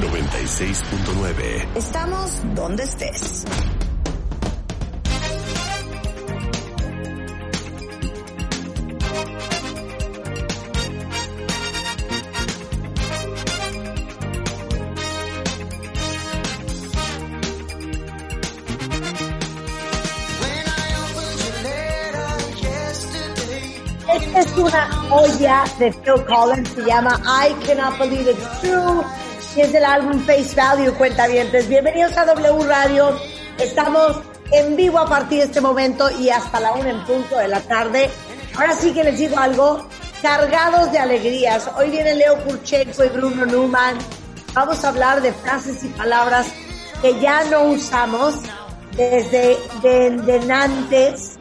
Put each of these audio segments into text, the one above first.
96.9. Estamos donde estés. Esta es una olla de Phil Collins, se llama I Cannot Believe It's True, y es del álbum Face Value, cuentavientes. Bienvenidos a W Radio, estamos en vivo a partir de este momento y hasta la una en punto de la tarde. Ahora sí que les digo algo, cargados de alegrías. Hoy viene Leo Kurchenko y Bruno Newman. Vamos a hablar de frases y palabras que ya no usamos desde, desde antes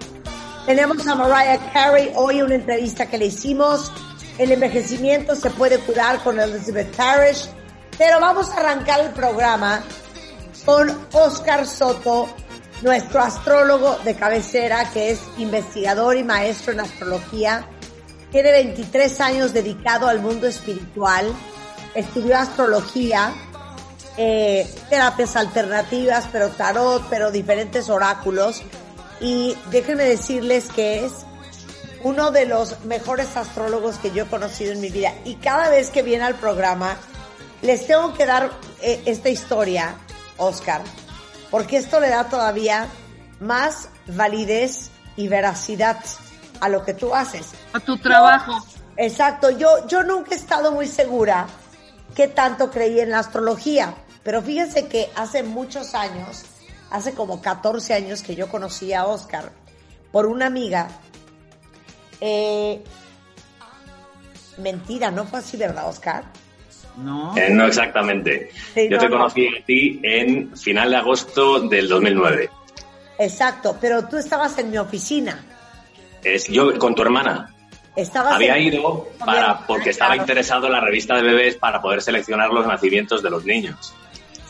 tenemos a Mariah Carey hoy una entrevista que le hicimos. El envejecimiento se puede curar con Elizabeth Parrish. Pero vamos a arrancar el programa con Oscar Soto, nuestro astrólogo de cabecera, que es investigador y maestro en astrología. Tiene 23 años dedicado al mundo espiritual. Estudió astrología, eh, terapias alternativas, pero tarot, pero diferentes oráculos y déjenme decirles que es uno de los mejores astrólogos que yo he conocido en mi vida. Y cada vez que viene al programa, les tengo que dar eh, esta historia, Oscar, porque esto le da todavía más validez y veracidad a lo que tú haces. A tu trabajo. Exacto, yo, yo nunca he estado muy segura que tanto creí en la astrología, pero fíjense que hace muchos años hace como 14 años que yo conocí a Oscar por una amiga. Eh, mentira, ¿no fue así, verdad, Oscar? No. Eh, no exactamente. Sí, Yo no, te no. conocí a ti en final de agosto del 2009. Exacto, pero tú estabas en mi oficina. Es yo con tu hermana. Estabas Había en- ido para porque estaba Claro. interesado en la revista de bebés para poder seleccionar los nacimientos de los niños.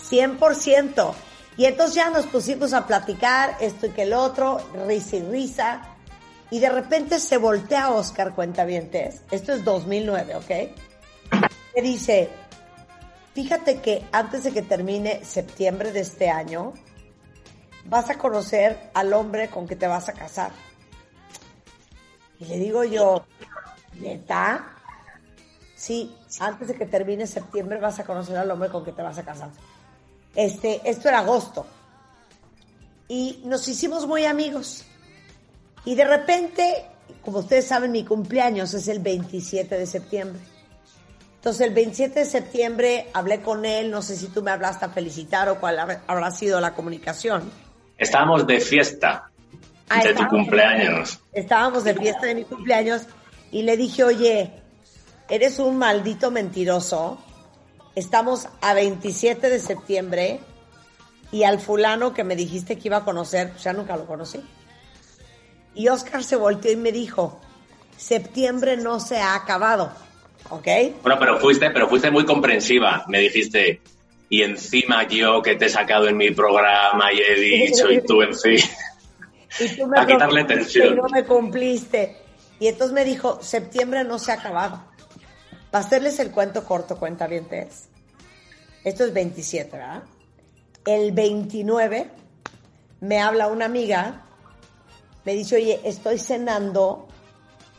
100%. Y entonces ya nos pusimos a platicar esto y que el otro, risa y risa. Y de repente se voltea Oscar Cuentavientes. Esto es 2009, ¿ok? Dice, fíjate que antes de que termine septiembre de este año, vas a conocer al hombre con que te vas a casar. Y le digo yo, ¿neta? Sí, antes de que termine septiembre vas a conocer al hombre con que te vas a casar. Este, esto era agosto. Y nos hicimos muy amigos. Y de repente, como ustedes saben, mi cumpleaños es el 27 de septiembre. Entonces, el 27 de septiembre hablé con él, no sé si tú me hablaste a felicitar o cuál habrá- sido la comunicación. Estábamos de fiesta Ah, de tu cumpleaños. Estábamos de fiesta de mi cumpleaños y le dije, oye, eres un maldito mentiroso. Estamos a 27 de septiembre y al fulano que me dijiste que iba a conocer, pues ya nunca lo conocí. Y Oscar se volteó y me dijo, septiembre no se ha acabado, ¿ok? Bueno, pero fuiste, pero fuiste muy comprensiva. Me dijiste, y encima yo que te he sacado en mi programa y he dicho, y tú encima. Y tú me A quitarle tensión. y no me cumpliste. Y entonces me dijo, septiembre no se ha acabado. Para hacerles el cuento corto, cuenta bien, Esto es 27, ¿verdad? El 29 me habla una amiga, me dice, oye, estoy cenando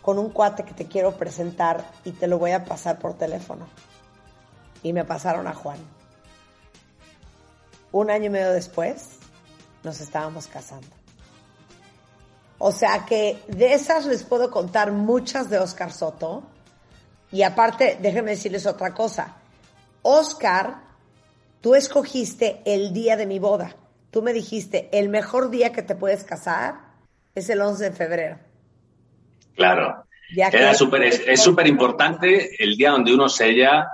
con un cuate que te quiero presentar y te lo voy a pasar por teléfono. Y me pasaron a Juan. Un año y medio después, nos estábamos casando. O sea que de esas les puedo contar muchas de Oscar Soto. Y aparte, déjenme decirles otra cosa. Oscar, tú escogiste el día de mi boda. Tú me dijiste, el mejor día que te puedes casar es el 11 de febrero. Claro. Ya que- es es súper importante el día donde uno sella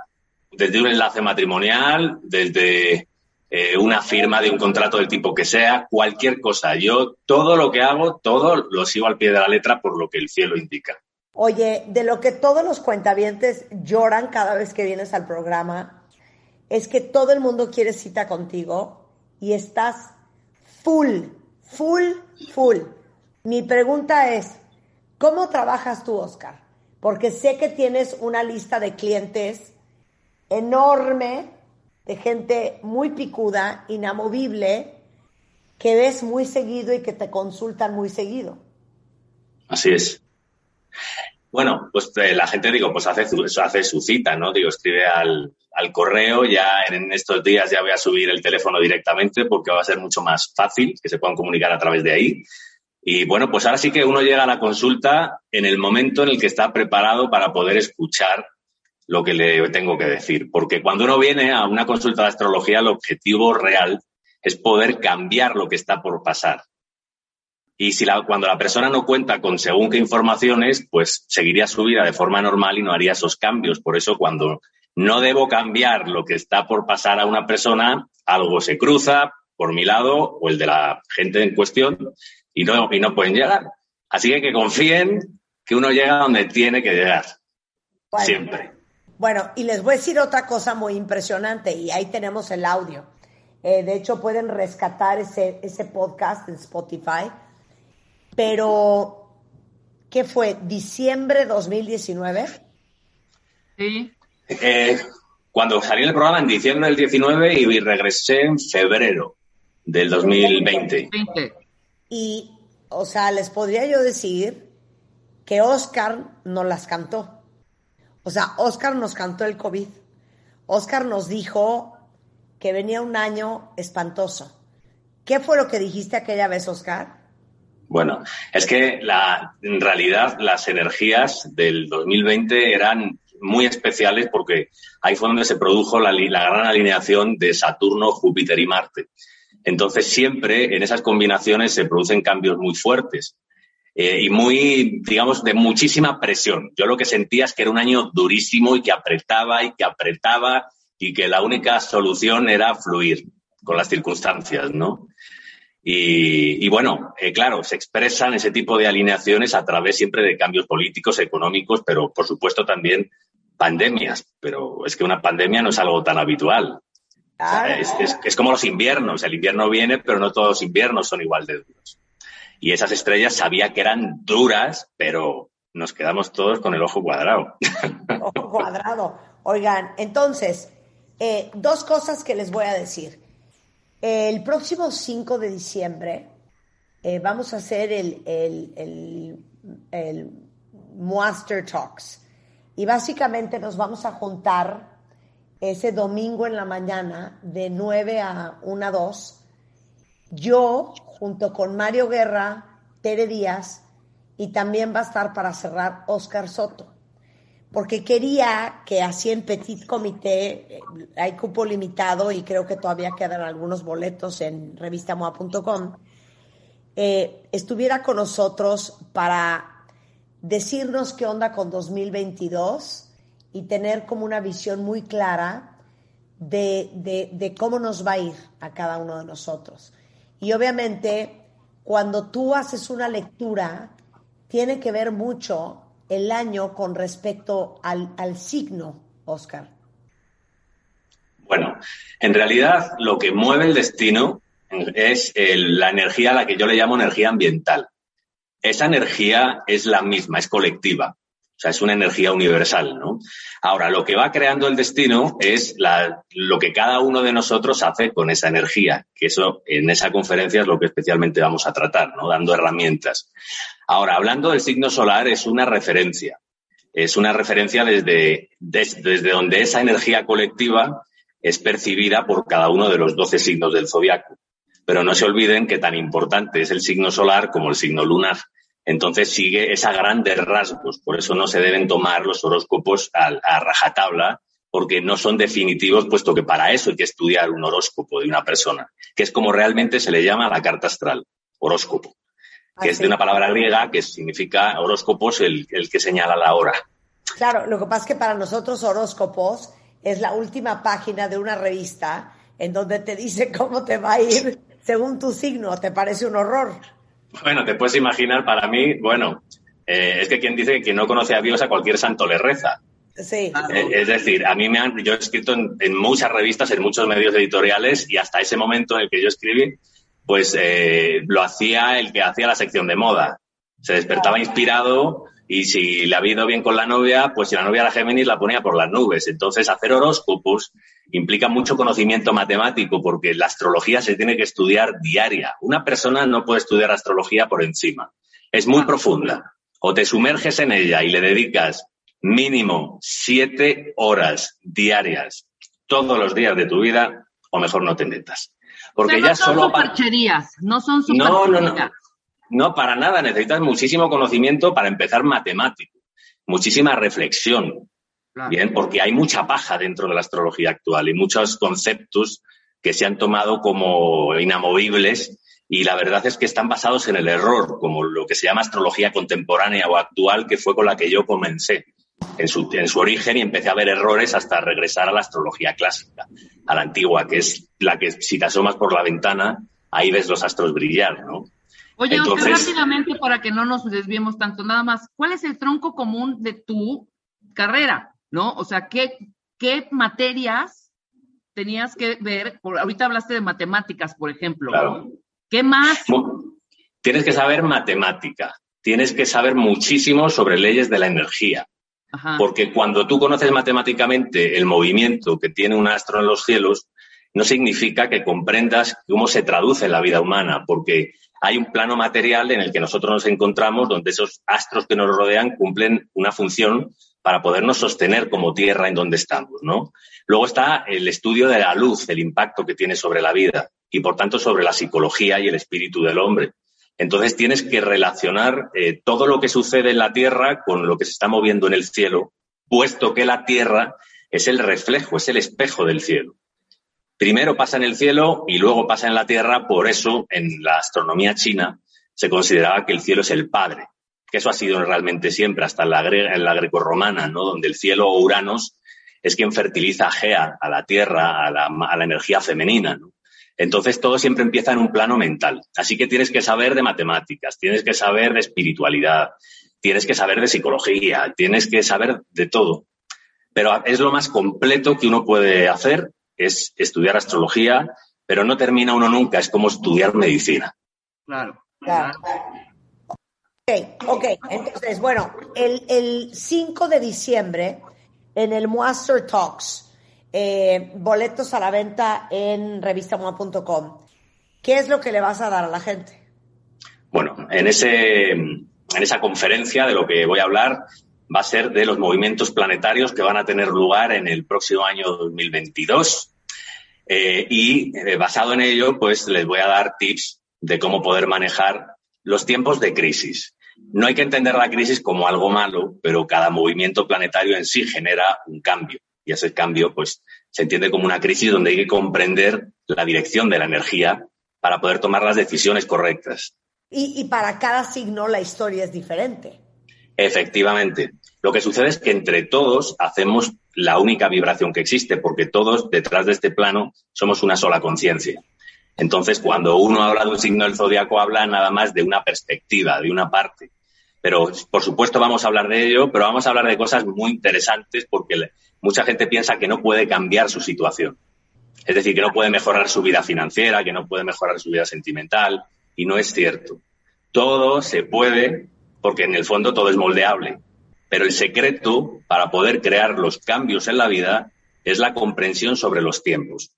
desde un enlace matrimonial, desde eh, una firma de un contrato del tipo que sea, cualquier cosa. Yo todo lo que hago, todo lo sigo al pie de la letra por lo que el cielo indica. Oye, de lo que todos los cuentavientes lloran cada vez que vienes al programa, es que todo el mundo quiere cita contigo y estás full, full, full. Mi pregunta es, ¿cómo trabajas tú, Oscar? Porque sé que tienes una lista de clientes enorme, de gente muy picuda, inamovible, que ves muy seguido y que te consultan muy seguido. Así es. Bueno, pues eh, la gente, digo, pues hace, su- hace su cita, ¿no? Digo, escribe al, al correo, ya en estos días ya voy a subir el teléfono directamente porque va a ser mucho más fácil que se puedan comunicar a través de ahí. Y bueno, pues ahora sí que uno llega a la consulta en el momento en el que está preparado para poder escuchar lo que le tengo que decir. Porque cuando uno viene a una consulta de astrología, el objetivo real es poder cambiar lo que está por pasar. Y si la- cuando la persona no cuenta con según qué informaciones, pues seguiría su vida de forma normal y no haría esos cambios. Por eso cuando no debo cambiar lo que está por pasar a una persona, algo se cruza por mi lado o el de la gente en cuestión y no, y no pueden llegar. Así que que confíen que uno llega donde tiene que llegar. Bueno. Siempre. Bueno, y les voy a decir otra cosa muy impresionante, y ahí tenemos el audio. Eh, de hecho, pueden rescatar ese, ese podcast en Spotify. Pero, ¿qué fue? ¿Diciembre 2019? Sí. Eh, cuando salí del programa en diciembre del 19 y regresé en febrero del 2020. 20. Y, o sea, les podría yo decir que Oscar nos las cantó. O sea, Oscar nos cantó el COVID. Oscar nos dijo que venía un año espantoso. ¿Qué fue lo que dijiste aquella vez, Oscar? Bueno, es que la, en realidad las energías del 2020 eran muy especiales porque ahí fue donde se produjo la, la gran alineación de Saturno, Júpiter y Marte. Entonces siempre en esas combinaciones se producen cambios muy fuertes eh, y muy, digamos, de muchísima presión. Yo lo que sentía es que era un año durísimo y que apretaba y que apretaba y que la única solución era fluir con las circunstancias, ¿no? Y, bueno, eh, claro, se expresan ese tipo de alineaciones a través siempre de cambios políticos, económicos, pero por supuesto también pandemias. Pero es que una pandemia no es algo tan habitual. O sea, Claro. es, es- es como los inviernos. El invierno viene, pero no todos los inviernos son igual de duros. Y esas estrellas sabía que eran duras, pero nos quedamos todos con el ojo cuadrado. Ojo cuadrado. Oigan, entonces, eh, dos cosas que les voy a decir. El próximo 5 de diciembre eh, vamos a hacer el, el, el, el Monster Talks. Y básicamente nos vamos a juntar ese domingo en la mañana de 9 a 1 a 2. Yo, junto con Mario Guerra, Tere Díaz, y también va a estar para cerrar Oscar Soto porque quería que así en Petit Comité, eh, hay cupo limitado y creo que todavía quedan algunos boletos en revistamoa.com, eh, estuviera con nosotros para decirnos qué onda con 2022 y tener como una visión muy clara de, de, cómo nos va a ir a cada uno de nosotros. Y obviamente, cuando tú haces una lectura, tiene que ver mucho el año con respecto al, al signo, Oscar. Bueno, en realidad lo que mueve el destino es la energía a la que yo le llamo energía ambiental. Esa energía es la misma, es colectiva. O sea, es una energía universal, ¿no? Ahora, lo que va creando el destino es lo que cada uno de nosotros hace con esa energía, que eso en esa conferencia es lo que especialmente vamos a tratar, ¿no? Dando herramientas. Ahora, hablando del signo solar, es una referencia. Es una referencia desde, des- desde donde esa energía colectiva es percibida por cada uno de los 12 signos del zodiaco. Pero no se olviden que tan importante es el signo solar como el signo lunar. Entonces sigue esa grandes rasgos. Por eso no se deben tomar los horóscopos a, a rajatabla, porque no son definitivos, puesto que para eso hay que estudiar un horóscopo de una persona, que es como realmente se le llama la carta astral, horóscopo, que es de una palabra griega que significa horóscopos, el, el que señala la hora. Claro, lo que pasa es que para nosotros horóscopos es la última página de una revista en donde te dice cómo te va a ir según tu signo. ¿Te parece un horror? Bueno, te puedes imaginar, para mí, bueno, eh, es que quien dice que quien no conoce a Dios a cualquier santo le reza. Sí. Eh, es decir, a mí me han, yo he escrito en, en muchas revistas, en muchos medios editoriales y hasta ese momento en el que yo escribí, pues eh, lo hacía el que hacía la sección de moda. Se despertaba inspirado y si le había ido bien con la novia, pues si la novia era Géminis la ponía por las nubes. Entonces, hacer horóscopos implica mucho conocimiento matemático porque la astrología se tiene que estudiar diaria. Una persona no puede estudiar astrología por encima. Es muy profunda. O te sumerges en ella y le dedicas mínimo siete horas diarias todos los días de tu vida, o mejor no te metas. Porque O sea, no ya son solo... supercherías, no son no, no, no. No, para nada. Necesitas muchísimo conocimiento para empezar matemático, muchísima reflexión, Claro. bien, porque hay mucha paja dentro de la astrología actual y muchos conceptos que se han tomado como inamovibles y la verdad es que están basados en el error, como lo que se llama astrología contemporánea o actual, que fue con la que yo comencé en su, en su origen y empecé a ver errores hasta regresar a la astrología clásica, a la antigua, que es la que si te asomas por la ventana, ahí ves los astros brillar, ¿no? Oye, Entonces- rápidamente para que no nos desviemos tanto, nada más, ¿cuál es el tronco común de tu carrera? ¿No? O sea, ¿qué, qué materias tenías que ver? Por, ahorita hablaste de matemáticas, por ejemplo. Claro. ¿Qué más? Tienes que saber matemática, tienes que saber muchísimo sobre leyes de la energía, Ajá. porque cuando tú conoces matemáticamente el movimiento que tiene un astro en los cielos, no significa que comprendas cómo se traduce en la vida humana, porque hay un plano material en el que nosotros nos encontramos donde esos astros que nos rodean cumplen una función para podernos sostener como tierra en donde estamos, ¿no? Luego está el estudio de la luz, el impacto que tiene sobre la vida y, por tanto, sobre la psicología y el espíritu del hombre. Entonces tienes que relacionar eh, todo lo que sucede en la Tierra con lo que se está moviendo en el cielo, puesto que la Tierra es el reflejo, es el espejo del cielo. Primero pasa en el cielo y luego pasa en la Tierra, por eso en la astronomía china se consideraba que el cielo es el padre, que eso ha sido realmente siempre, hasta en la, en la grecorromana, ¿no? donde el cielo o Uranos es quien fertiliza a Gea, a la Tierra, a la, a la energía femenina. ¿no? Entonces todo siempre empieza en un plano mental. Así que tienes que saber de matemáticas, tienes que saber de espiritualidad, tienes que saber de psicología, tienes que saber de todo. Pero es lo más completo que uno puede hacer, es estudiar astrología, pero no termina uno nunca, es como estudiar medicina. Claro. Claro. Ok, ok. Entonces, bueno, el, el 5 de diciembre en el Master Talks, eh, boletos a la venta en revistamoa.com. ¿Qué es lo que le vas a dar a la gente? Bueno, en, ese, en esa conferencia de lo que voy a hablar va a ser de los movimientos planetarios que van a tener lugar en el próximo año 2022. Eh, y eh, basado en ello, pues les voy a dar tips de cómo poder manejar los tiempos de crisis. No hay que entender la crisis como algo malo, pero cada movimiento planetario en sí genera un cambio. Y ese cambio, pues, se entiende como una crisis donde hay que comprender la dirección de la energía para poder tomar las decisiones correctas. Y, y para cada signo la historia es diferente. Efectivamente. Lo que sucede es que entre todos hacemos la única vibración que existe, porque todos detrás de este plano somos una sola conciencia. Entonces, cuando uno habla de un signo del zodiaco, habla nada más de una perspectiva, de una parte. Pero, por supuesto, vamos a hablar de ello, pero vamos a hablar de cosas muy interesantes porque mucha gente piensa que no puede cambiar su situación. Es decir, que no puede mejorar su vida financiera, que no puede mejorar su vida sentimental, y no es cierto. Todo se puede porque en el fondo todo es moldeable. Pero el secreto para poder crear los cambios en la vida es la comprensión sobre los tiempos.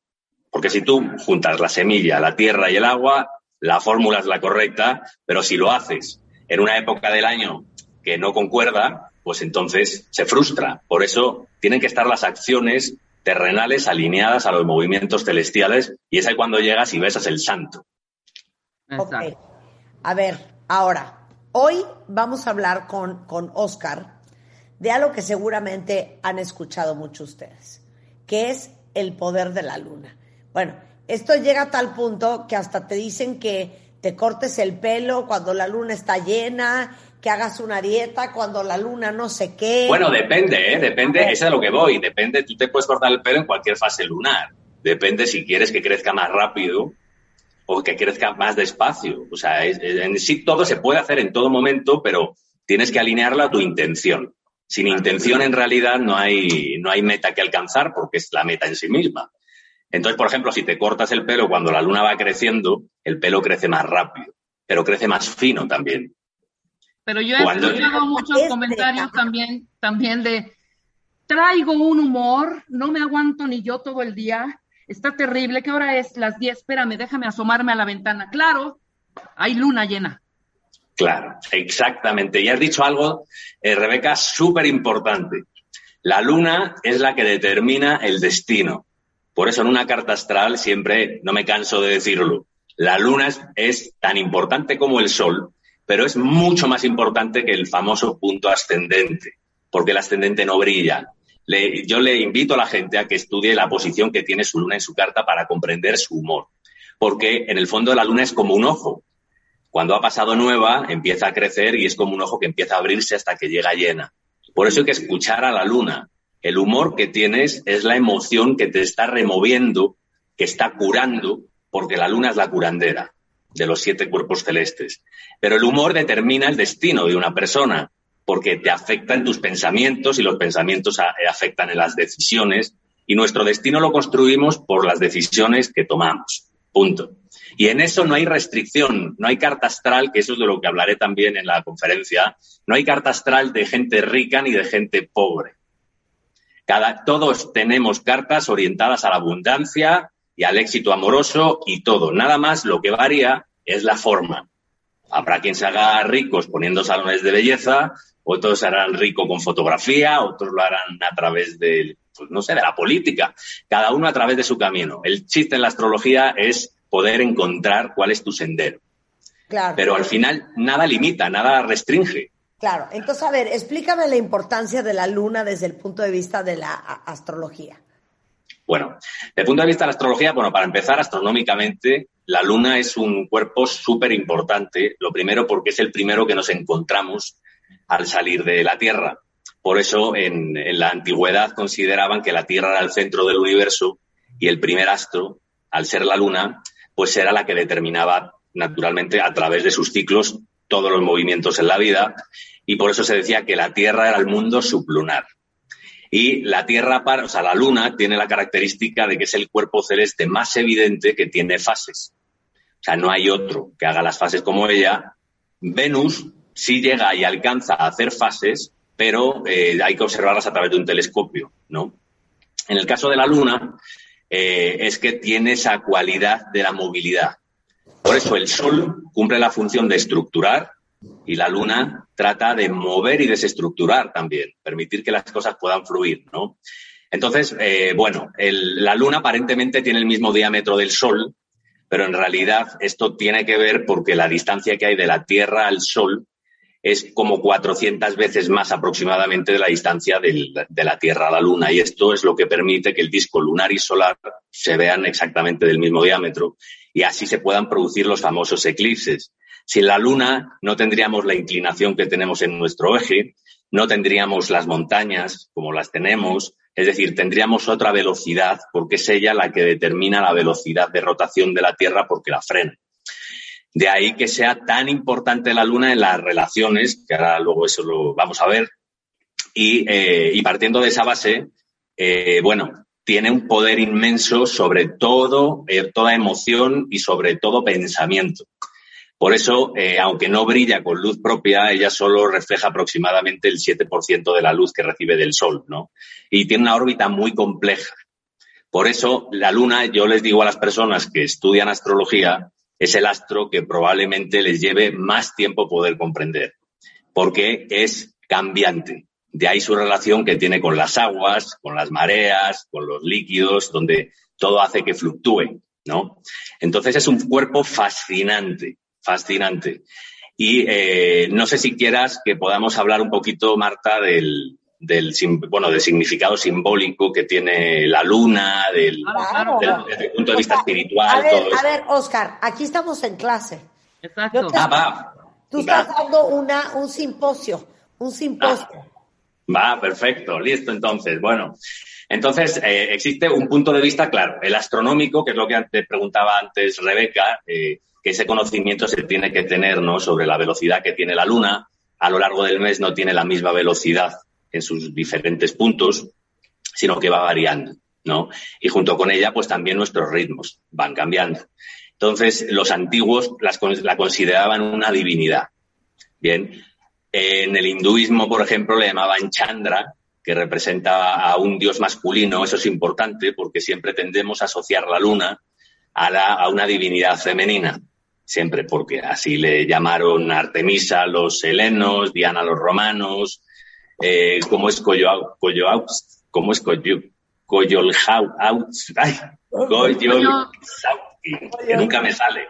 Porque si tú juntas la semilla, la tierra y el agua, la fórmula es la correcta, pero si lo haces en una época del año que no concuerda, pues entonces se frustra. Por eso tienen que estar las acciones terrenales alineadas a los movimientos celestiales y es ahí cuando llegas y besas el santo. Ok. Exacto. A ver, ahora, hoy vamos a hablar con, con Oscar de algo que seguramente han escuchado muchos ustedes, que es el poder de la luna. Bueno, esto llega a tal punto que hasta te dicen que te cortes el pelo cuando la luna está llena, que hagas una dieta cuando la luna no sé qué. Bueno, depende, ¿eh? Depende, eso es a lo que voy. Depende, tú te puedes cortar el pelo en cualquier fase lunar. Depende si quieres que crezca más rápido o que crezca más despacio. O sea, en sí todo se puede hacer en todo momento, pero tienes que alinearla a tu intención. Sin intención, en realidad, no hay, no hay meta que alcanzar porque es la meta en sí misma. Entonces, por ejemplo, si te cortas el pelo cuando la luna va creciendo, el pelo crece más rápido, pero crece más fino también. Pero yo he escuchado muchos comentarios también, también de traigo un humor, no me aguanto ni yo todo el día, está terrible, ¿qué hora es? Las 10, espérame, déjame asomarme a la ventana. Claro, hay luna llena. Claro, exactamente. Y has dicho algo, eh, Rebeca, súper importante. La luna es la que determina el destino. Por eso en una carta astral siempre, no me canso de decirlo, la luna es, tan importante como el sol, pero es mucho más importante que el famoso punto ascendente, porque el ascendente no brilla. Yo le invito a la gente a que estudie la posición que tiene su luna en su carta para comprender su humor, porque en el fondo la luna es como un ojo. Cuando ha pasado nueva, empieza a crecer y es como un ojo que empieza a abrirse hasta que llega llena. Por eso hay que escuchar a la luna, el humor que tienes es la emoción que te está removiendo, que está curando, porque la luna es la curandera de los siete cuerpos celestes. Pero el humor determina el destino de una persona, porque te afecta en tus pensamientos y los pensamientos afectan en las decisiones y nuestro destino lo construimos por las decisiones que tomamos. Punto. Y en eso no hay restricción, no hay carta astral, que eso es de lo que hablaré también en la conferencia, no hay carta astral de gente rica ni de gente pobre todos tenemos cartas orientadas a la abundancia y al éxito amoroso y todo. Nada más lo que varía es la forma. Habrá quien se haga ricos poniendo salones de belleza, otros se harán rico con fotografía, otros lo harán a través de, pues, no sé, de la política. Cada uno a través de su camino. El chiste en la astrología es poder encontrar cuál es tu sendero. Claro. Pero al final nada limita, nada restringe. Claro, entonces, a ver, explícame la importancia de la luna desde el punto de vista de la astrología. Bueno, desde el punto de vista de la astrología, bueno, para empezar, astronómicamente, la luna es un cuerpo súper importante. Lo primero porque es el primero que nos encontramos al salir de la Tierra. Por eso, en, en la antigüedad consideraban que la Tierra era el centro del universo y el primer astro, al ser la luna, pues era la que determinaba naturalmente a través de sus ciclos todos los movimientos en la vida y por eso se decía que la Tierra era el mundo sublunar. Y la Tierra, o sea, la Luna tiene la característica de que es el cuerpo celeste más evidente que tiene fases. O sea, no hay otro que haga las fases como ella. Venus sí llega y alcanza a hacer fases, pero eh, hay que observarlas a través de un telescopio, ¿no? En el caso de la Luna, eh, es que tiene esa cualidad de la movilidad. Por eso el Sol cumple la función de estructurar y la Luna trata de mover y desestructurar también, permitir que las cosas puedan fluir, ¿no? Entonces, eh, bueno, la Luna aparentemente tiene el mismo diámetro del Sol, pero en realidad esto tiene que ver porque la distancia que hay de la Tierra al Sol es como 400 veces más aproximadamente de la distancia de la Tierra a la Luna. Y esto es lo que permite que el disco lunar y solar se vean exactamente del mismo diámetro y así se puedan producir los famosos eclipses. Sin la Luna no tendríamos la inclinación que tenemos en nuestro eje, no tendríamos las montañas como las tenemos, es decir, tendríamos otra velocidad porque es ella la que determina la velocidad de rotación de la Tierra porque la frena. De ahí que sea tan importante la Luna en las relaciones, que ahora luego eso lo vamos a ver, y, eh, partiendo de esa base, eh, bueno, tiene un poder inmenso sobre todo, eh, toda emoción y sobre todo pensamiento. Por eso, eh, aunque no brilla con luz propia, ella solo refleja aproximadamente el 7% de la luz que recibe del Sol, ¿no? Y tiene una órbita muy compleja. Por eso, la Luna, yo les digo a las personas que estudian astrología, es el astro que probablemente les lleve más tiempo poder comprender, porque es cambiante. De ahí su relación que tiene con las aguas, con las mareas, con los líquidos, donde todo hace que fluctúe, ¿no? Entonces es un cuerpo fascinante, fascinante. Y eh, no sé si quieras que podamos hablar un poquito, Marta, del, del, bueno, del significado simbólico que tiene la luna, del, desde el punto de vista espiritual. A ver, a ver, Oscar, aquí estamos en clase. Exacto. Ah, va. Tú estás dando una, un simposio, un simposio. Va, perfecto, listo entonces. Bueno, entonces eh, existe un punto de vista claro, el astronómico, que es lo que te preguntaba antes Rebeca, eh, ese conocimiento se tiene que tener ¿no? sobre la velocidad que tiene la Luna. A lo largo del mes no tiene la misma velocidad en sus diferentes puntos, sino que va variando, ¿no? Y junto con ella, pues también nuestros ritmos van cambiando. Entonces, los antiguos la consideraban una divinidad. Bien, en el hinduismo, por ejemplo, le llamaban Chandra, que representa a un dios masculino. Eso es importante porque siempre tendemos a asociar la luna a una divinidad femenina. Siempre porque así le llamaron Artemisa los helenos, Diana los romanos, eh, como es Coyo, como es Coyo, Coyolhau, ay, Coyol, que nunca me sale.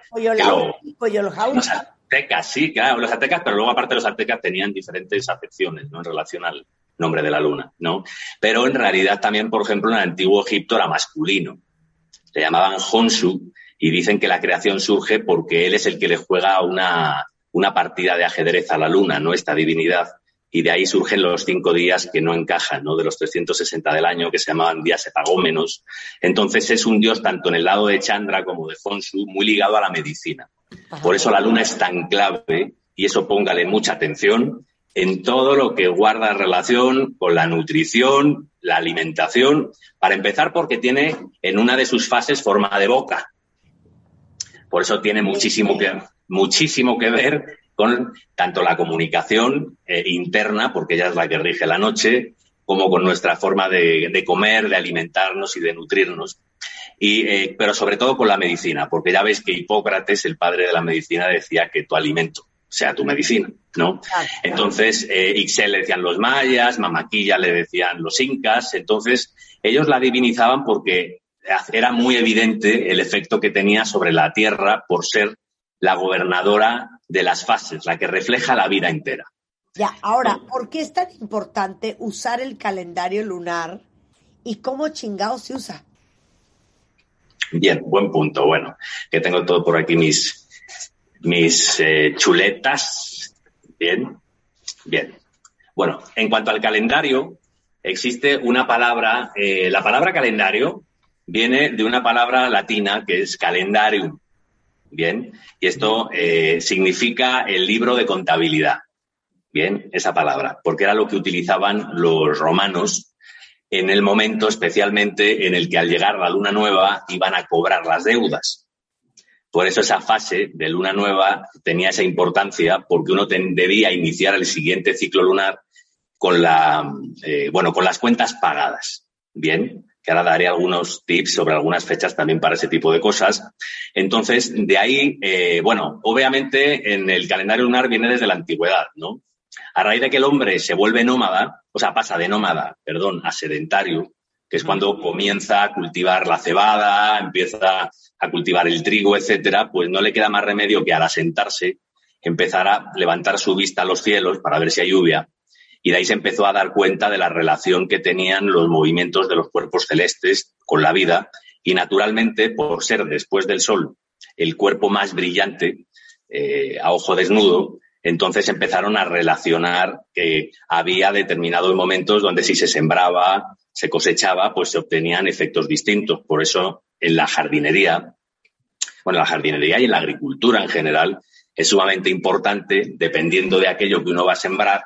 Los aztecas, sí, claro, los aztecas, pero luego aparte los aztecas tenían diferentes acepciones, ¿no? En relación al nombre de la luna, ¿no? Pero en realidad también, por ejemplo, en el antiguo Egipto era masculino. Le llamaban Honsu y dicen que la creación surge porque él es el que le juega una, una partida de ajedrez a la luna, ¿no? Esta divinidad y de ahí surgen los cinco días que no encajan, ¿no? De los 360 del año, que se llamaban días epagómenos. Entonces es un dios tanto en el lado de Chandra como de Fonsu, muy ligado a la medicina. Por eso la luna es tan clave, y eso póngale mucha atención, en todo lo que guarda relación con la nutrición, la alimentación, para empezar porque tiene en una de sus fases forma de boca. Por eso tiene muchísimo que, muchísimo que ver con tanto la comunicación eh, interna, porque ella es la que rige la noche, como con nuestra forma de, comer, de alimentarnos y de nutrirnos. Y, eh, pero sobre todo con la medicina, porque ya ves que Hipócrates, el padre de la medicina, decía que tu alimento sea tu medicina, ¿no? Entonces, eh, Ixel le decían los mayas, Mamaquilla le decían los incas, entonces ellos la divinizaban porque era muy evidente el efecto que tenía sobre la tierra por ser la gobernadora de las fases, la que refleja la vida entera. Ya, ahora, ¿por qué es tan importante usar el calendario lunar y cómo chingado se usa? Bien, buen punto. Bueno, que tengo todo por aquí mis, mis eh, chuletas. Bien, bien. Bueno, en cuanto al calendario, existe una palabra, eh, la palabra calendario viene de una palabra latina que es calendarium, Bien, y esto eh, significa el libro de contabilidad. Bien, esa palabra, porque era lo que utilizaban los romanos en el momento especialmente en el que al llegar la luna nueva iban a cobrar las deudas. Por eso esa fase de luna nueva tenía esa importancia porque uno debía iniciar el siguiente ciclo lunar con la, eh, bueno, con las cuentas pagadas. Bien, que ahora daré algunos tips sobre algunas fechas también para ese tipo de cosas. Entonces, de ahí, eh, bueno, obviamente en el calendario lunar viene desde la antigüedad, ¿no? A raíz de que el hombre se vuelve nómada, o sea, pasa de nómada, perdón, a sedentario, que es cuando comienza a cultivar la cebada, empieza a cultivar el trigo, etcétera, pues no le queda más remedio que al asentarse empezar a levantar su vista a los cielos para ver si hay lluvia y de ahí se empezó a dar cuenta de la relación que tenían los movimientos de los cuerpos celestes con la vida y naturalmente por ser después del Sol el cuerpo más brillante eh, a ojo desnudo, entonces empezaron a relacionar que había determinados momentos donde si se sembraba, se cosechaba, pues se obtenían efectos distintos. Por eso en la jardinería, bueno, en la jardinería y en la agricultura en general, es sumamente importante, dependiendo de aquello que uno va a sembrar,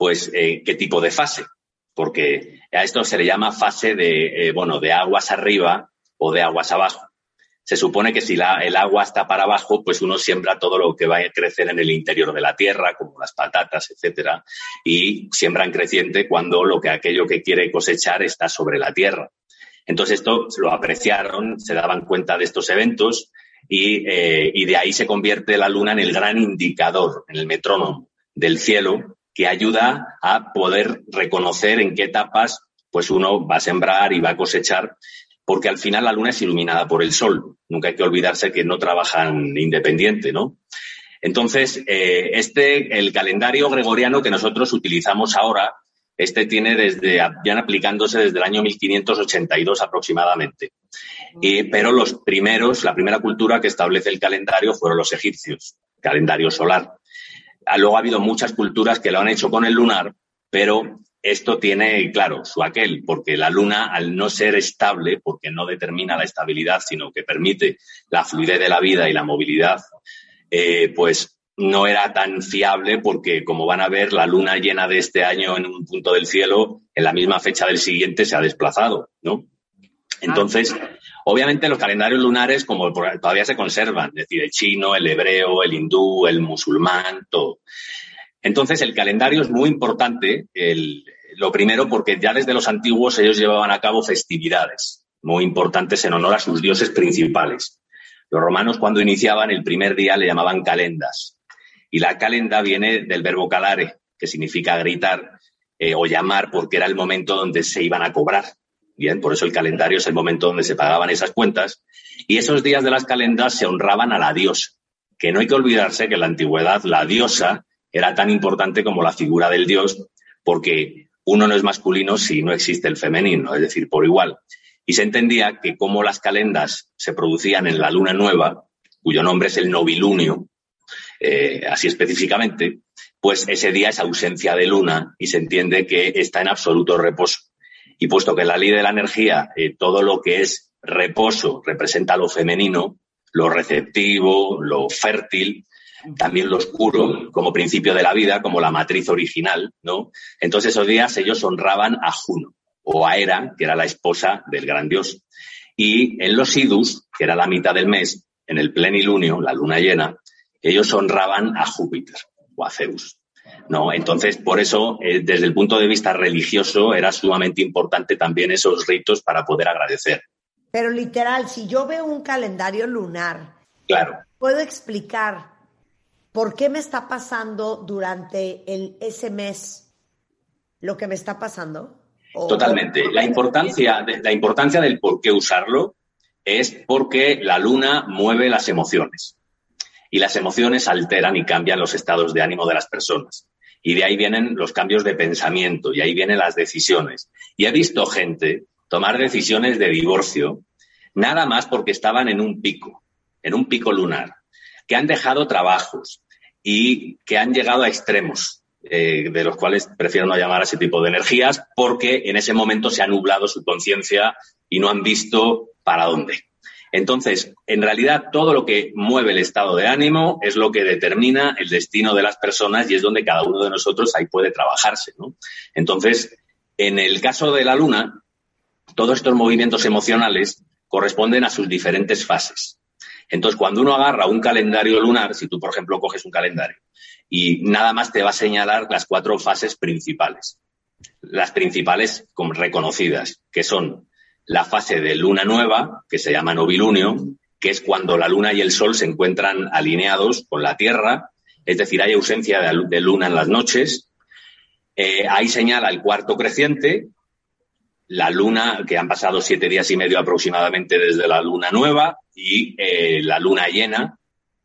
pues eh, qué tipo de fase, porque a esto se le llama fase de, eh, bueno, de aguas arriba o de aguas abajo. Se supone que si la, el agua está para abajo, pues uno siembra todo lo que va a crecer en el interior de la tierra, como las patatas, etcétera, y siembra en creciente cuando lo que aquello que quiere cosechar está sobre la tierra. Entonces esto lo apreciaron, se daban cuenta de estos eventos y, eh, y de ahí se convierte la luna en el gran indicador, en el metrónomo del cielo que ayuda a poder reconocer en qué etapas pues uno va a sembrar y va a cosechar, porque al final la luna es iluminada por el sol. Nunca hay que olvidarse que no trabajan independiente, ¿no? Entonces, eh, este, el calendario gregoriano que nosotros utilizamos ahora, este tiene desde, ya aplicándose desde el año 1582 aproximadamente. Y, pero los primeros, la primera cultura que establece el calendario fueron los egipcios, calendario solar. Ah, Luego ha habido muchas culturas que lo han hecho con el lunar, pero esto tiene, claro, su aquel, porque la luna, al no ser estable, porque no determina la estabilidad, sino que permite la fluidez de la vida y la movilidad, eh, pues no era tan fiable porque, como van a ver, la luna llena de este año en un punto del cielo, en la misma fecha del siguiente se ha desplazado, ¿no? Entonces, obviamente los calendarios lunares como todavía se conservan, es decir, el chino, el hebreo, el hindú, el musulmán, todo. Entonces, el calendario es muy importante, el- lo primero porque ya desde los antiguos ellos llevaban a cabo festividades muy importantes en honor a sus dioses principales. Los romanos cuando iniciaban el primer día le llamaban calendas y la calenda viene del verbo calare, que significa gritar eh, o llamar porque era el momento donde se iban a cobrar. Bien, por eso el calendario es el momento donde se pagaban esas cuentas y esos días de las calendas se honraban a la diosa, que no hay que olvidarse que en la antigüedad la diosa era tan importante como la figura del dios porque uno no es masculino si no existe el femenino, es decir, por igual. Y se entendía que como las calendas se producían en la luna nueva, cuyo nombre es el novilunio, eh, así específicamente, pues ese día es ausencia de luna y se entiende que está en absoluto reposo. Y puesto que en la ley de la energía eh, todo lo que es reposo representa lo femenino, lo receptivo, lo fértil, también lo oscuro como principio de la vida, como la matriz original, ¿no? Entonces esos días ellos honraban a Juno o a Hera, que era la esposa del gran dios. Y en los idus, que era la mitad del mes, en el plenilunio, la luna llena, ellos honraban a Júpiter o a Zeus. ¿No? Entonces, por eso, eh, desde el punto de vista religioso, era sumamente importante también esos ritos para poder agradecer. Pero literal, si yo veo un calendario lunar, Claro, puedo explicar por qué me está pasando durante el, ese mes lo que me está pasando. O- totalmente. La importancia, la importancia del por qué usarlo es porque la luna mueve las emociones. Y las emociones alteran y cambian los estados de ánimo de las personas. Y de ahí vienen los cambios de pensamiento y ahí vienen las decisiones. Y he visto gente tomar decisiones de divorcio nada más porque estaban en un pico, en un pico lunar, que han dejado trabajos y que han llegado a extremos, eh, de los cuales prefiero no llamar a ese tipo de energías, porque en ese momento se ha nublado su conciencia y no han visto para dónde. Entonces, en realidad, todo lo que mueve el estado de ánimo es lo que determina el destino de las personas y es donde cada uno de nosotros ahí puede trabajarse. ¿no? Entonces, en el caso de la luna, todos estos movimientos emocionales corresponden a sus diferentes fases. Entonces, cuando uno agarra un calendario lunar, si tú, por ejemplo, coges un calendario y nada más te va a señalar las cuatro fases principales, las principales reconocidas, que son la fase de luna nueva, que se llama novilunio, que es cuando la luna y el sol se encuentran alineados con la Tierra, es decir, hay ausencia de, lu- de luna en las noches. Eh, ahí señala el cuarto creciente, la luna, que han pasado siete días y medio aproximadamente desde la luna nueva, y eh, la luna llena,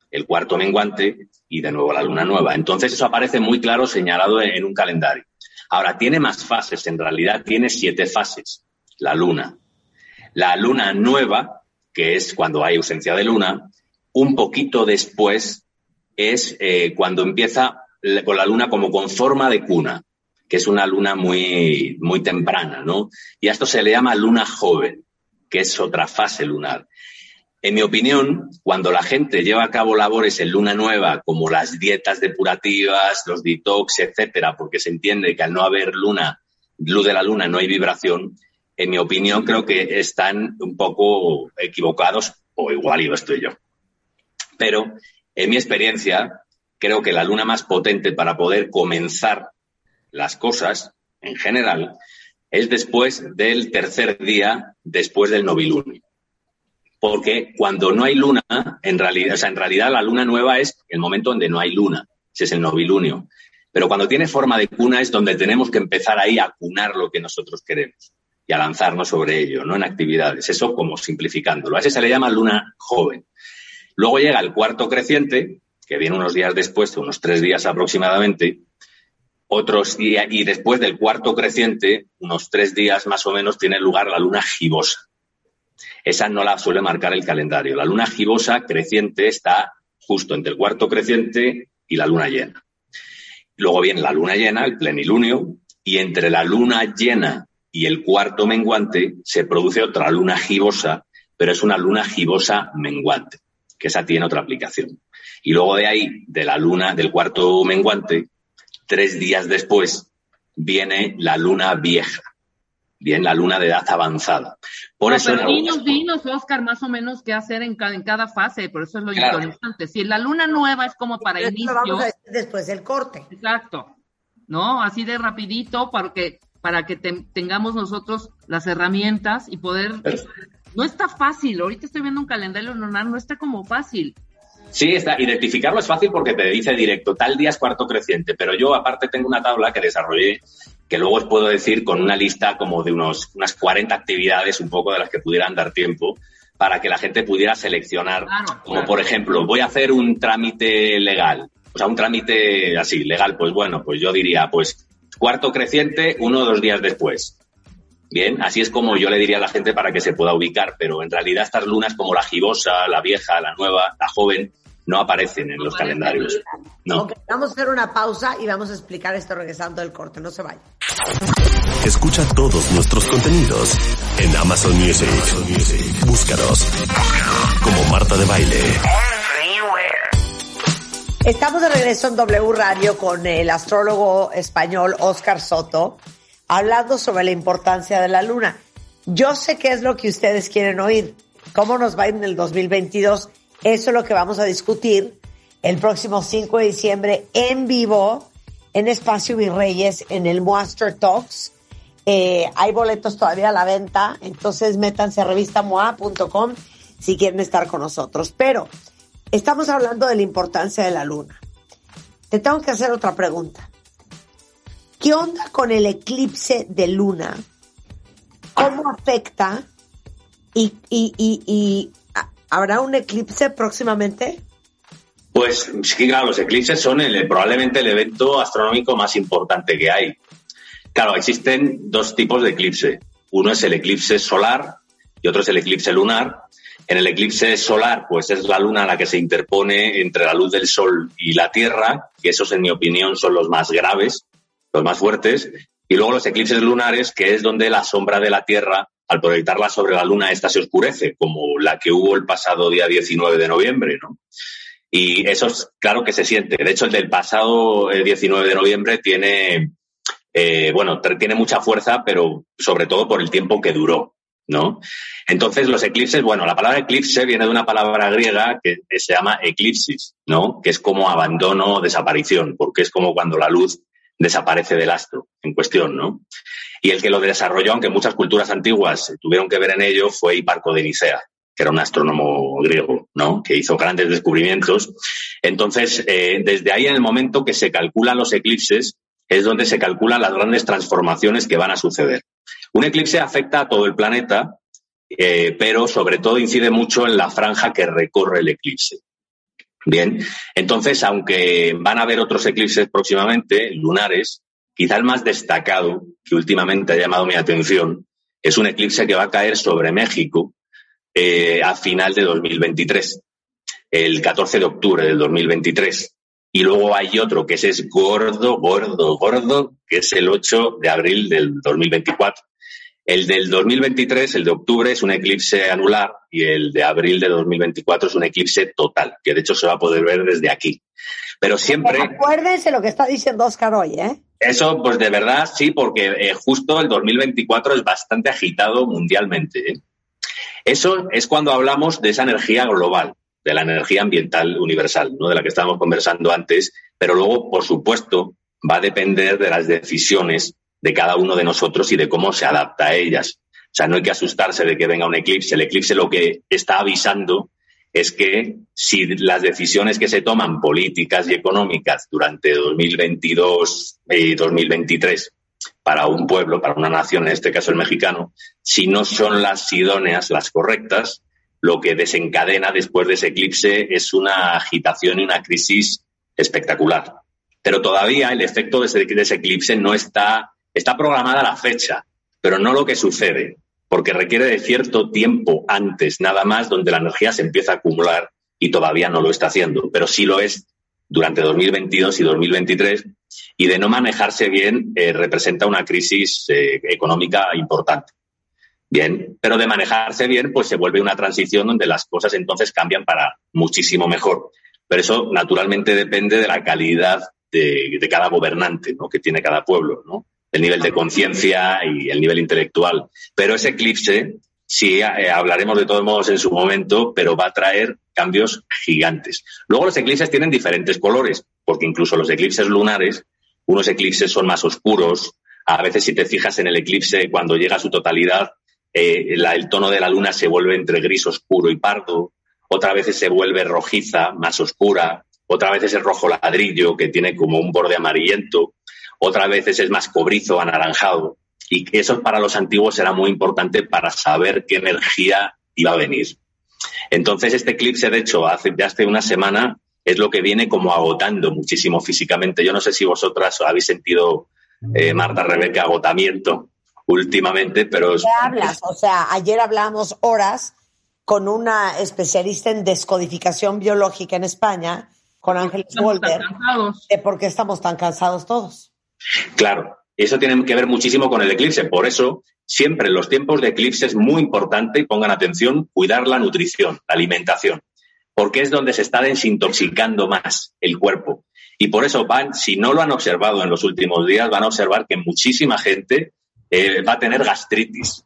el cuarto menguante, y de nuevo la luna nueva. Entonces eso aparece muy claro señalado en un calendario. Ahora, tiene más fases, en realidad tiene siete fases, la luna. La luna nueva, que es cuando hay ausencia de luna, un poquito después es eh, cuando empieza con la luna como con forma de cuna, que es una luna muy, muy temprana, ¿no? Y a esto se le llama luna joven, que es otra fase lunar. En mi opinión, cuando la gente lleva a cabo labores en luna nueva, como las dietas depurativas, los detox, etcétera, porque se entiende que al no haber luna, luz de la luna, no hay vibración, en mi opinión creo que están un poco equivocados, o igual y lo estoy yo. Pero en mi experiencia, creo que la luna más potente para poder comenzar las cosas, en general, es después del tercer día, después del novilunio. Porque cuando no hay luna, en realidad, o sea, en realidad la luna nueva es el momento donde no hay luna, ese es el novilunio. Pero cuando tiene forma de cuna es donde tenemos que empezar ahí a cunar lo que nosotros queremos y a lanzarnos sobre ello, no en actividades. Eso como simplificándolo. A ese se le llama luna joven. Luego llega el cuarto creciente, que viene unos días después, unos tres días aproximadamente. Otros días, y después del cuarto creciente, unos tres días más o menos, tiene lugar la luna gibosa. Esa no la suele marcar el calendario. La luna gibosa creciente está justo entre el cuarto creciente y la luna llena. Luego viene la luna llena, el plenilunio, y entre la luna llena y el cuarto menguante se produce otra luna gibosa, pero es una luna gibosa menguante, que esa tiene otra aplicación. Y luego de ahí, de la luna, del cuarto menguante, tres días después, viene la luna vieja, bien la luna de edad avanzada. Por No, eso pero algunas- dinos, dinos, Oscar, más o menos qué hacer en cada, en cada fase, por eso es lo Claro. interesante. Si la luna nueva es como para inicio, vamos a decir después del corte. exacto, ¿no? Así de rapidito para que, para que te- tengamos nosotros las herramientas y poder... No está fácil, ahorita estoy viendo un calendario lunar, no está como fácil. Sí, está, identificarlo es fácil porque te dice directo, tal día es cuarto creciente, pero yo aparte tengo una tabla que desarrollé que luego os puedo decir con una lista como de unos, unas 40 actividades, un poco de las que pudieran dar tiempo, para que la gente pudiera seleccionar, Claro, como por ejemplo, voy a hacer un trámite legal, o sea, un trámite así, legal, pues bueno, pues yo diría, pues cuarto creciente, uno o dos días después. Bien, así es como yo le diría a la gente para que se pueda ubicar, pero en realidad estas lunas como la gibosa, la vieja, la nueva, la joven, no aparecen en No los calendarios. No. Vamos a hacer una pausa y vamos a explicar esto regresando del corte. No se vayan. Escucha todos nuestros contenidos en Amazon Music. Búscanos como Marta de Baile. Estamos de regreso en W Radio con el astrólogo español Oscar Soto, hablando sobre la importancia de la luna. Yo sé qué es lo que ustedes quieren oír, cómo nos va en el 2022. Eso es lo que vamos a discutir el próximo 5 de diciembre en vivo en Espacio Virreyes en el Monster Talks. Eh, hay boletos todavía a la venta, entonces métanse a revistamoa.com si quieren estar con nosotros. Pero estamos hablando de la importancia de la luna. Te tengo que hacer otra pregunta. ¿Qué onda con el eclipse de luna? ¿Cómo afecta? ¿Y, y, y, y ¿ha- habrá un eclipse próximamente? Pues sí, claro, los eclipses son el- probablemente el evento astronómico más importante que hay. Claro, existen dos tipos de eclipse. Uno es el eclipse solar y otro es el eclipse lunar. En el eclipse solar, pues es la luna la que se interpone entre la luz del sol y la Tierra, que esos, en mi opinión, son los más graves, los más fuertes. Y luego los eclipses lunares, que es donde la sombra de la Tierra, al proyectarla sobre la luna, esta se oscurece, como la que hubo el pasado día 19 de noviembre, ¿no? Y eso es claro que se siente. De hecho, el del pasado eh, 19 de noviembre tiene, eh, bueno, tiene mucha fuerza, pero sobre todo por el tiempo que duró, ¿no? Entonces, los eclipses, bueno, la palabra eclipse viene de una palabra griega que, se llama eclipsis, ¿no? Que es como abandono o desaparición, porque es como cuando la luz desaparece del astro en cuestión, ¿no? Y el que lo desarrolló, aunque muchas culturas antiguas tuvieron que ver en ello, fue Hiparco de Nicea, que era un astrónomo griego, ¿no? Que hizo grandes descubrimientos. Entonces, eh, desde ahí, en el momento que se calculan los eclipses, es donde se calculan las grandes transformaciones que van a suceder. Un eclipse afecta a todo el planeta, eh, pero sobre todo incide mucho en la franja que recorre el eclipse. Bien, entonces, aunque van a haber otros eclipses próximamente, lunares, quizá el más destacado que últimamente ha llamado mi atención es un eclipse que va a caer sobre México eh, a final de 2023, el 14 de octubre del 2023. Y luego hay otro que ese es gordo, gordo, gordo, que es el 8 de abril del 2024. El del 2023, el de octubre, es un eclipse anular y el de abril de 2024 es un eclipse total, que de hecho se va a poder ver desde aquí. Pero siempre, Acuérdense lo que está diciendo Oscar hoy, ¿eh? eso pues de verdad sí, porque eh, justo el 2024 es bastante agitado mundialmente. ¿eh? Eso es cuando hablamos de esa energía global, de la energía ambiental universal, ¿no? de la que estábamos conversando antes, pero luego, por supuesto, va a depender de las decisiones de cada uno de nosotros y de cómo se adapta a ellas. O sea, no hay que asustarse de que venga un eclipse. El eclipse lo que está avisando es que si las decisiones que se toman políticas y económicas durante 2022 y 2023 para un pueblo, para una nación, en este caso el mexicano, si no son las idóneas, las correctas, lo que desencadena después de ese eclipse es una agitación y una crisis espectacular. Pero todavía el efecto de ese, de ese eclipse no está, está programada la fecha, pero no lo que sucede, porque requiere de cierto tiempo antes, nada más, donde la energía se empieza a acumular y todavía no lo está haciendo, pero sí lo es durante 2022 y 2023 y de no manejarse bien eh, representa una crisis eh, económica importante. Bien, pero de manejarse bien, pues se vuelve una transición donde las cosas entonces cambian para muchísimo mejor. Pero eso naturalmente depende de la calidad de, de cada gobernante ¿no? que tiene cada pueblo, ¿no? El nivel de conciencia y el nivel intelectual. Pero ese eclipse, sí, eh, hablaremos de todos modos en su momento, pero va a traer cambios gigantes. Luego los eclipses tienen diferentes colores, porque incluso los eclipses lunares, unos eclipses son más oscuros. A veces si te fijas en el eclipse, cuando llega a su totalidad, eh, el tono de la luna se vuelve entre gris oscuro y pardo. Otra vez se vuelve rojiza, más oscura. Otra vez es rojo ladrillo, que tiene como un borde amarillento otras veces es más cobrizo, anaranjado. Y eso para los antiguos era muy importante para saber qué energía iba a venir. Entonces, este eclipse, de hecho, hace, de hace una semana, es lo que viene como agotando muchísimo físicamente. Yo no sé si vosotras habéis sentido, eh, Marta, Rebeca, agotamiento últimamente, pero... ¿Qué hablas? O sea, ayer hablamos horas con una especialista en descodificación biológica en España, con Ángeles Wolter, de por qué estamos tan cansados todos. Claro, eso tiene que ver muchísimo con el eclipse. Por eso, siempre en los tiempos de eclipse es muy importante, y pongan atención, cuidar la nutrición, la alimentación, porque es donde se está desintoxicando más el cuerpo. Y por eso van, si no lo han observado en los últimos días, van a observar que muchísima gente eh, va a tener gastritis,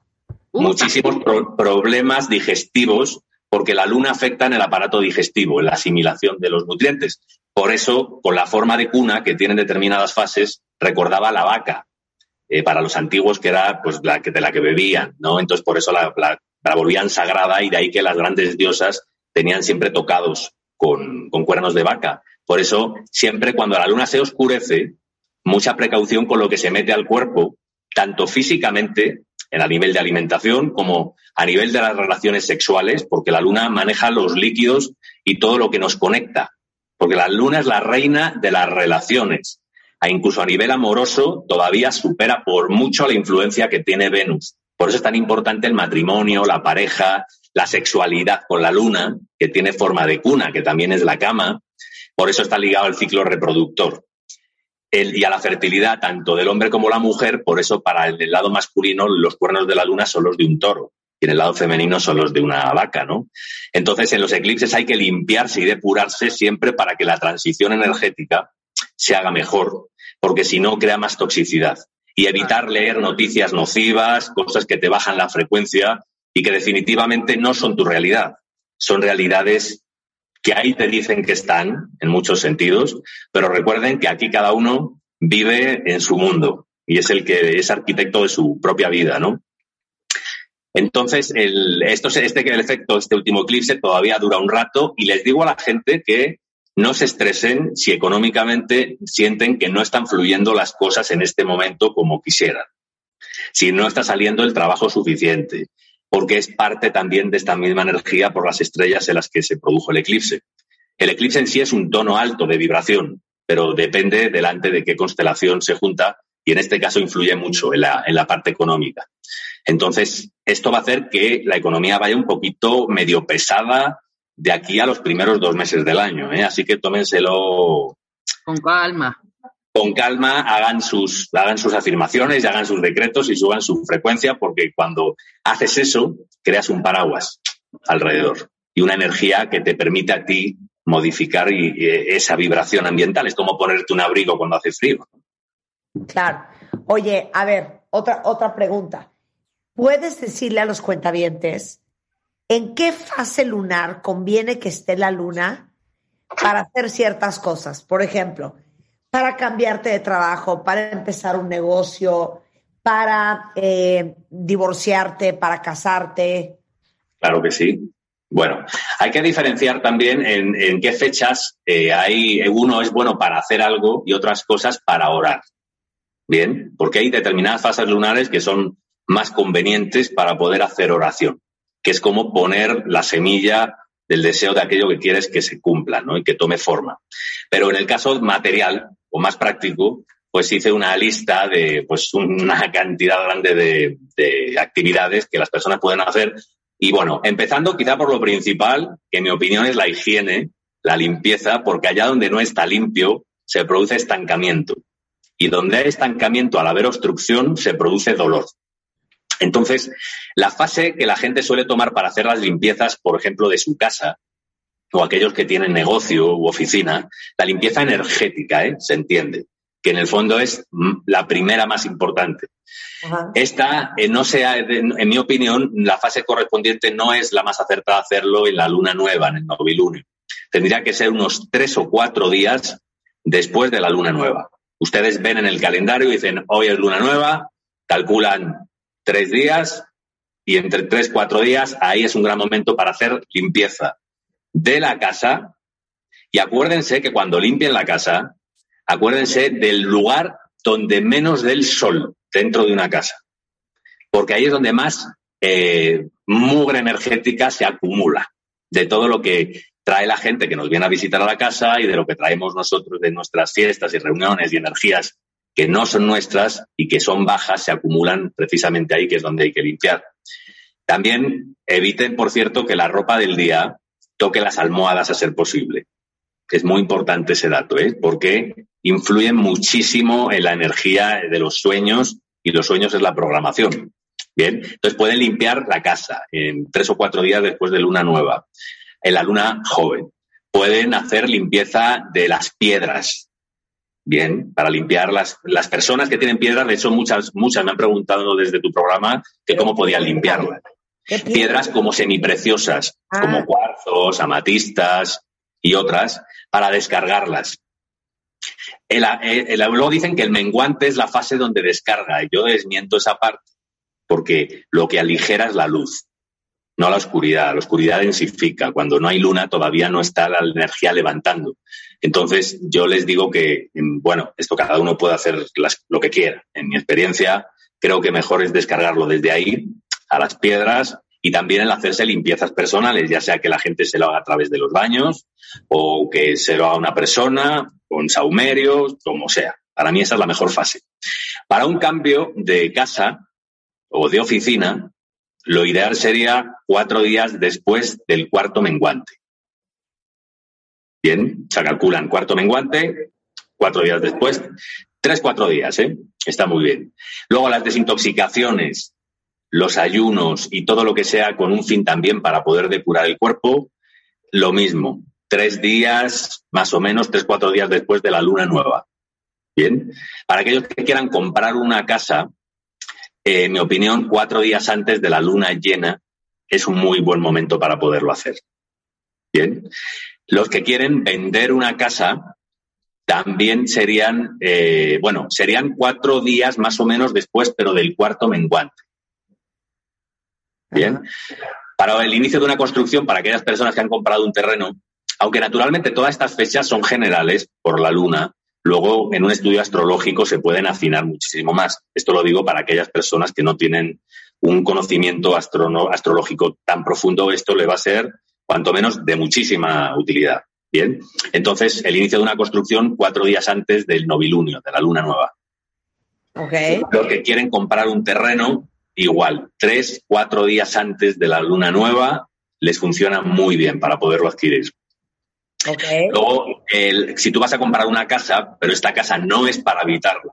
muchísimos problemas digestivos, porque la luna afecta en el aparato digestivo, en la asimilación de los nutrientes. Por eso, con la forma de cuna que tienen determinadas fases, recordaba la vaca, eh, para los antiguos que era pues la que, de la que bebían, ¿no? Entonces por eso la, volvían sagrada y de ahí que las grandes diosas tenían siempre tocados con, con cuernos de vaca. Por eso siempre cuando la luna se oscurece, mucha precaución con lo que se mete al cuerpo, tanto físicamente, en a nivel de alimentación, como a nivel de las relaciones sexuales, porque la luna maneja los líquidos y todo lo que nos conecta, porque la luna es la reina de las relaciones incluso a nivel amoroso, todavía supera por mucho la influencia que tiene Venus. Por eso es tan importante el matrimonio, la pareja, la sexualidad con la luna, que tiene forma de cuna, que también es la cama. Por eso está ligado al ciclo reproductor. El, y a la fertilidad tanto del hombre como la mujer, por eso para el, el lado masculino los cuernos de la luna son los de un toro y en el lado femenino son los de una vaca, ¿no? Entonces, en los eclipses hay que limpiarse y depurarse siempre para que la transición energética se haga mejor, porque si no crea más toxicidad. Y evitar leer noticias nocivas, cosas que te bajan la frecuencia y que definitivamente no son tu realidad. Son realidades que ahí te dicen que están, en muchos sentidos, pero recuerden que aquí cada uno vive en su mundo y es el que es arquitecto de su propia vida, ¿no? Entonces, el, esto, este el efecto, este último eclipse todavía dura un rato y les digo a la gente que no se estresen si económicamente sienten que no están fluyendo las cosas en este momento como quisieran, si no está saliendo el trabajo suficiente, porque es parte también de esta misma energía por las estrellas en las que se produjo el eclipse. El eclipse en sí es un tono alto de vibración, pero depende delante de qué constelación se junta y en este caso influye mucho en la, en la parte económica. Entonces, esto va a hacer que la economía vaya un poquito medio pesada, de aquí a los primeros dos meses del año. ¿eh? Así que tómenselo. Con calma. Con calma, hagan sus, hagan sus afirmaciones y hagan sus decretos y suban su frecuencia, porque cuando haces eso, creas un paraguas alrededor y una energía que te permite a ti modificar esa vibración ambiental. Es como ponerte un abrigo cuando hace frío. Claro. Oye, a ver, otra, otra pregunta. ¿Puedes decirle a los cuentavientes en qué fase lunar conviene que esté la luna para hacer ciertas cosas. Por ejemplo, para cambiarte de trabajo, para empezar un negocio, para eh, divorciarte, para casarte. Claro que sí. Bueno, hay que diferenciar también en, qué fechas eh, hay, uno es bueno para hacer algo y otras cosas para orar. Bien, porque hay determinadas fases lunares que son más convenientes para poder hacer oración que es como poner la semilla del deseo de aquello que quieres que se cumpla ¿no? y que tome forma. Pero en el caso material o más práctico, pues hice una lista de pues una cantidad grande de, de actividades que las personas pueden hacer. Y bueno, empezando quizá por lo principal, que en mi opinión es la higiene, la limpieza, porque allá donde no está limpio se produce estancamiento. Y donde hay estancamiento al haber obstrucción, se produce dolor. Entonces, la fase que la gente suele tomar para hacer las limpiezas, por ejemplo, de su casa, o aquellos que tienen negocio u oficina, la limpieza energética, ¿eh? se entiende, que en el fondo es mm, la primera más importante. Ajá. Esta, eh, no sea, en mi opinión, la fase correspondiente no es la más acertada hacerlo en la luna nueva, en el novilunio. Tendría que ser unos tres o cuatro días después de la luna nueva. Ustedes ven en el calendario y dicen, hoy es luna nueva, calculan tres días y entre tres, cuatro días, ahí es un gran momento para hacer limpieza de la casa. Y acuérdense que cuando limpien la casa, acuérdense del lugar donde menos del sol dentro de una casa. Porque ahí es donde más eh, mugre energética se acumula de todo lo que trae la gente que nos viene a visitar a la casa y de lo que traemos nosotros de nuestras fiestas y reuniones y energías que no son nuestras y que son bajas, se acumulan precisamente ahí, que es donde hay que limpiar. También eviten, por cierto, que la ropa del día toque las almohadas a ser posible. Es muy importante ese dato, ¿eh? porque influyen muchísimo en la energía de los sueños y los sueños es la programación. Bien, entonces pueden limpiar la casa en tres o cuatro días después de luna nueva, en la luna joven. Pueden hacer limpieza de las piedras. Bien, para limpiar las, las personas que tienen piedras, de hecho muchas, muchas me han preguntado desde tu programa que cómo podían limpiarlas. ¿Qué Piedras como semipreciosas, Ah. como cuarzos, amatistas y otras, para descargarlas. El- el- el- luego dicen que el menguante es la fase donde descarga. Yo desmiento esa parte, porque lo que aligera es la luz, no la oscuridad. La oscuridad densifica. Cuando no hay luna todavía no está la energía levantando. Entonces yo les digo que, bueno, esto cada uno puede hacer lo que quiera. En mi experiencia, creo que mejor es descargarlo desde ahí a las piedras y también el hacerse limpiezas personales, ya sea que la gente se lo haga a través de los baños o que se lo haga una persona con saumerios, como sea. Para mí esa es la mejor fase. Para un cambio de casa o de oficina, lo ideal sería cuatro días después del cuarto menguante. Bien, se calculan cuarto menguante, cuatro días después, tres, cuatro días, ¿eh? Está muy bien. Luego las desintoxicaciones, los ayunos y todo lo que sea con un fin también para poder depurar el cuerpo, lo mismo. Tres días, más o menos, tres, cuatro días después de la luna nueva. Bien. Para aquellos que quieran comprar una casa, eh, en mi opinión, cuatro días antes de la luna llena es un muy buen momento para poderlo hacer. Bien. Los que quieren vender una casa también serían, eh, bueno, serían cuatro días más o menos después, pero del cuarto menguante. Bien. Para el inicio de una construcción, para aquellas personas que han comprado un terreno, aunque naturalmente todas estas fechas son generales por la luna, luego en un estudio astrológico se pueden afinar muchísimo más. Esto lo digo para aquellas personas que no tienen un conocimiento astrológico tan profundo, esto le va a ser cuanto menos de muchísima utilidad. Bien, entonces el inicio de una construcción cuatro días antes del novilunio, de la luna nueva. Ok. Los que quieren comprar un terreno, igual, tres, cuatro días antes de la luna nueva, les funciona muy bien para poderlo adquirir. Luego, el- si tú vas a comprar una casa, pero esta casa no es para habitarla,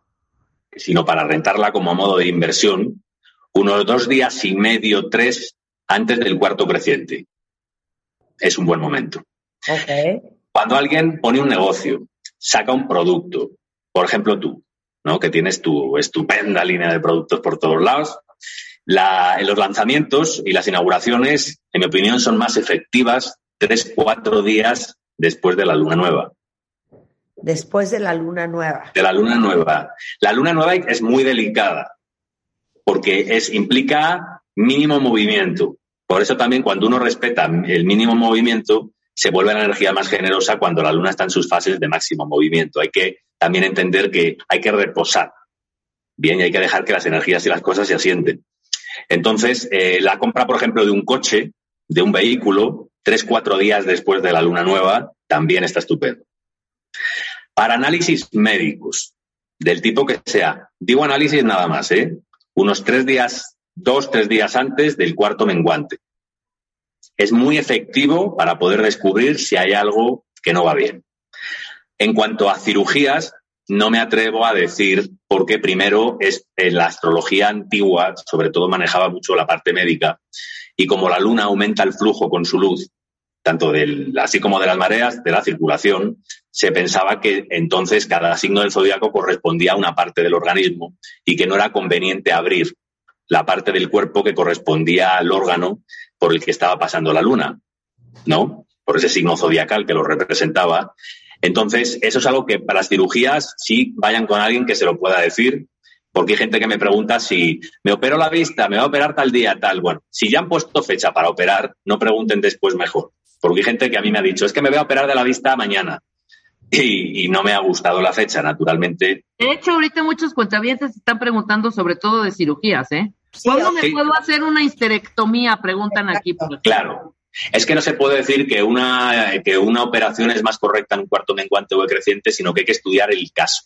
sino para rentarla como modo de inversión, unos dos días y medio, tres, antes del cuarto creciente. Es un buen momento. Cuando alguien pone un negocio, saca un producto, por ejemplo tú, ¿no? que tienes tu estupenda línea de productos por todos lados, la- los lanzamientos y las inauguraciones, en mi opinión, son más efectivas tres, cuatro días después de la luna nueva. Después de la luna nueva. De la luna nueva. La luna nueva es muy delicada porque es, implica mínimo movimiento. Por eso también cuando uno respeta el mínimo movimiento, se vuelve la energía más generosa cuando la luna está en sus fases de máximo movimiento. Hay que también entender que hay que reposar. Bien, y hay que dejar que las energías y las cosas se asienten. Entonces, eh, la compra, por ejemplo, de un coche, de un vehículo, tres, cuatro días después de la luna nueva, también está estupendo. Para análisis médicos, del tipo que sea, digo análisis nada más, ¿eh? Unos tres días, dos, tres días antes del cuarto menguante. Es muy efectivo para poder descubrir si hay algo que no va bien. En cuanto a cirugías, no me atrevo a decir porque primero es en la astrología antigua, sobre todo manejaba mucho la parte médica, y como la luna aumenta el flujo con su luz, tanto del, así como de las mareas, de la circulación, se pensaba que entonces cada signo del zodiaco correspondía a una parte del organismo y que no era conveniente abrir la parte del cuerpo que correspondía al órgano por el que estaba pasando la luna, ¿no? Por ese signo zodiacal que lo representaba. Entonces, eso es algo que para las cirugías sí vayan con alguien que se lo pueda decir, porque hay gente que me pregunta si me opero la vista, me va a operar tal día, tal. Bueno, si ya han puesto fecha para operar, no pregunten después mejor. Porque hay gente que a mí me ha dicho, es que me voy a operar de la vista mañana. Y, no me ha gustado la fecha, naturalmente. De hecho, ahorita muchos cuentavientes están preguntando sobre todo de cirugías, ¿eh? ¿Cuándo me puedo hacer una histerectomía? Preguntan aquí. Por claro. Es que no se puede decir que una, que una operación es más correcta en un cuarto menguante o creciente, sino que hay que estudiar el caso.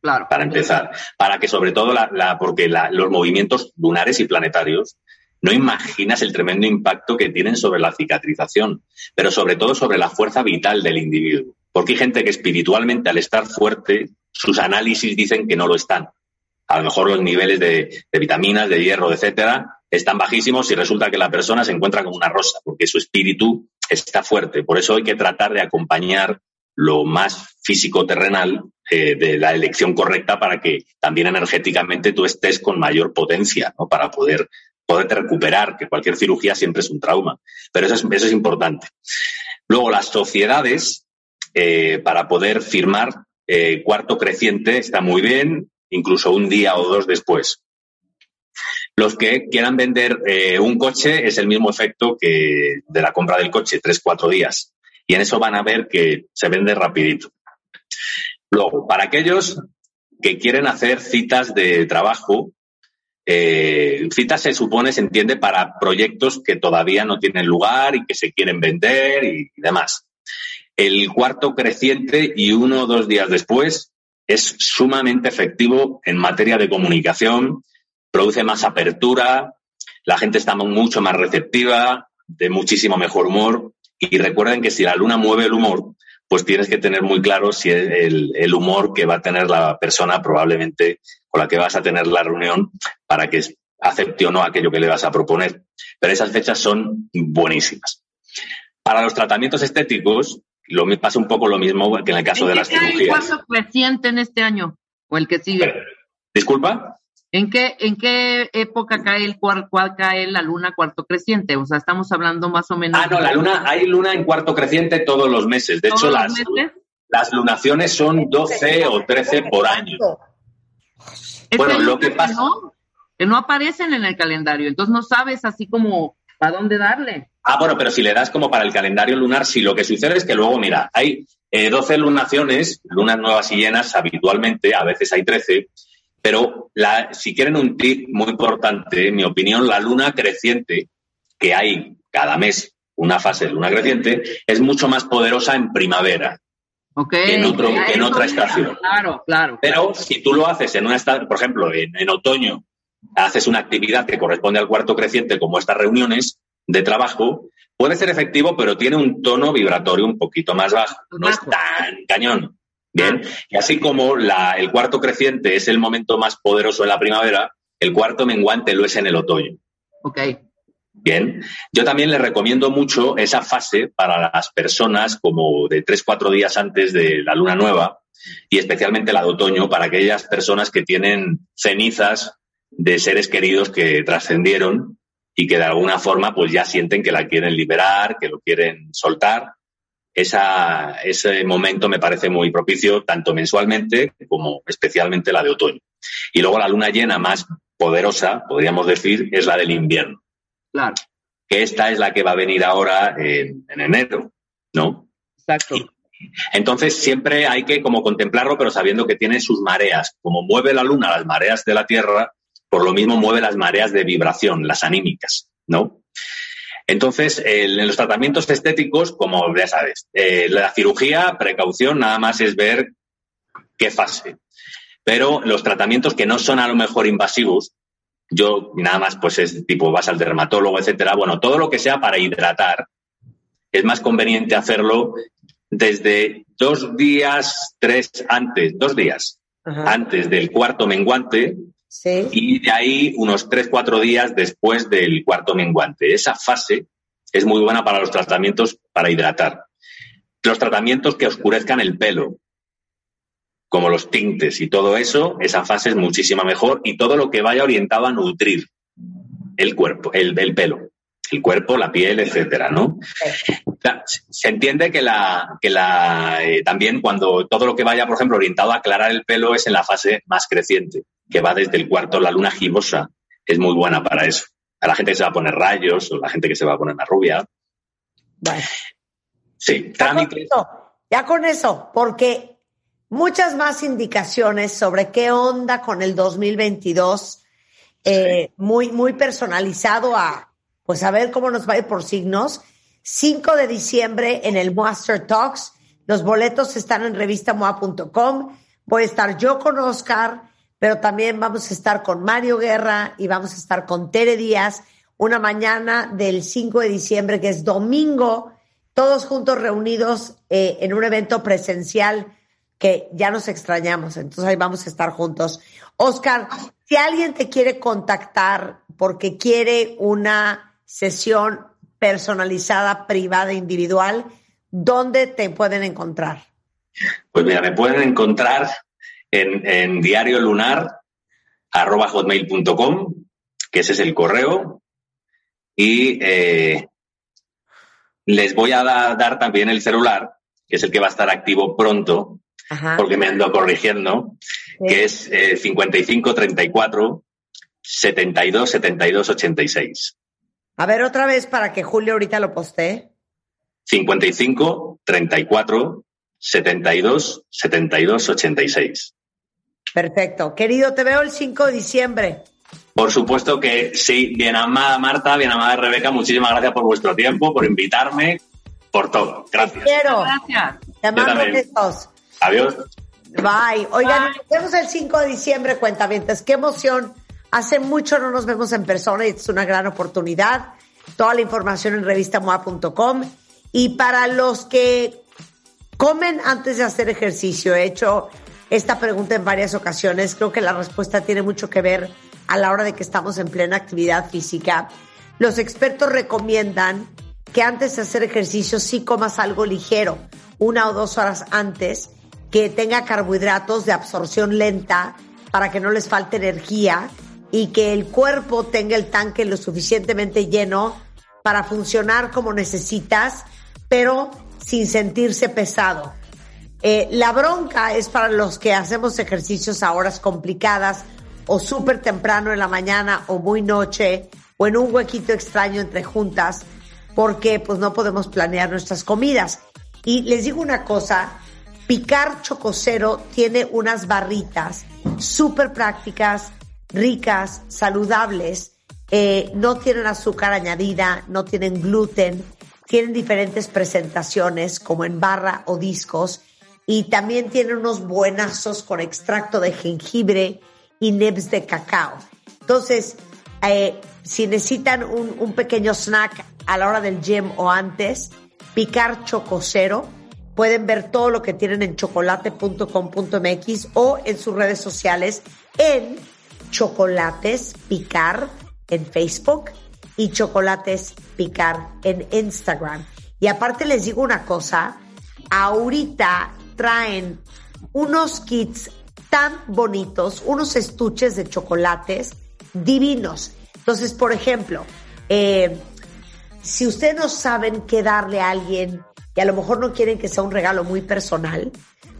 Claro. Para empezar. Para que sobre todo la, porque los movimientos lunares y planetarios no imaginas el tremendo impacto que tienen sobre la cicatrización, pero sobre todo sobre la fuerza vital del individuo. Porque hay gente que espiritualmente, al estar fuerte, sus análisis dicen que no lo están. A lo mejor los niveles de, vitaminas, de hierro, etcétera, están bajísimos y resulta que la persona se encuentra como una rosa, porque su espíritu está fuerte. Por eso hay que tratar de acompañar lo más físico terrenal eh, de la elección correcta para que también energéticamente tú estés con mayor potencia, ¿no? Para poder poderte recuperar, que cualquier cirugía siempre es un trauma. Pero eso es, eso es importante. Luego, las sociedades, eh, para poder firmar eh, cuarto creciente, está muy bien, incluso un día o dos después. Los que quieran vender eh, un coche es el mismo efecto que de la compra del coche, tres, cuatro días. Y en eso van a ver que se vende rapidito. Luego, para aquellos que quieren hacer citas de trabajo, eh, citas se supone, se entiende, para proyectos que todavía no tienen lugar y que se quieren vender y, demás. El cuarto creciente y uno o dos días después es sumamente efectivo en materia de comunicación, produce más apertura, la gente está mucho más receptiva, de muchísimo mejor humor. Y recuerden que si la luna mueve el humor, pues tienes que tener muy claro si el, el, humor que va a tener la persona probablemente con la que vas a tener la reunión para que acepte o no aquello que le vas a proponer. Pero esas fechas son buenísimas. Para los tratamientos estéticos, lo me pasa un poco lo mismo que en el caso de las cirugías. ¿En qué cuarto creciente en este año o el que sigue? Disculpa. ¿En qué, ¿En qué época cae el cual cae la luna cuarto creciente? O sea, estamos hablando más o menos. Ah, no, la luna, hay luna en cuarto creciente todos los meses. De hecho, las, las lunaciones son 12 o 13 por año. Bueno, lo que pasa. No, que no aparecen en el calendario, entonces no sabes así como a dónde darle. Ah, bueno, pero si le das como para el calendario lunar, sí, lo que sucede es que luego, mira, hay 12 eh, lunaciones, lunas nuevas y llenas habitualmente, a veces hay 13, pero la, si quieren un tip muy importante, en mi opinión, la luna creciente, que hay cada mes una fase de luna creciente, es mucho más poderosa en primavera. Que en, otro, en otra estación. Claro, claro. Pero si tú lo haces en una estación, por ejemplo, en, en otoño, haces una actividad que corresponde al cuarto creciente, como estas reuniones de trabajo, puede ser efectivo, pero tiene un tono vibratorio un poquito más bajo. No es tan cañón. Bien, y así como la, el cuarto creciente es el momento más poderoso de la primavera, el cuarto menguante lo es en el otoño. Ok. Bien, yo también le recomiendo mucho esa fase para las personas como de tres, cuatro días antes de la luna nueva y especialmente la de otoño para aquellas personas que tienen cenizas de seres queridos que trascendieron y que de alguna forma pues ya sienten que la quieren liberar, que lo quieren soltar esa, ese momento me parece muy propicio, tanto mensualmente como especialmente la de otoño. Y luego la luna llena más poderosa, podríamos decir, es la del invierno. Claro. Que esta es la que va a venir ahora en, enero, ¿no? Exacto. entonces siempre hay que como contemplarlo, pero sabiendo que tiene sus mareas. Como mueve la luna las mareas de la Tierra, por lo mismo mueve las mareas de vibración, las anímicas, ¿no? Entonces, en los tratamientos estéticos, como ya sabes, eh, la cirugía, precaución, nada más es ver qué fase. Pero los tratamientos que no son a lo mejor invasivos, yo nada más pues es tipo vas al dermatólogo, etcétera. Bueno, todo lo que sea para hidratar, es más conveniente hacerlo desde dos días, tres antes, dos días Ajá. antes del cuarto menguante Sí. y de ahí unos 3-4 días después del cuarto menguante. Esa fase es muy buena para los tratamientos para hidratar. Los tratamientos que oscurezcan el pelo, como los tintes y todo eso, esa fase es muchísima mejor y todo lo que vaya orientado a nutrir el cuerpo, el, el pelo, el cuerpo, la piel, etcétera, ¿no? Se entiende que la, que la eh, también cuando todo lo que vaya, por ejemplo, orientado a aclarar el pelo es en la fase más creciente, que va desde el cuarto, la luna gibosa, es muy buena para eso. A la gente que se va a poner rayos o la gente que se va a poner una rubia. Sí, trámites. ya con eso, porque muchas más indicaciones sobre qué onda con el 2022, eh, muy, muy personalizado a, pues a ver cómo nos va a ir por signos. 5 de diciembre en el Master Talks. Los boletos están en revistamoa.com. Voy a estar yo con Oscar, pero también vamos a estar con Mario Guerra y vamos a estar con Tere Díaz una mañana del 5 de diciembre, que es domingo, todos juntos reunidos eh, en un evento presencial que ya nos extrañamos. Entonces ahí vamos a estar juntos. Oscar, si alguien te quiere contactar porque quiere una sesión personalizada, privada, individual, ¿dónde te pueden encontrar? Pues mira, me pueden encontrar en, en diario lunar arroba hotmail.com, que ese es el correo. Y eh, les voy a da- dar también el celular, que es el que va a estar activo pronto, Ajá. porque me ando corrigiendo, Sí. que es eh, 55 34 72 72 86. A ver, otra vez para que Julio ahorita lo postee. 55 34 72 72 86. Perfecto. Querido, te veo el 5 de diciembre. Por supuesto que sí, bien amada Marta, bien amada Rebeca, muchísimas gracias por vuestro tiempo, por invitarme, por todo. Gracias. Quiero. Gracias. Te mando besos. Adiós. Bye. Oigan, Bye. nos vemos el 5 de diciembre, cuentavientes. Qué emoción. Hace mucho no nos vemos en persona y es una gran oportunidad. Toda la información en revistamoa.com. Y para los que comen antes de hacer ejercicio, he hecho esta pregunta en varias ocasiones. Creo que la respuesta tiene mucho que ver a la hora de que estamos en plena actividad física. Los expertos recomiendan que antes de hacer ejercicio sí comas algo ligero, una o dos horas antes, que tenga carbohidratos de absorción lenta para que no les falte energía y que el cuerpo tenga el tanque lo suficientemente lleno para funcionar como necesitas, pero sin sentirse pesado. Eh, la bronca es para los que hacemos ejercicios a horas complicadas o súper temprano en la mañana o muy noche o en un huequito extraño entre juntas porque pues no podemos planear nuestras comidas. Y les digo una cosa, Picar Chococero tiene unas barritas súper prácticas, ricas, saludables, eh, no tienen azúcar añadida, no tienen gluten, tienen diferentes presentaciones como en barra o discos y también tienen unos buenazos con extracto de jengibre y nibs de cacao. Entonces, eh, si necesitan un, un pequeño snack a la hora del gym o antes, picar chococero. Pueden ver todo lo que tienen en chocolate.com.mx o en sus redes sociales en Chocolates Picar en Facebook y Chocolates Picar en Instagram. Y aparte les digo una cosa, ahorita traen unos kits tan bonitos, unos estuches de chocolates divinos. Entonces, por ejemplo, eh, si ustedes no saben qué darle a alguien y a lo mejor no quieren que sea un regalo muy personal,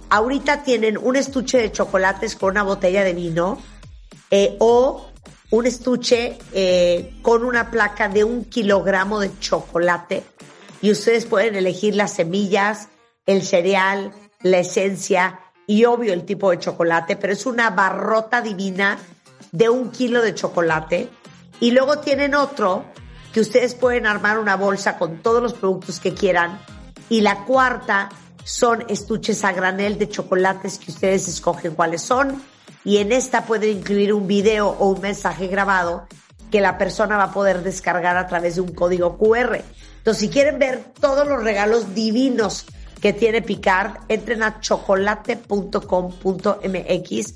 ahorita tienen un estuche de chocolates con una botella de vino eh, o un estuche eh, con una placa de un kilogramo de chocolate y ustedes pueden elegir las semillas, el cereal, la esencia y obvio el tipo de chocolate, pero es una barrota divina de un kilo de chocolate. Y luego tienen otro que ustedes pueden armar una bolsa con todos los productos que quieran. Y la cuarta son estuches a granel de chocolates que ustedes escogen cuáles son. Y en esta pueden incluir un video o un mensaje grabado que la persona va a poder descargar a través de un código QR. Entonces, si quieren ver todos los regalos divinos que tiene Picard, entren a chocolate.com.mx,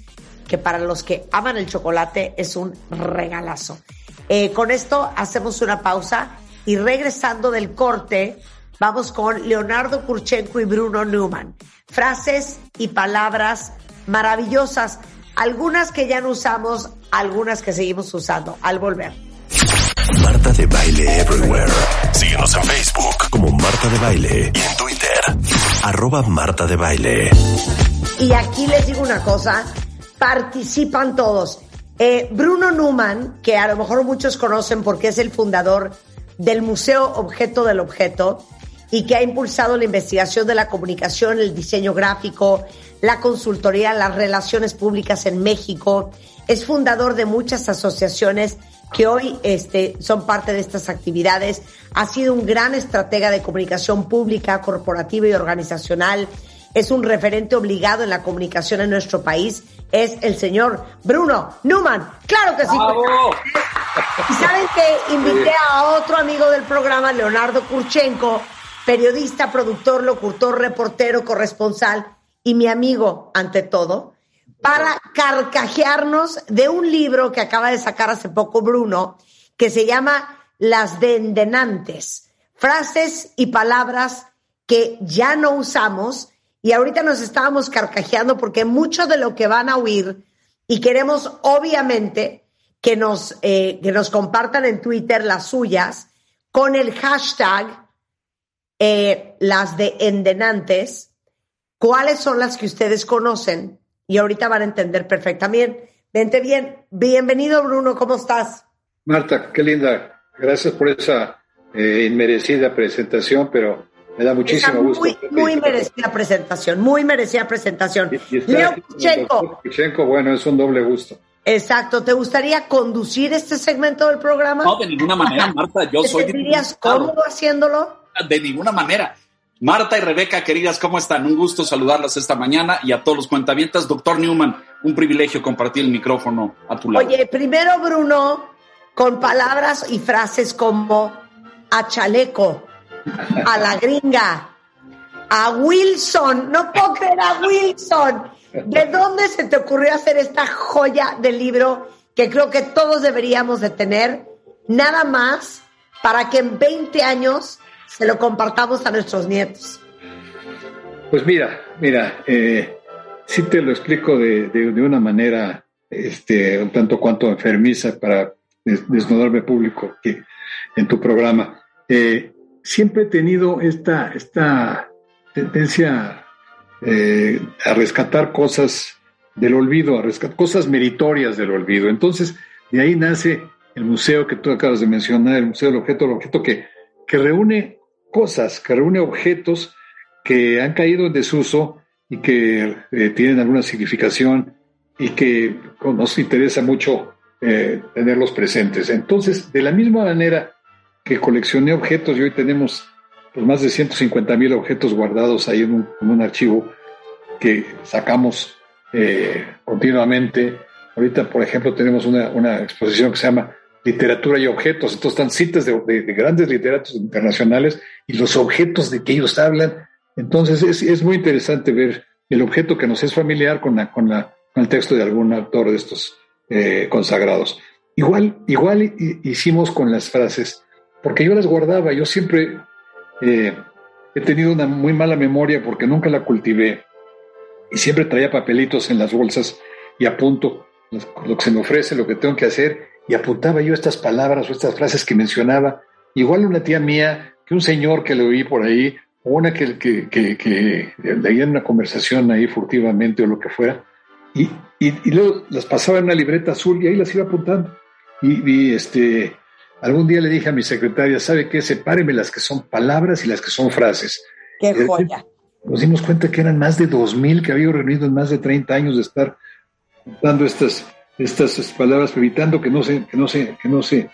que para los que aman el chocolate es un regalazo. Eh, con esto hacemos una pausa y regresando del corte, vamos con Leonardo Kurchenko y Bruno Newman. Frases y palabras maravillosas, algunas que ya no usamos, algunas que seguimos usando al volver. Marta de Baile Everywhere. Síguenos en Facebook como Marta de Baile y en Twitter, arroba Marta de Baile. Y aquí les digo una cosa, participan todos. Eh, Bruno Newman, que a lo mejor muchos conocen porque es el fundador del Museo Objeto del Objeto y que ha impulsado la investigación de la comunicación, el diseño gráfico, la consultoría, las relaciones públicas en México. Es fundador de muchas asociaciones que hoy este, son parte de estas actividades. Ha sido un gran estratega de comunicación pública, corporativa y organizacional. Es un referente obligado en la comunicación en nuestro país. Es el señor Bruno Newman. Claro que sí. Y saben que invité a otro amigo del programa, Leonardo Kurchenko, periodista, productor, locutor, reportero, corresponsal y mi amigo ante todo, para carcajearnos de un libro que acaba de sacar hace poco Bruno, que se llama Las Dendenantes, frases y palabras que ya no usamos y ahorita nos estábamos carcajeando porque mucho de lo que van a oír y queremos obviamente que nos, eh, que nos compartan en Twitter las suyas con el hashtag eh, las de endenantes, cuáles son las que ustedes conocen y ahorita van a entender perfectamente. Vente bien. Bienvenido, Bruno. ¿Cómo estás? Marta, qué linda. Gracias por esa eh, inmerecida presentación, pero me da muchísimo muy, gusto. Muy merecida presentación, muy merecida presentación. Y- Leo bueno, es un doble gusto. Exacto. ¿Te gustaría conducir este segmento del programa? No, de ninguna manera, Marta. Yo ¿Te soy sentirías diputado. cómodo haciéndolo? De ninguna manera. Marta y Rebeca, queridas, ¿cómo están? Un gusto saludarlas esta mañana y a todos los cuentavientas. Doctor Newman, un privilegio compartir el micrófono a tu lado. Oye, primero Bruno, con palabras y frases como a chaleco, a la gringa, a Wilson, no puedo creer a Wilson. ¿De dónde se te ocurrió hacer esta joya de libro que creo que todos deberíamos de tener? Nada más para que en 20 años se lo compartamos a nuestros nietos. Pues mira, mira, eh, sí te lo explico de, de- una manera este, un tanto cuanto enfermiza para des- desnudarme público aquí en tu programa. Eh, siempre he tenido esta, esta tendencia eh, a rescatar cosas del olvido, a rescatar cosas meritorias del olvido. Entonces, de ahí nace el museo que tú acabas de mencionar, el Museo del Objeto, el objeto que, que reúne cosas, que reúne objetos que han caído en desuso y que eh, tienen alguna significación y que nos interesa mucho eh, tenerlos presentes. Entonces, de la misma manera que coleccioné objetos y hoy tenemos pues, más de 150 mil objetos guardados ahí en un, archivo que sacamos eh, continuamente. Ahorita, por ejemplo, tenemos una, una exposición que se llama Literatura y Objetos. Entonces están citas de, de- de grandes literatos internacionales y los objetos de que ellos hablan. Entonces es, es muy interesante ver el objeto que nos es familiar con, la, con, la, con el texto de algún autor de estos eh, consagrados. Igual, igual hi- hicimos con las frases, porque yo las guardaba, yo siempre eh, he tenido una muy mala memoria porque nunca la cultivé y siempre traía papelitos en las bolsas y apunto lo que se me ofrece, lo que tengo que hacer y apuntaba yo estas palabras o estas frases que mencionaba. Igual una tía mía, que un señor que le oí por ahí, o una que, que, que, que leía en una conversación ahí furtivamente o lo que fuera, y, y, y luego las pasaba en una libreta azul y ahí las iba apuntando. Y, y, este, algún día le dije a mi secretaria, ¿sabe qué? Sepáreme las que son palabras y las que son frases. ¡Qué joya! Nos dimos cuenta que eran más de 2.000 que había reunido en más de 30 años de estar dando estas, estas palabras, evitando que no se, que no se, que no se,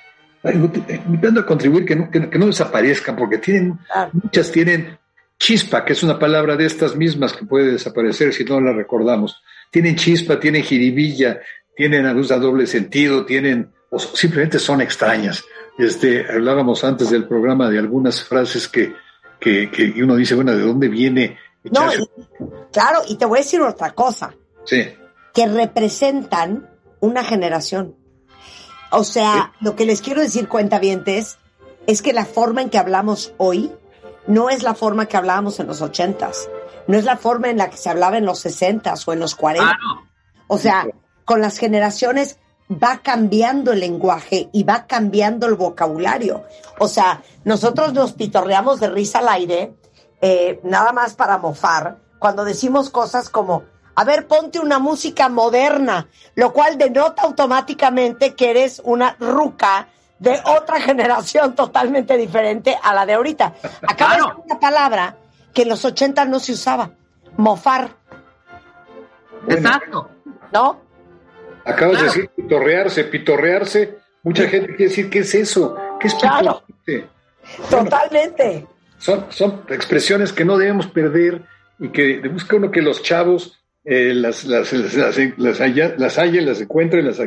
invitando a contribuir que no, que, que no desaparezcan, porque tienen, Claro. muchas tienen chispa, que es una palabra de estas mismas que puede desaparecer si no la recordamos. Tienen chispa, tienen jiribilla, tienen luz a doble sentido, tienen, o simplemente son extrañas. Este, hablábamos antes del programa de algunas frases que, que, que uno dice, bueno, ¿de dónde viene? No, y- claro, y te voy a decir otra cosa, Sí, que representan una generación. O sea, lo que les quiero decir, cuentavientes, es que la forma en que hablamos hoy no es la forma que hablábamos en los ochentas, no es la forma en la que se hablaba en los sesentas o en los cuarenta. Claro. O sea, con las generaciones va cambiando el lenguaje y va cambiando el vocabulario. O sea, nosotros nos pitorreamos de risa al aire, eh, nada más para mofar, cuando decimos cosas como, a ver, ponte una música moderna, lo cual denota automáticamente que eres una ruca de otra generación totalmente diferente a la de ahorita. Acaba de Claro. ser una palabra que en los 80 no se usaba, mofar, Bueno. Exacto. ¿no? acabas Claro. de decir pitorrearse, pitorrearse. Mucha gente quiere decir, ¿qué es eso? ¿Qué es Claro. pitorrearse? Totalmente. Son, son expresiones que no debemos perder y que busca uno que los chavos eh, las, las, las, las, las haya- las hallen, las encuentren, las,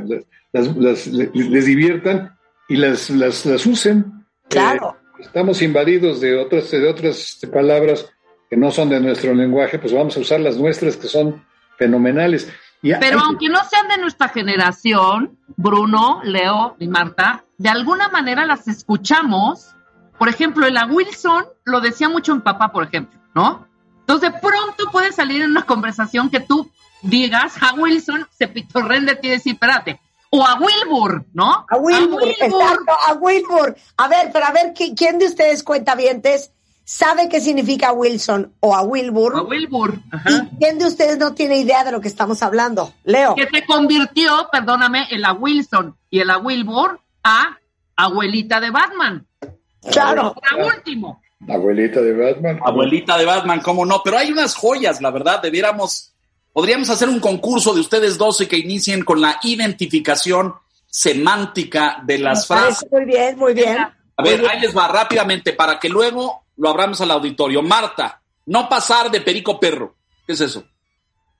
les, diviertan y las, las, las usen. Claro. Eh, estamos invadidos de otras, de otras este, palabras que no son de nuestro lenguaje, pues vamos a usar las nuestras que son fenomenales. Y Pero hay- aunque no sean de nuestra generación, Bruno, Leo y Marta, de alguna manera las escuchamos. Por ejemplo, el a Wilson lo decía mucho en papá, por ejemplo, ¿no? Entonces, de pronto puede salir en una conversación que tú digas, a Wilson se pitorren de ti y decir, espérate. O a Wilbur, ¿no? A Wilbur, Wilbur. exacto, a Wilbur. A ver, pero a ver, ¿qui- ¿quién de ustedes cuentavientes sabe qué significa Wilson o a Wilbur? A Wilbur. Ajá. ¿Y quién de ustedes no tiene idea de lo que estamos hablando? Leo. Que se convirtió, perdóname, el a Wilson y el a Wilbur a abuelita de Batman. Claro. Para último. Abuelita de Batman. Abuelita de Batman, cómo no, pero hay unas joyas, la verdad, debiéramos, podríamos hacer un concurso de ustedes dos y que inicien con la identificación semántica de las Me parece frases. Muy bien, muy bien. A ver, ahí les va rápidamente para que luego lo abramos al auditorio. Marta, no pasar de perico perro. ¿Qué es eso?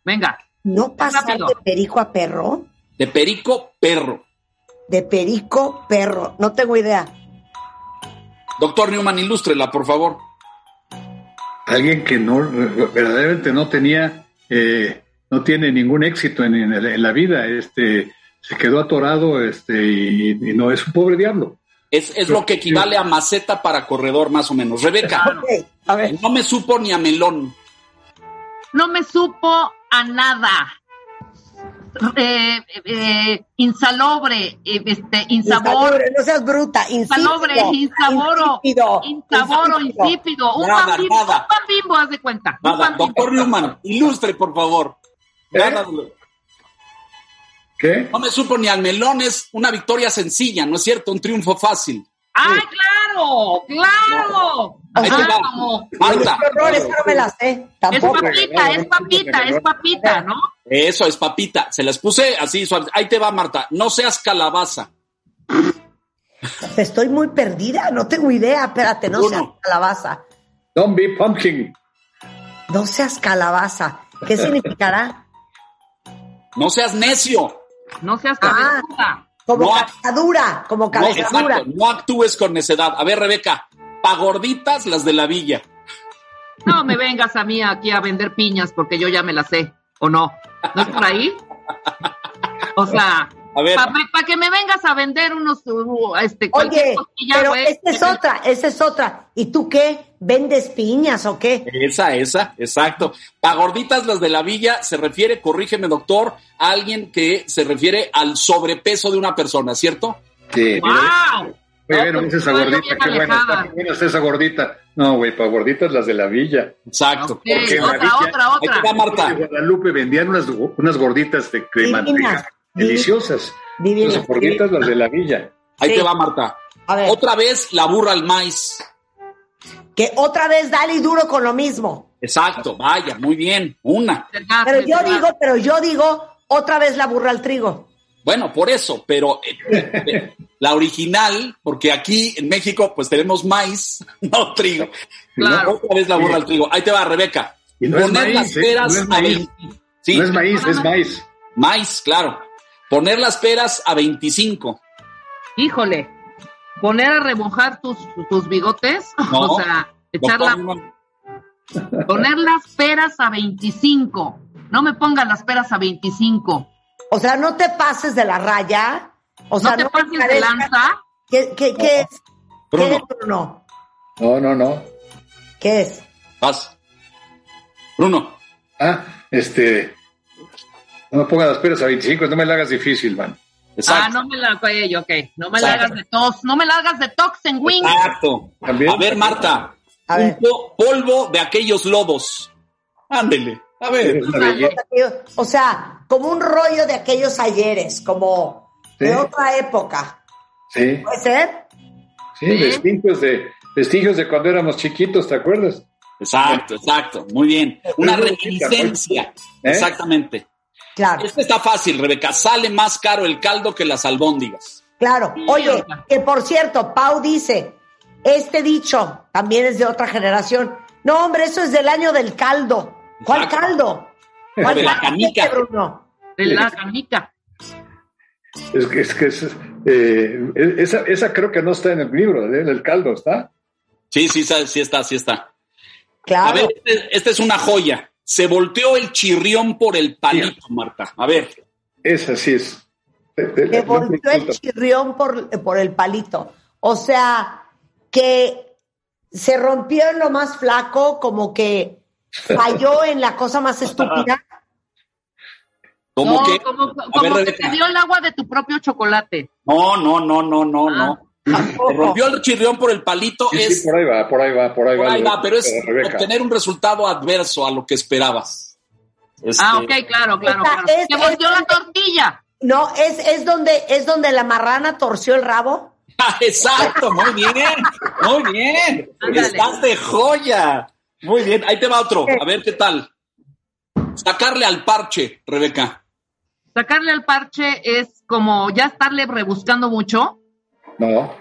Venga. No pasar Rápido. de perico a perro, De perico perro. de perico perro. No tengo idea. Doctor Newman, ilústrela, por favor. alguien que no verdaderamente no tenía eh, no tiene ningún éxito en, en la- en la vida este se quedó atorado este y, y no es un pobre diablo Es, es lo que equivale a maceta para corredor, más o menos. Rebeca, Ok, a ver. no me supo ni a melón. No me supo a nada. Eh, eh, insalobre, eh, este, insabor, Insalubre, No seas bruta. insalobre, insípido, insaboro, insípido, insaboro, insípido. insípido. Un Nada, pan bimbo, nada. un pan bimbo, haz de cuenta. Un pan bimbo. doctor Newman, ilustre, por favor. ¿Eh? Nada, ¿qué? No me supo ni al melón, es una victoria sencilla, ¿no es cierto? Un triunfo fácil. ¡Ay, claro! ¡Claro! Ahí te Ah, va. como- Marta, Qué horror, esa no me la sé. Es papita, es papita, es papita, ¿no? eso es papita. Se las puse así suave. Ahí te va, Marta. No seas calabaza. Estoy muy perdida, no tengo idea. Espérate, no seas calabaza. don't be pumpkin No seas calabaza. ¿Qué significará? No seas necio. No seas Ah. Como No. cabeza dura, como No, cabeza dura. exacto. No actúes con necedad. A ver, Rebeca, pa' gorditas las de la villa. No me vengas a mí aquí a vender piñas porque yo ya me las sé, ¿o no? ¿No es por ahí? O sea, para que me vengas a vender unos, uh, este, Oye, pero esta es otra, esta es otra. ¿Y tú qué? ¿Vendes piñas o qué? esa, esa, exacto. Pa' gorditas las de la villa se refiere, corrígeme, doctor, a alguien que se refiere al sobrepeso de una persona, ¿cierto? sí mira, ¡Wow! muy bien No, dice esa pues, gordita qué buena alejada. está, qué buena está esa gordita no güey para gorditas las de la villa Exacto. Ok, Porque otra, maravilla. otra, Ahí te va, otra. Marta. en Guadalupe vendían unas, unas gorditas de, de Divinas, manteca deliciosas Divinas, Las gorditas las de la villa Ahí Sí. te va, Marta. A ver, Otra vez la burra al maíz. Que otra vez dale y duro con lo mismo. Exacto, vaya, muy bien. Una. Pero yo digo, pero yo digo, otra vez la burra al trigo. Bueno, por eso, pero eh, eh, la original, porque aquí en México pues tenemos maíz, no trigo. Claro. Otra vez la burra al trigo. Ahí te va, Rebeca. Y no es Poner maíz, las ¿eh? peras No es a maíz. 20. Sí, no es maíz es maíz maíz, claro. Poner las peras a 25. Híjole, poner a remojar tus, tus bigotes, No. o sea, Echar Doctor la- Newman. poner las peras a 25. No me pongas las peras a 25. O sea, no te pases de la raya. O sea, no te pases de lanza. ¿Qué, qué, qué es? ¿Qué Bruno. es, Bruno? No, no, no. ¿Qué es? Vas. Bruno. Ah, este. No me pongas las peras a 25, no me la hagas difícil, man. Exacto. Ah, no me la ok, ok. No me la Exacto. hagas de tos. No me la hagas de tox en wing. Exacto. También. A ver, Marta. A un ver. po- polvo de aquellos lodos. Ándele. A ver. O sea, como un rollo de aquellos ayeres, como de otra época. Sí, ¿Puede ser? sí, vestigios de, vestigios de cuando éramos chiquitos, ¿te acuerdas? Exacto, exacto. Muy bien. Una reminiscencia. ¿Eh? Exactamente. Claro, Este está fácil, Rebeca. Sale más caro el caldo que las albóndigas. claro. Oye, que por cierto, Pau dice, este dicho también es de otra generación. No, hombre, eso es del año del caldo. ¿Cuál Exacto. caldo? ¿Cuál De la caldo, canica. Bruno? De la canica. Es que, es que es, eh, esa, esa creo que no está en el libro, ¿eh? el caldo, ¿está? Sí, sí, sí está, sí está. A Claro. ver, este- esta es una joya. Se volteó el chirrión por el palito, Marta. A ver. Esa sí es. Te- te- Le no volvió el chirrión por, por el palito. O sea, que se rompió en lo más flaco, como que falló en la cosa más estúpida. ¿Cómo no, que? como, A como ver, que te dio el agua de tu propio chocolate. No, no, no, no, no, Ah. no. Rompió el chirrión por el palito. Sí, es sí, por ahí va, por ahí va, por ahí por va. ahí va, pero es obtener un resultado adverso a lo que esperabas. Este, Ah, ok, claro, claro, Esta claro. es- Te volteó la tortilla. No, es, es donde es donde la marrana torció el rabo. Ah, Exacto, muy bien, muy bien. Ándale. Estás de joya. Muy bien, ahí te va otro. A ver qué tal. Sacarle al parche, Rebeca. Sacarle al parche es como ya estarle rebuscando mucho. No,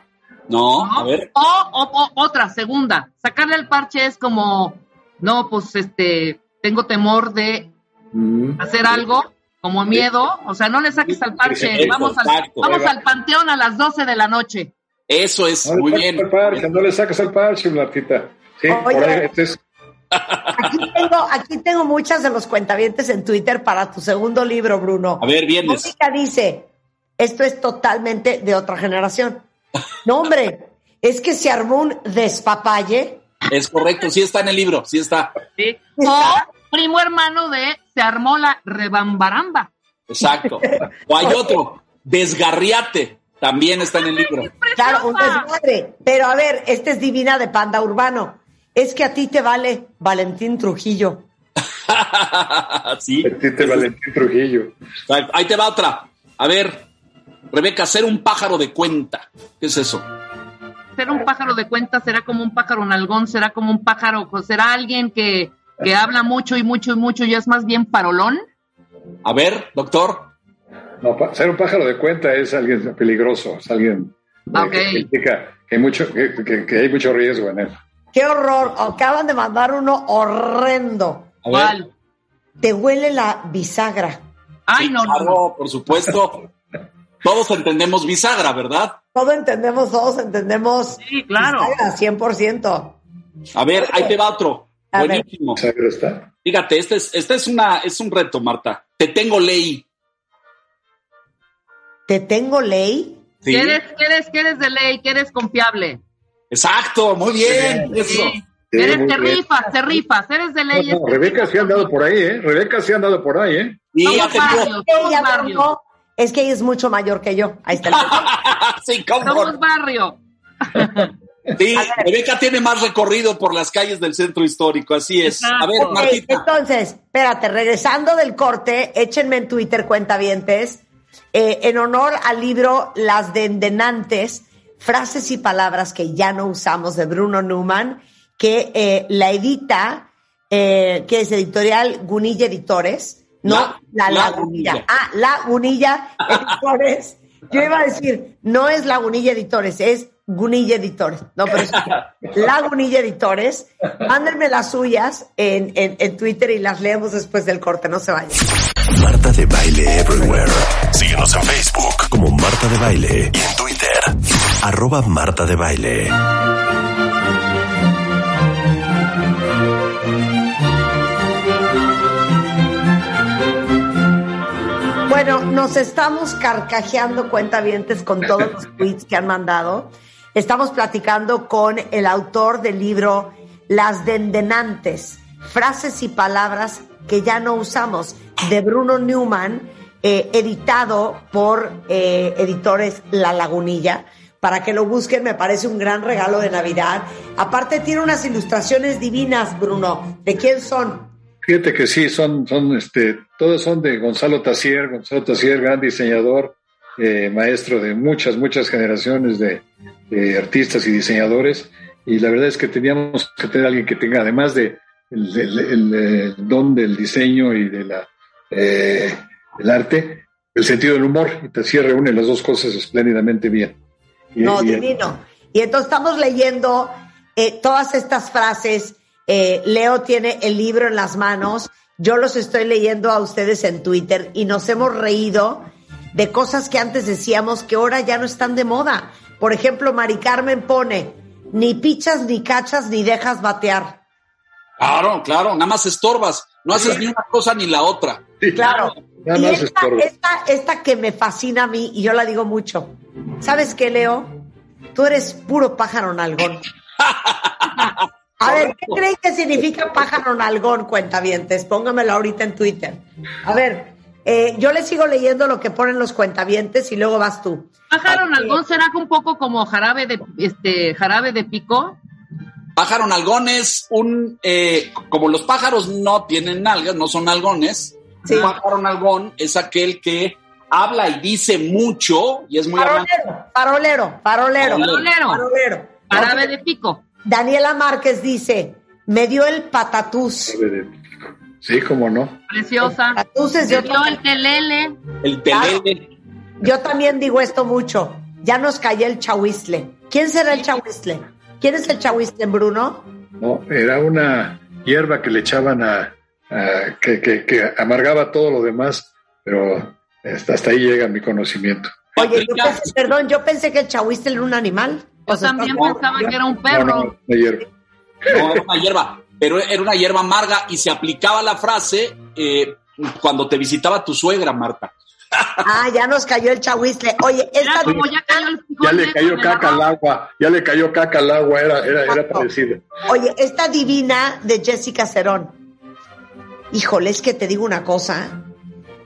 No, a ver. O, o- o- otra, segunda. Sacarle al parche es como, no, pues este, tengo temor de Mm. hacer algo, como miedo. O sea, no le saques al parche. Vamos al, vamos al panteón a las 12 de la noche. Eso es, No muy bien. parche, no le sacas al parche, Martita. Sí, Oye. por ahí, este es- Aquí tengo, aquí tengo muchas de los cuentavientes en Twitter para tu segundo libro, Bruno. A ver, vienes. Mónica dice, esto es totalmente de otra generación. No, hombre, es que se armó un despapalle. Es correcto, sí está en el libro, sí está. ¿sí? O primo hermano de se armó la rebambaramba. Exacto. O hay otro, desgarriate, también está en el libro. Claro, un desmadre. Pero a ver, esta es divina de Panda Urbano. Es que a ti te vale Valentín Trujillo. sí. Tite Valentín Trujillo. Ahí te va otra. A ver, Rebeca, ser un pájaro de cuenta. ¿Qué es eso? Ser un pájaro de cuenta será como un pájaro nalgón, será como un pájaro, será alguien que, que habla mucho y mucho y mucho y es más bien parolón. A ver, doctor. No, ser un pájaro de cuenta es alguien peligroso, es alguien eh, Ok. que significa que hay mucho, que, que- que hay mucho riesgo en él. ¡Qué horror! Acaban de mandar uno horrendo. A ver. ¿Cuál? Te huele la bisagra. Ay, Sí, no, no, no. claro, por supuesto. Todos entendemos bisagra, ¿verdad? Todo entendemos, todos entendemos. Sí, claro. bisagra, 100%. A ver, ahí te va otro. A ver. Buenísimo. ¿Sabe está? Fíjate, este es, este es una, es un reto, Marta. Te tengo ley. ¿Te tengo ley? ¿Sí? Que eres, de ley, que eres confiable. Exacto, muy bien. Eso. Sí. Eres, te rifas, te rifas, eres de ley. No, no, Rebeca sí ha andado por ahí, ¿eh? Rebeca sí ha andado por ahí, ¿eh? Y ha tenido- varios, es que ella es mucho mayor que yo. Ahí está el sí. Somos barrio. Sí, Rebeca tiene más recorrido por las calles del centro histórico, así es. A ver, Ok, Martita. entonces, espérate, regresando del corte, échenme en Twitter cuentavientes, eh, en honor al libro Las Dendenantes, frases y palabras que ya no usamos de Bruno Newman, que eh, la edita, eh, que es editorial Gunilla Editores, no La- la, La Lagunilla. Gunilla. Ah, Lagunilla Editores. Yo iba a decir, no es Lagunilla Editores, es Gunilla Editores. No, pero es Lagunilla Editores. Mándenme las suyas en, en, en Twitter y las leemos después del corte, no se vayan. Marta de Baile Everywhere. Síguenos en Facebook como Marta de Baile y en Twitter, arroba Marta de Baile. Nos estamos carcajeando cuentavientes con todos los tweets que han mandado. Estamos platicando con el autor del libro Las Dendenantes, frases y palabras que ya no usamos, de Bruno Newman, eh, editado por eh, editores La Lagunilla. Para que lo busquen, me parece un gran regalo de Navidad. Aparte tiene unas ilustraciones divinas, Bruno. ¿De quién son? Fíjate que sí, son, son, este, todos son de Gonzalo Tassier, Gonzalo Tassier, gran diseñador, eh, maestro de muchas, muchas generaciones de, de artistas y diseñadores. Y la verdad es que teníamos que tener alguien que tenga, además de el, el- el, eh, don del diseño y de la, eh, del arte, el sentido del humor. Y Tassier reúne las dos cosas espléndidamente bien. Y- No, y- divino. Y entonces estamos leyendo eh, todas estas frases. Eh, Leo tiene el libro en las manos. Yo los estoy leyendo a ustedes en Twitter y nos hemos reído de cosas que antes decíamos que ahora ya no están de moda. Por ejemplo, Mari Carmen pone, ni pichas, ni cachas, ni dejas batear. Claro, claro, nada más estorbas. No haces ni una cosa ni la otra. Sí, Claro. Nada y más esta, esta, esta que me fascina a mí, y yo la digo mucho. ¿Sabes qué, Leo? Tú eres puro pájaro nalgón. A ver, ¿qué creen que significa pájaro nalgón, cuentavientes? Póngamelo ahorita en Twitter. A ver, eh, yo le sigo leyendo lo que ponen los cuentavientes y luego vas tú. Pájaro Aquí. nalgón será un poco como jarabe de este jarabe de pico. Pájaro nalgón es un, eh, como los pájaros no tienen nalgas, no son nalgones, Sí. un pájaro nalgón es aquel que habla y dice mucho y es muy hablante. Farolero, farolero, farolero. Farolero. Farolero. Jarabe de pico. Daniela Márquez dice, me dio el patatús. Sí, cómo no. Preciosa. Patatús es de Se otro dio el telele. El telele, Yo también digo esto mucho. Ya nos cayó el chahuizle. ¿Quién será el chahuizle? ¿Quién es el chahuizle, Bruno? No, era una hierba que le echaban a, a- que, que- que amargaba todo lo demás, pero hasta, hasta ahí llega mi conocimiento. Oye, yo pensé, perdón, yo pensé que el chahuizle era un animal. Yo también pensaba que era un perro. no, una hierba. no era una hierba, pero era una hierba amarga y se aplicaba la frase eh, cuando te visitaba tu suegra, Marta. Ah, ya nos cayó el chahuizle. Oye, esta como ya cayó el Ya le cayó caca al agua, ya le cayó caca al agua, era, era, era Exacto. parecido. Oye, esta divina de Jessica Cerón. Híjole, es que te digo una cosa.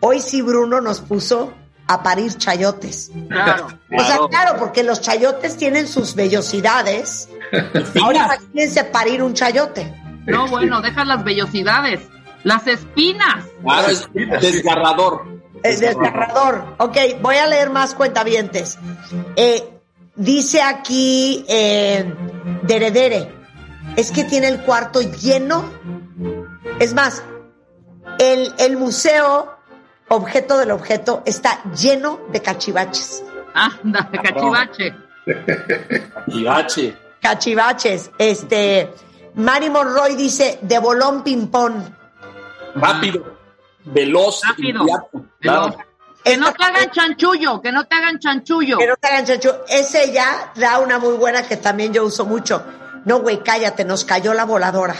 Hoy sí Bruno nos puso a parir chayotes. Claro. O sea, claro, porque los chayotes tienen sus vellosidades. Ahora imagínense parir un chayote. No, bueno, deja las vellosidades. Las espinas. Claro, es desgarrador. El desgarrador. Ok, voy a leer más cuentavientes. Eh, dice aquí eh, Deredere. Es que tiene el cuarto lleno. Es más, el, el museo, objeto del objeto, está lleno de cachivaches. Anda, cachivache. H. Cachivaches. Este, Mari Monroy dice, de bolón ping-pong. Rápido, veloz, Rápido. Claro. Que no te hagan chanchullo, que no te hagan chanchullo. Que no te hagan chancho. Ese ya da una muy buena que también yo uso mucho. No, güey, cállate, nos cayó la voladora.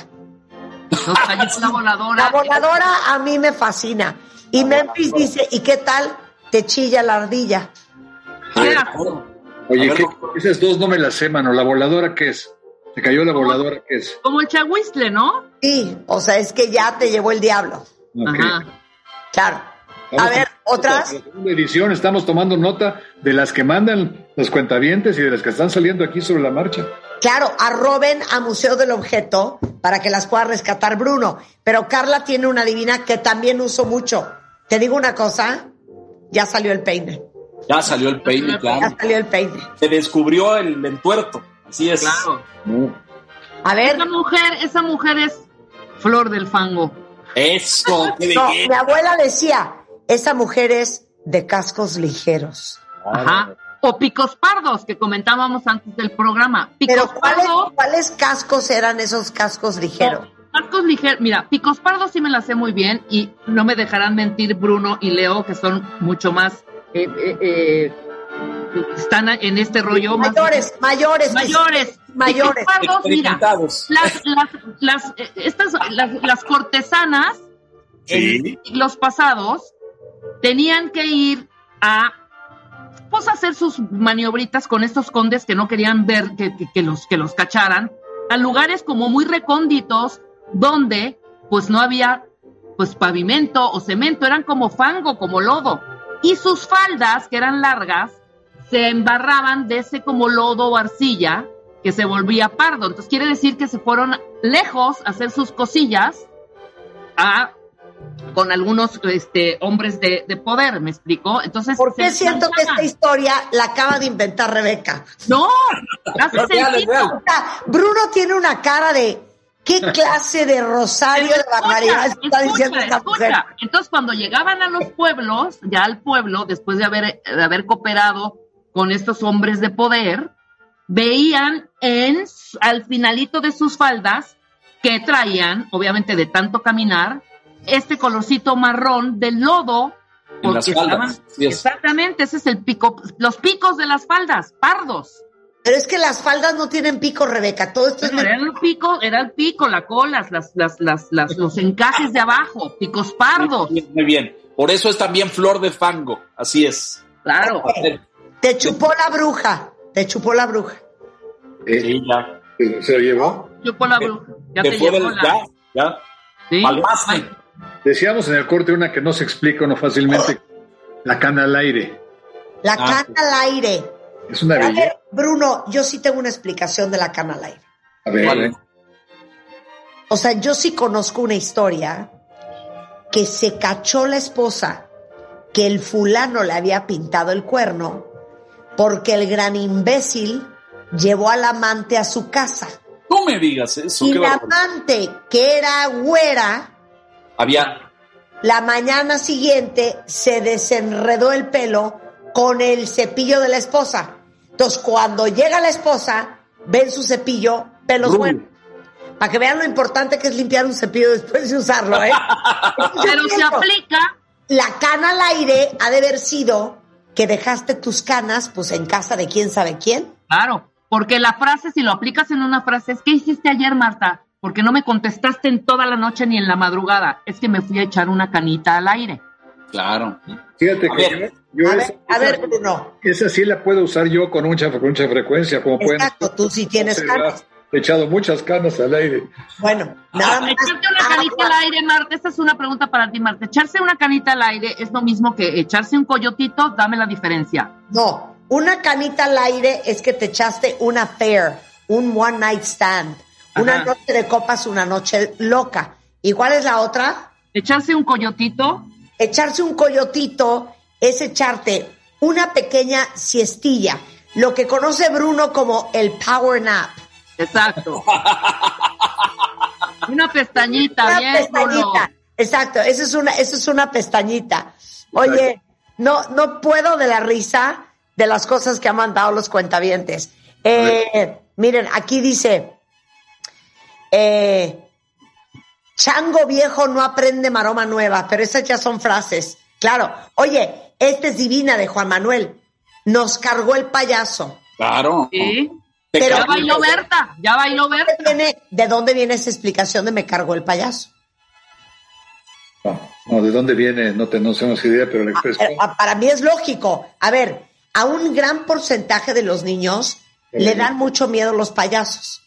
Nos cayó una voladora. La voladora a mí me fascina. Y Memphis dice, ¿y qué tal? Te chilla la ardilla. Qué. Oye, ver, ¿qué- esas dos no me las sé, mano. ¿La voladora qué es? ¿Se cayó la voladora qué es? Como el chahuizle, ¿no? Sí, o sea, es que ya te llevó el diablo. Ajá. Claro. A ver, otras. la segunda edición estamos tomando nota de las que mandan los cuentavientes y de las que están saliendo aquí sobre la marcha. Claro, arroben a Museo del Objeto para que las pueda rescatar Bruno. Pero Carla tiene una divina que también uso mucho. Te digo una cosa, ya salió el peine. Ya salió el peine, Ya claro. salió el peine. Se descubrió el entuerto. Así es. Claro. No. A ver, Esa mujer, esa mujer es flor del fango. Eso, qué no, mi abuela decía, esa mujer es de cascos ligeros. Ajá. O picos pardos, que comentábamos antes del programa. Picos Pero ¿cuáles, pardos, ¿cuáles cascos eran esos cascos ligeros? Cascos ligeros. Mira, picos pardos sí me la sé muy bien y no me dejarán mentir Bruno y Leo, que son mucho más. eh, eh, eh, están en este rollo más. Mayores, mayores. que- Mayores. Mayores. Picos pardos, mira. Las, las, las, eh, estas, las, las cortesanas Sí. en siglos pasados tenían que ir a pues hacer sus maniobritas con estos condes que no querían ver que, que- que los, que los cacharan, a lugares como muy recónditos, donde pues no había pues pavimento o cemento, eran como fango, como lodo. Y sus faldas, que eran largas, se embarraban de ese como lodo o arcilla que se volvía pardo. Entonces quiere decir que se fueron lejos a hacer sus cosillas a con algunos este, hombres de, de poder, ¿me explico? Entonces, ¿Por qué siento que esta historia la acaba de inventar Rebeca? No, hace sentido. real. O sea, Bruno tiene una cara de ¿qué clase de rosario de Escucha, está escucha, diciendo esta mujer? escucha. Entonces, cuando llegaban a los pueblos, ya al pueblo, después de haber, de haber cooperado con estos hombres de poder, veían en, al finalito de sus faldas que traían, obviamente de tanto caminar, este colorcito marrón del lodo. En las porque faldas, estaban- así es. exactamente, ese es el pico, los picos de las faldas, pardos. Pero es que las faldas no tienen pico, Rebeca. Todo esto es Bueno, era el pico, era el pico, la cola, las, las, las, las, los encajes de abajo, picos pardos. Muy bien, muy bien. Por eso es también flor de fango. Así es. Claro. Te chupó la bruja. Te chupó la bruja. Eh, Sí, ya. ¿Se lo llevó? Por la bruja. Ya Te te fue llevó del- la- ya, ya. ¿Sí? Palmaste. Decíamos en el corte una que no se explica no fácilmente, la cana al aire. La Ah, cana al aire. Es una A belleza. ver, Bruno, yo sí tengo una explicación de la cana al aire. A ver, Vale. O sea, yo sí conozco una historia que se cachó la esposa que el fulano le había pintado el cuerno porque el gran imbécil llevó al amante a su casa. No me digas eso. Y la amante, que era güera, Había. la mañana siguiente se desenredó el pelo con el cepillo de la esposa. Entonces, cuando llega la esposa, ven su cepillo, pelos buenos. Para que vean lo importante que es limpiar un cepillo después de usarlo, ¿eh? Pero se aplica, La cana al aire ha de haber sido que dejaste tus canas, pues, en casa de quién sabe quién. claro, porque la frase, si lo aplicas en una frase, es ¿qué hiciste ayer, Marta? Porque no me contestaste en toda la noche ni en la madrugada. Es que me fui a echar una canita al aire. Claro. Fíjate A que ver, yo, yo a esa, ver, a ver, Bruno. esa sí la puedo usar yo con mucha, con mucha frecuencia, como pueden Exacto, tú sí tienes canas. He echado muchas canas al aire. Bueno, nada más. Echarte una canita al aire, Marta, esta es una pregunta para ti, Marta. Echarse una canita al aire es lo mismo que echarse un coyotito, dame la diferencia. No, una canita al aire es que te echaste una affair, un one night stand, una Ajá. noche de copas, una noche loca. ¿Y cuál es la otra? Echarse un coyotito, Echarse un coyotito es echarte una pequeña siestilla, lo que conoce Bruno como el power nap. exacto. Una pestañita, Una bien, pestañita. Bruno. Exacto, eso es una, eso es una pestañita. Oye, no, no puedo de la risa de las cosas que han mandado los cuentavientes. Eh, miren, aquí dice, eh, chango viejo no aprende maroma nueva, pero esas ya son frases. Claro, oye, esta es divina de Juan Manuel. Nos cargó el payaso. Claro. Sí. Pero- Ya bailó Berta, ya bailó ¿De Berta. dónde viene, de dónde viene esa explicación de me cargó el payaso? No, no, ¿de dónde viene? No tenemos idea, pero la expresión. Eh, ah, Para mí es lógico. A ver, a un gran porcentaje de los niños le dan mucho miedo los payasos.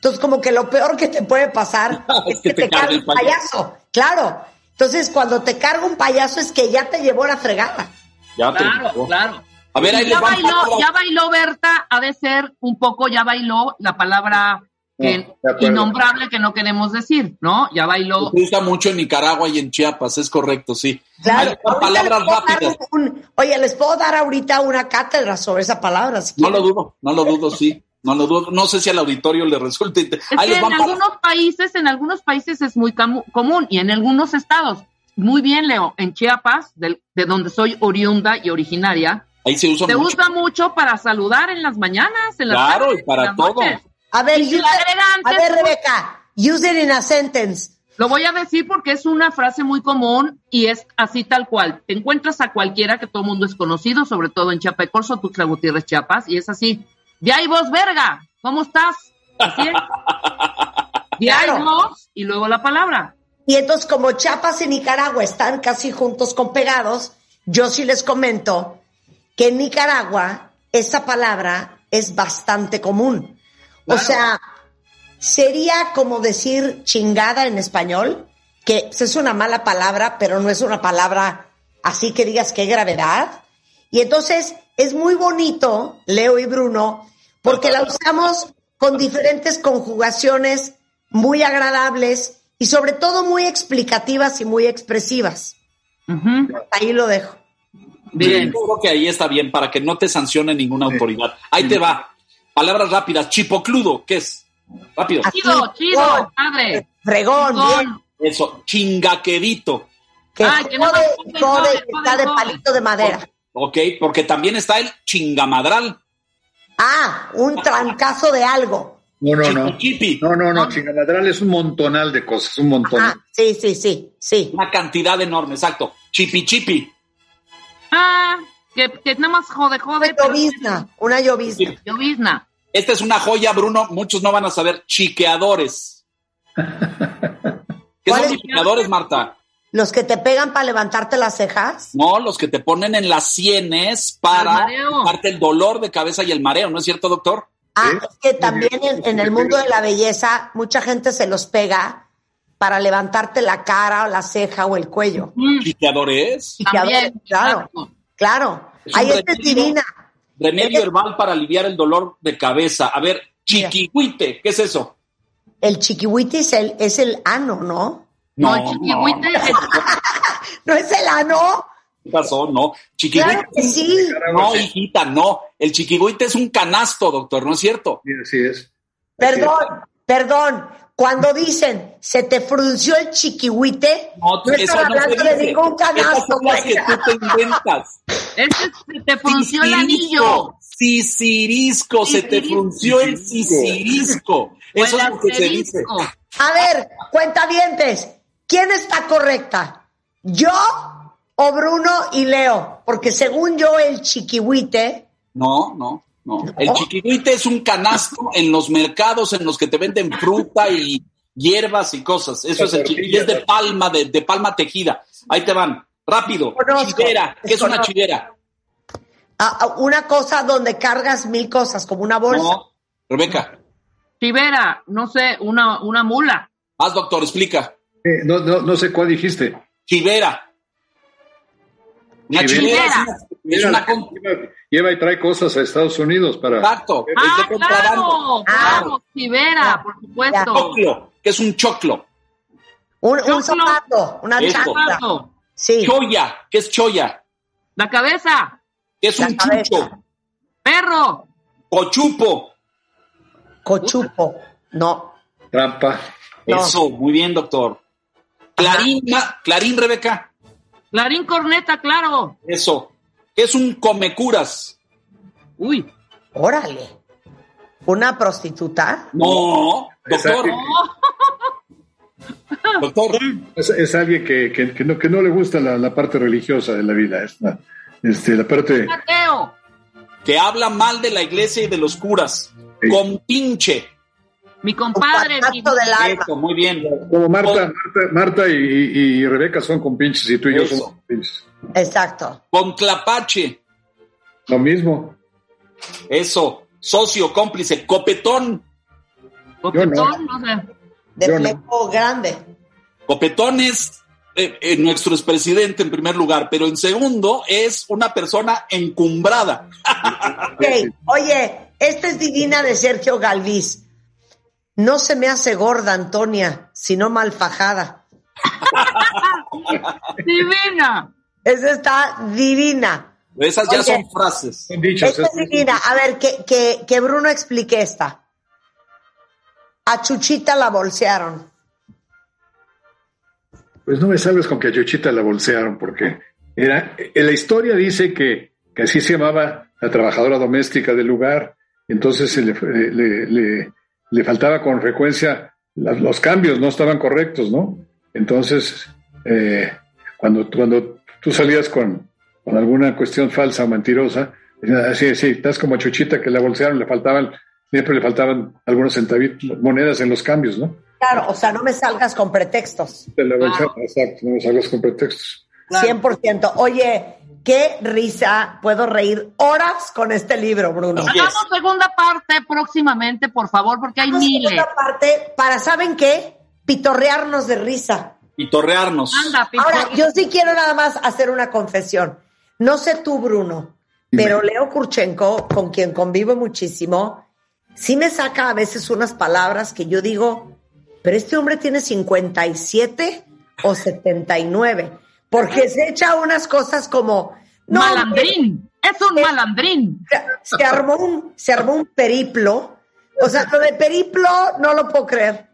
Entonces, como que lo peor que te puede pasar es que te cargue el payaso. Claro. Entonces, cuando te carga un payaso es que ya te llevó la fregada. Ya te Claro, claro. A ver, ahí ya bailó, ya bailó Berta, ha de ser un poco, ya bailó la palabra que, No, de acuerdo. innombrable que no queremos decir, ¿no? Ya bailó. Se usa mucho en Nicaragua y en Chiapas, es correcto, sí. Claro. Palabras rápidas. un- oye, les puedo dar ahorita una cátedra sobre esa palabra. si No quieren. lo dudo, no lo dudo, sí. No lo dudo. No sé si al auditorio le resulte. inte- Es Ahí que les en algunos países, en algunos países es muy común y en algunos estados. Muy bien, Leo, en Chiapas, del- de, donde soy oriunda y originaria, Ahí se usa se mucho. usa mucho para saludar en las mañanas, en las Claro, tardes, y para en todo. noches. A ver, Y a ver, pues- Rebeca, use it in a sentence. Lo voy a decir porque es una frase muy común y es así tal cual. Te encuentras a cualquiera que todo el mundo es conocido, sobre todo en Chiapa de Corzo, Tuxtla Gutiérrez, Chiapas, y es así. De ahí vos, verga, ¿cómo estás? Así es. Claro. vos, y luego la palabra. Y entonces, como Chiapas y Nicaragua están casi juntos con pegados, yo sí les comento que en Nicaragua esa palabra es bastante común. O sea, sería como decir chingada en español, que es una mala palabra, pero no es una palabra así que digas qué gravedad. Y entonces es muy bonito, Leo y Bruno, porque la usamos con diferentes conjugaciones muy agradables y sobre todo muy explicativas y muy expresivas. Ahí lo dejo. Bien. Yo creo que ahí está bien para que no te sancione ninguna autoridad. Ahí te va. Palabras rápidas. Chipocludo, ¿qué es? Rápido. Chido, chido, padre. Fregón, bien. Eso. Chingaquerito. Que Ay, que no jode, jode, está de palito de madera. Ok, porque también está el chingamadral. Ah, un trancazo de algo. No, no, no. Chipi. No, no, no. Chingamadral es un montonal de cosas, un montón. Ah, sí, sí, sí, sí. Una cantidad enorme, exacto. Chipi chipi. Ah, que, que nada más jode, jode. Una pero- llovizna, una llovizna. Llovizna. Esta es una joya, Bruno. Muchos no van a saber. Chiqueadores. ¿Qué ¿Cuál son es? chiqueadores, Marta? Los que te pegan para levantarte las cejas. No, los que te ponen en las sienes para mareo. darte el dolor de cabeza y el mareo, ¿no es cierto, doctor? Ah, es que también en, en el mundo de la belleza mucha gente se los pega para levantarte la cara o la ceja o el cuello. Mm, a ver, También, claro, exacto. claro. Es Ahí esta es remedio. divina. Remedio herbal para aliviar el dolor de cabeza. A ver, chiquihuite, ¿qué es eso? El chiquihuite es el, es el ano, ¿no? No, el chiquihuite es- ¿No es el ano? ¿Qué pasó? No. Chiquihuite. Claro que sí. No, hijita, no. El chiquihuite es un canasto, doctor, ¿no es cierto? Sí, así es. Perdón, perdón. Cuando dicen se te frunció el chiquihuite, No, no eso están no hablando de dice. ningún Esas canasto. son las que tú te inventas. Este se te frunció el anillo. Sisirisco, se te frunció el sisirisco. Eso O es el lo que se dice. A ver, cuentavientes, ¿quién está correcta? ¿Yo o Bruno y Leo? Porque según yo, el chiquihuite, No, no, no. El chiquihuite es un canasto en los mercados en los que te venden fruta y hierbas y cosas. Eso es el chiquihuite. Y es de palma, de, de palma tejida. Ahí te van. Rápido. Conozco, Chivera. ¿Qué es una chivera? ah, ah, una cosa donde cargas mil cosas, como una bolsa. No. Rebeca. Chivera, no sé, una, una mula. Haz, doctor, explica. Eh, no, no, no sé cuál dijiste. Chivera. Una es es gente lleva, lleva y trae cosas a Estados Unidos para. Exacto. es Ah, claro, claro, Chivera, por supuesto. Choclo. ¿Qué es un choclo? Un, un zapato, una. Sí, Choya. ¿Qué es choya? La cabeza, ¿Qué es La un cabeza. chucho? perro, Cochupo. cochupo. No, Trampa. No. Eso, muy bien, doctor. Clarín, Ma- Clarín, Rebeca. clarín corneta, claro. Eso. ¿Qué es un comecuras? Uy, órale. ¿Una prostituta? No, doctor. Doctor. Es, es alguien que, que, que no, que no le gusta la, la parte religiosa de la vida. Es la, este, la parte. Mateo, Que habla mal de la iglesia y de los curas. Sí. Compinche. Mi compadre. mi- del alma. Eso, muy bien. Como Marta, Marta, Marta y, Rebeca son compinches y tú y yo Eso. somos compinches. Exacto. Conclapache. Lo mismo. Eso. Socio, cómplice. Copetón. Copetón, no sé. De Yo no. fleco grande. Copetón es eh, eh, nuestro expresidente en primer lugar, pero en segundo es una persona encumbrada. Ok, Oye, esta es divina de Sergio Galvis. No se me hace gorda, Antonia, sino malfajada. Divina. Esa está divina. Esas ya Oye. son frases. Son dichos. Esta es divina. A ver, que, que, que Bruno explique esta. A Chuchita la bolsearon. Pues no me salves con que a Chuchita la bolsearon, porque era, en la historia dice que, que así se llamaba la trabajadora doméstica del lugar, entonces se le, le- le- le faltaba con frecuencia, la- los cambios no estaban correctos, ¿no? Entonces, eh, cuando, cuando tú salías con, con alguna cuestión falsa o mentirosa, así, sí, estás como Chuchita que la bolsearon, le faltaban, siempre le faltaban algunos centavitos, monedas en los cambios, ¿no? Claro, o sea, no me salgas con pretextos. Te la bolsearon, exacto, no me salgas con pretextos. 100%. Oye, qué risa. Puedo reír horas con este libro, Bruno. Hagamos segunda parte próximamente, por favor, porque hay miles. segunda parte para, ¿saben qué? Pitorrearnos de risa. Y torrearnos. Anda, Pipo. Ahora, yo sí quiero nada más hacer una confesión. No sé tú, Bruno, pero Leo Kurchenko, con quien convivo muchísimo, sí me saca a veces unas palabras que yo digo, pero este hombre tiene 57 o 79, porque se echa unas cosas como... No, malandrín. Es un malandrín. se, se armó un, se armó un periplo. O sea, lo de periplo no lo puedo creer.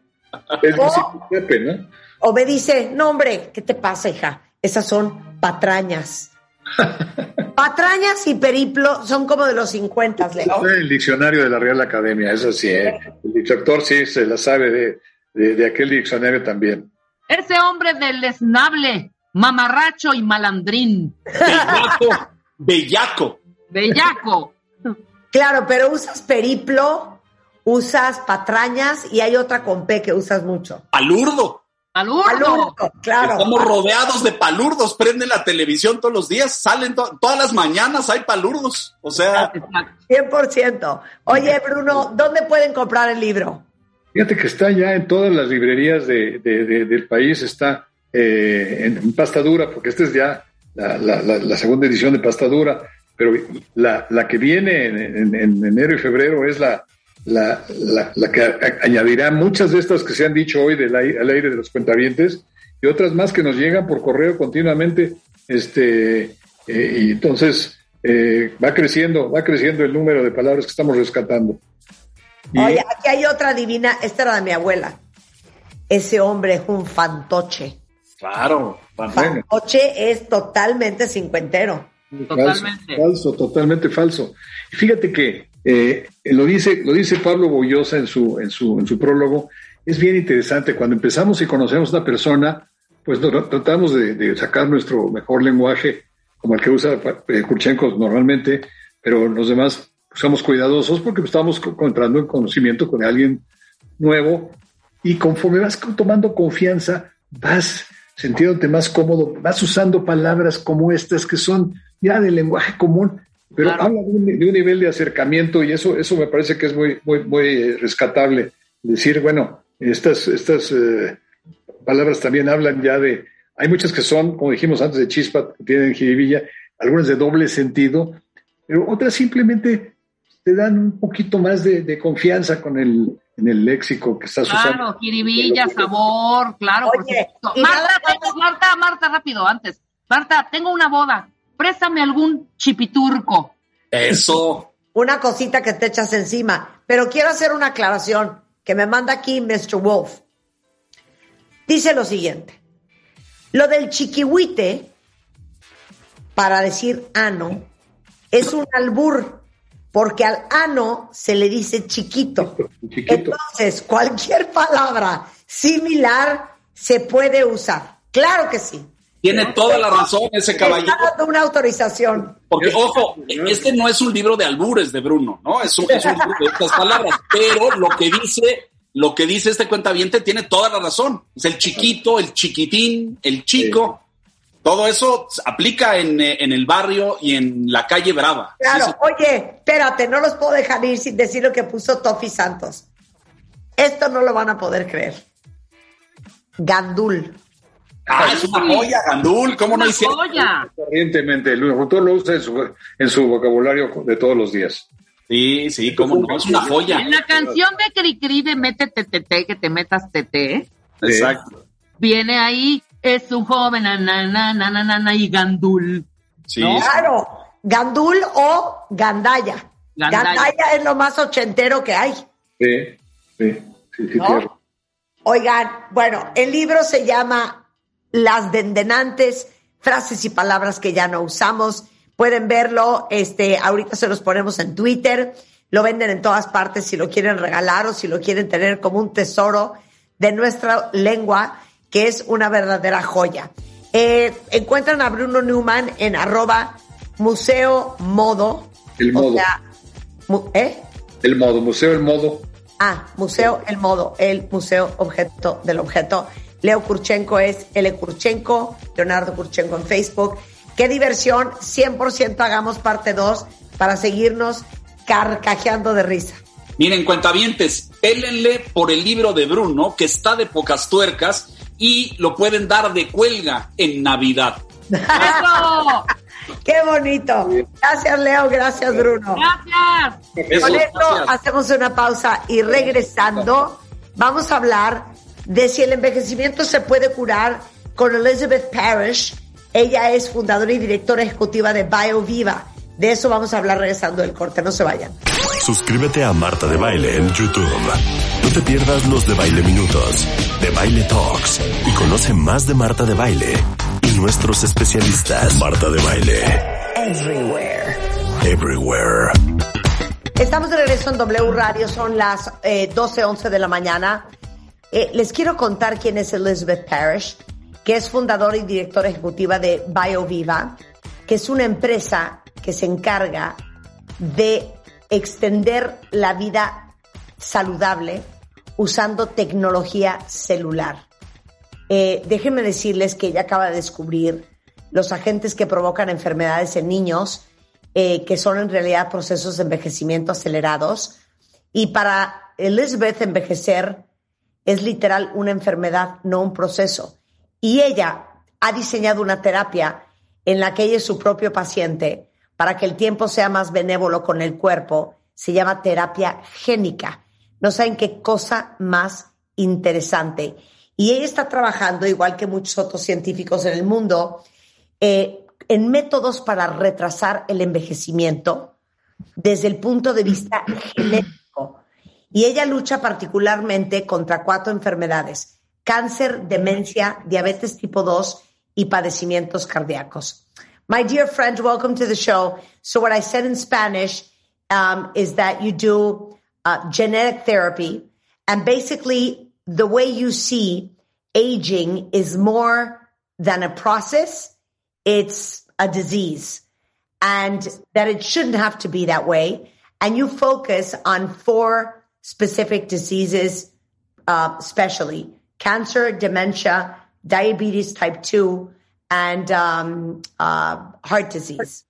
Es Oh. Pepe, ¿no? O me dice, no hombre, ¿qué te pasa, hija? Esas son patrañas. patrañas y periplo son como de los 50, Leo. El diccionario de la Real Academia, eso sí. ¿eh? El dictor sí se la sabe de, de, de aquel diccionario también. Ese hombre deleznable, mamarracho y malandrín. Bellaco. Bellaco. Bellaco. Claro, pero usas periplo, usas patrañas y hay otra con P que usas mucho. Palurdo. Palurdo. Palurdo, claro. Estamos rodeados de palurdos. Prenden la televisión todos los días. Salen to- todas las mañanas. Hay palurdos. O sea, Exacto. 100%. Oye, Bruno, ¿dónde pueden comprar el libro? Fíjate que está ya en todas las librerías de, de- de- del país, está eh, en, pasta dura, porque esta es ya la, la- la- la segunda edición de pasta dura, pero la, que viene en, en- en enero y febrero es la, que añadirá muchas de estas que se han dicho hoy del ai- al aire de los cuentavientes y otras más que nos llegan por correo continuamente. Este, eh, y entonces eh, va creciendo, va creciendo el número de palabras que estamos rescatando. Oye, aquí hay otra divina, esta era de mi abuela. Ese hombre es un fantoche. Claro. Bueno. Fantoche es totalmente cincuentero. Totalmente. Falso, falso, totalmente falso. Y Fíjate que eh, lo dice, lo dice Pablo Boyosa en su, en su, en su prólogo. Es bien interesante. Cuando empezamos y conocemos a una persona, pues nos- tratamos de, de sacar nuestro mejor lenguaje, como el que usa eh, Kurchenko normalmente, pero los demás pues, somos cuidadosos porque estamos entrando en conocimiento con alguien nuevo y conforme vas tomando confianza, vas sintiéndote más cómodo, vas usando palabras como estas que son ya del lenguaje común, pero Claro. habla de un, de un nivel de acercamiento y eso, eso me parece que es muy, muy, muy eh, rescatable. Decir, bueno, estas, estas eh, palabras también hablan ya de, hay muchas que son, como dijimos antes, de chispa, que tienen jiribilla, algunas de doble sentido, pero otras simplemente te dan un poquito más de, de confianza con el, en el léxico que estás usando. Claro, jiribilla, sabor, claro, Oye, Marta, tengo- Marta, Marta, rápido, antes. Marta, tengo una boda. Préstame algún chipiturco. Eso. Una cosita que te echas encima. Pero quiero hacer una aclaración que me manda aquí Mr. Wolf. Dice lo siguiente. Lo del chiquihuite, para decir ano, es un albur, porque al ano se le dice chiquito. Chiquito. Entonces, cualquier palabra similar se puede usar. Claro que sí. Tiene toda la razón ese caballero. está dando una autorización. Porque, ojo, este no es un libro de albures de Bruno, ¿no? Es un, es un libro de estas palabras. Pero lo que dice, lo que dice este cuentaviente tiene toda la razón. Es el chiquito, el chiquitín, el chico. Todo eso aplica en, eh, en el barrio y en la calle Brava. Claro, Sí, sí. oye, espérate, no los puedo dejar ir sin decir lo que puso Tofi Santos. Esto no lo van a poder creer. Gandul. Ah, es una joya, Gandul. ¿Cómo no Una hicieron? joya. Corrientemente, el locutor lo usa en su, en su vocabulario de todos los días. Sí, sí, cómo no. Es una joya. En la canción de Cricri de Métete Tete, que te metas Tete, Exacto. viene ahí, es un joven, na, na, na, na, na, na, na, y gandul. Sí. Claro, Gandul o Gandaya. Gandaya. Gandaya es lo más ochentero que hay. Sí, sí, sí, sí, ¿No? tienes- Oigan, bueno, el libro se llama Las Dendenantes, frases y palabras que ya no usamos. Pueden verlo, este, ahorita se los ponemos en Twitter, lo venden en todas partes si lo quieren regalar o si lo quieren tener como un tesoro de nuestra lengua, que es una verdadera joya. Eh, encuentran a Bruno Newman en arroba museo modo. El O modo. sea, mu- ¿eh? El modo, museo, el modo. Ah, Museo El Modo, el Museo Objeto del Objeto. Leo Kurchenko es L. Kurchenko, Leonardo Kurchenko en Facebook. Qué diversión. 100% hagamos parte 2 para seguirnos carcajeando de risa. Miren, cuentavientes, pélenle por el libro de Bruno, que está de pocas tuercas, y lo pueden dar de cuelga en Navidad. ¡Eso! Qué bonito. Gracias, Leo. Gracias, Bruno. Gracias. Eso, Con esto gracias. hacemos una pausa y regresando vamos a hablar de si el envejecimiento se puede curar con Elizabeth Parrish. Ella es fundadora y directora ejecutiva de BioViva. De eso vamos a hablar regresando del corte. No se vayan. Suscríbete a Marta de Baile en YouTube. No te pierdas los de Baile Minutos, de Baile Talks y conoce más de Marta de Baile y nuestros especialistas. Marta de Baile, Everywhere. everywhere. Estamos de regreso en W Radio, son las eh, 12, 11 de la mañana. Eh, les quiero contar quién es Elizabeth Parrish, que es fundadora y directora ejecutiva de BioViva, que es una empresa que se encarga de extender la vida saludable usando tecnología celular. Eh, déjenme decirles que ella acaba de descubrir los agentes que provocan enfermedades en niños, eh, que son en realidad procesos de envejecimiento acelerados. Y para Elizabeth envejecer es literal una enfermedad, no un proceso. Y ella ha diseñado una terapia en la que ella es su propio paciente para que el tiempo sea más benévolo con el cuerpo. Se llama terapia génica. No saben qué cosa más interesante. Y ella está trabajando, igual que muchos otros científicos en el mundo, eh, en métodos para retrasar el envejecimiento desde el punto de vista genético. Y ella lucha particularmente contra cuatro enfermedades, cáncer, demencia, diabetes tipo 2 y padecimientos cardíacos. My dear friend, welcome to the show. So what I said in Spanish um, is that you do uh, genetic therapy and basically the way you see aging is more than a process. It's a disease and that it shouldn't have to be that way. And you focus on four specific diseases, uh, especially cancer, dementia, diabetes type 2, and um, uh, heart disease.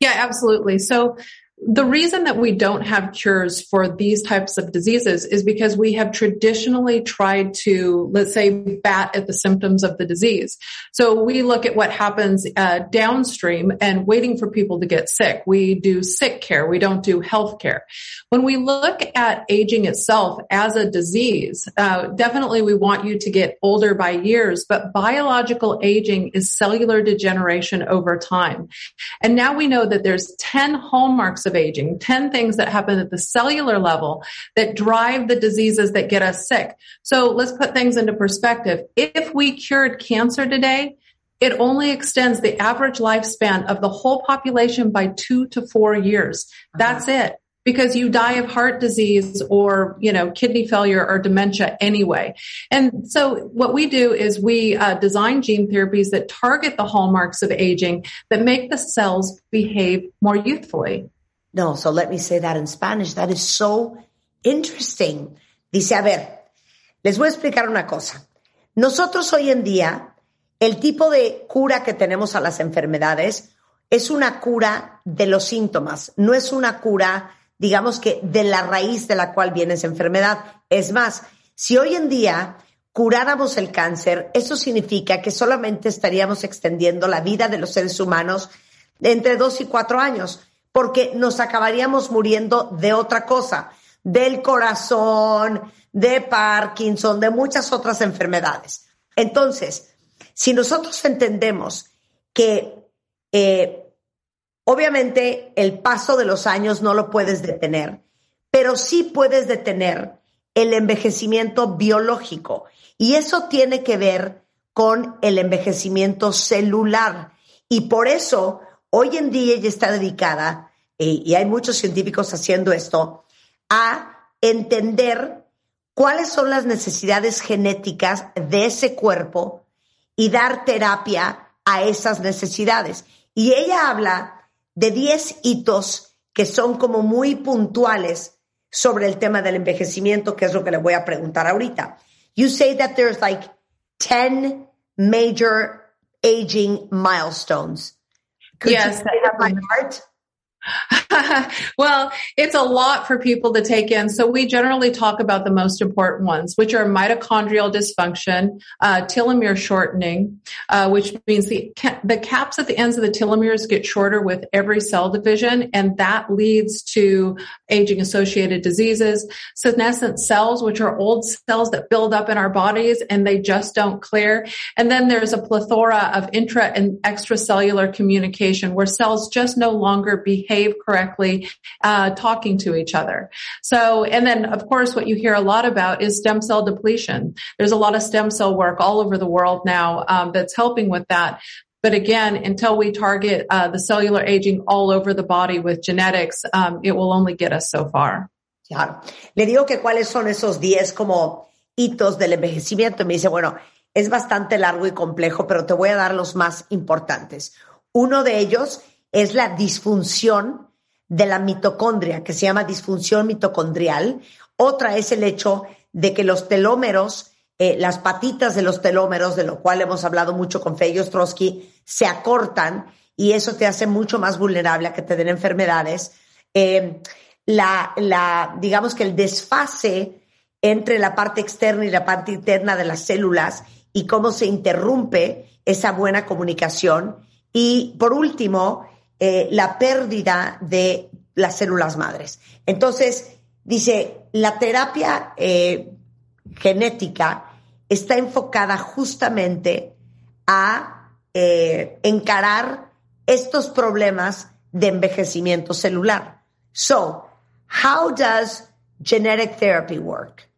Yeah, absolutely. So the reason that we don't have cures for these types of diseases is because we have traditionally tried to, let's say, bat at the symptoms of the disease. So we look at what happens uh, downstream and waiting for people to get sick. We do sick care. We don't do health care. When we look at aging itself as a disease, uh, definitely we want you to get older by years, but biological aging is cellular degeneration over time. And now we know that there's 10 hallmarks of aging, 10 things that happen at the cellular level that drive the diseases that get us sick. So let's put things into perspective. If we cured cancer today, it only extends the average lifespan of the whole population by two to four years. That's it. Because you die of heart disease or, you know, kidney failure or dementia anyway. And so what we do is we uh, design gene therapies that target the hallmarks of aging that make the cells behave more youthfully. No, so let me say that in Spanish. That is so interesting. Dice, a ver, les voy a explicar una cosa. Nosotros hoy en día, el tipo de cura que tenemos a las enfermedades es una cura de los síntomas, no es una cura, digamos que, de la raíz de la cual viene esa enfermedad. Es más, si hoy en día curáramos el cáncer, eso significa que solamente estaríamos extendiendo la vida de los seres humanos de entre dos y cuatro años, porque nos acabaríamos muriendo de otra cosa, del corazón, de Parkinson, de muchas otras enfermedades. Entonces, si nosotros entendemos que eh, obviamente el paso de los años no lo puedes detener, pero sí puedes detener el envejecimiento biológico. Y eso tiene que ver con el envejecimiento celular. Y por eso hoy en día ella está dedicada, y hay muchos científicos haciendo esto, a entender cuáles son las necesidades genéticas de ese cuerpo y dar terapia a esas necesidades. Y ella habla de 10 hitos que son como muy puntuales sobre el tema del envejecimiento, que es lo que le voy a preguntar ahorita. You say that there's like 10 major aging milestones. Could Yes, you that read it by heart? well, it's a lot for people to take in. So we generally talk about the most important ones, which are mitochondrial dysfunction, uh, telomere shortening, uh, which means the ca- the caps at the ends of the telomeres get shorter with every cell division, and that leads to aging associated diseases. Senescent cells, which are old cells that build up in our bodies and they just don't clear. And then there's a plethora of intra and extracellular communication where cells just no longer behave correctly, uh, talking to each other. So, and then of course, what you hear a lot about is stem cell depletion. There's a lot of stem cell work all over the world now um, that's helping with that. But again, until we target uh, the cellular aging all over the body with genetics, um, it will only get us so far. Claro. Le digo que cuáles son esos 10 como hitos del envejecimiento. Me dice, bueno, es bastante largo y complejo, pero te voy a dar los más importantes. Uno de ellos es la disfunción de la mitocondria, que se llama disfunción mitocondrial. Otra es el hecho de que los telómeros, eh, las patitas de los telómeros, de lo cual hemos hablado mucho con Fey Ostrowski, se acortan y eso te hace mucho más vulnerable a que te den enfermedades. Eh, la, digamos que el desfase entre la parte externa y la parte interna de las células y cómo se interrumpe esa buena comunicación. Y por último, eh, la pérdida de las células madres. Entonces, dice, la terapia eh, genética está enfocada justamente a eh, encarar estos problemas de envejecimiento celular. So, how does genetic therapy work?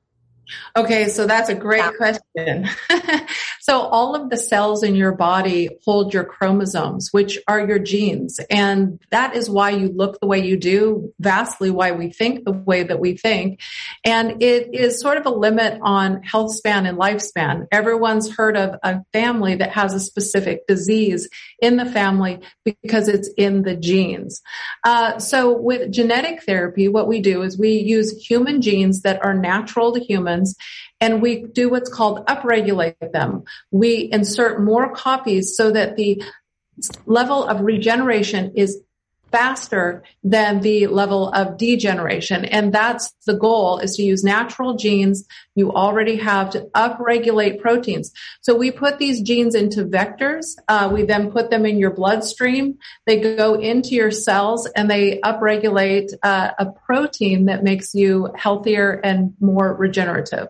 Okay, so that's a great Yeah. question. so all of the cells in your body hold your chromosomes, which are your genes. And that is why you look the way you do, vastly why we think the way that we think. And it is sort of a limit on health span and lifespan. Everyone's heard of a family that has a specific disease in the family because it's in the genes. Uh, so with genetic therapy, what we do is we use human genes that are natural to humans and we do what's called upregulate them. We insert more copies so that the level of regeneration is faster than the level of degeneration. And that's the goal is to use natural genes you already have to upregulate proteins. So we put these genes into vectors. Uh, we then put them in your bloodstream. They go into your cells and they upregulate uh, a protein that makes you healthier and more regenerative.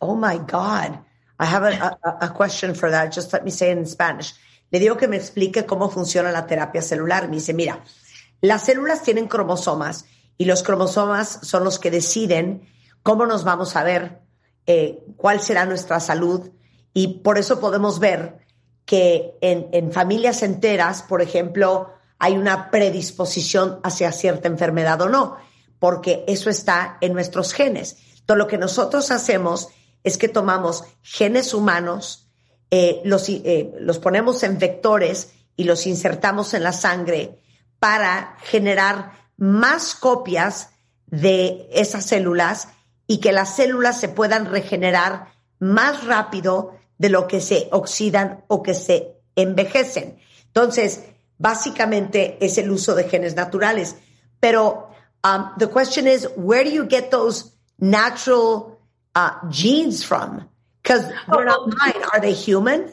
Oh my God. I have a, a, a question for that. Just let me say it in Spanish. Le digo que me explique cómo funciona la terapia celular. Me dice, mira, las células tienen cromosomas y los cromosomas son los que deciden cómo nos vamos a ver, eh, cuál será nuestra salud y por eso podemos ver que en, familias enteras, por ejemplo, hay una predisposición hacia cierta enfermedad o no, porque eso está en nuestros genes. Entonces, lo que nosotros hacemos es que tomamos genes humanos, eh, los, eh, los ponemos en vectores y los insertamos en la sangre para generar más copias de esas células y que las células se puedan regenerar más rápido de lo que se oxidan o que se envejecen. Entonces, básicamente es el uso de genes naturales. Pero um, the question is, where do you get those natural uh, genes from? Because they're not mine. Are they human?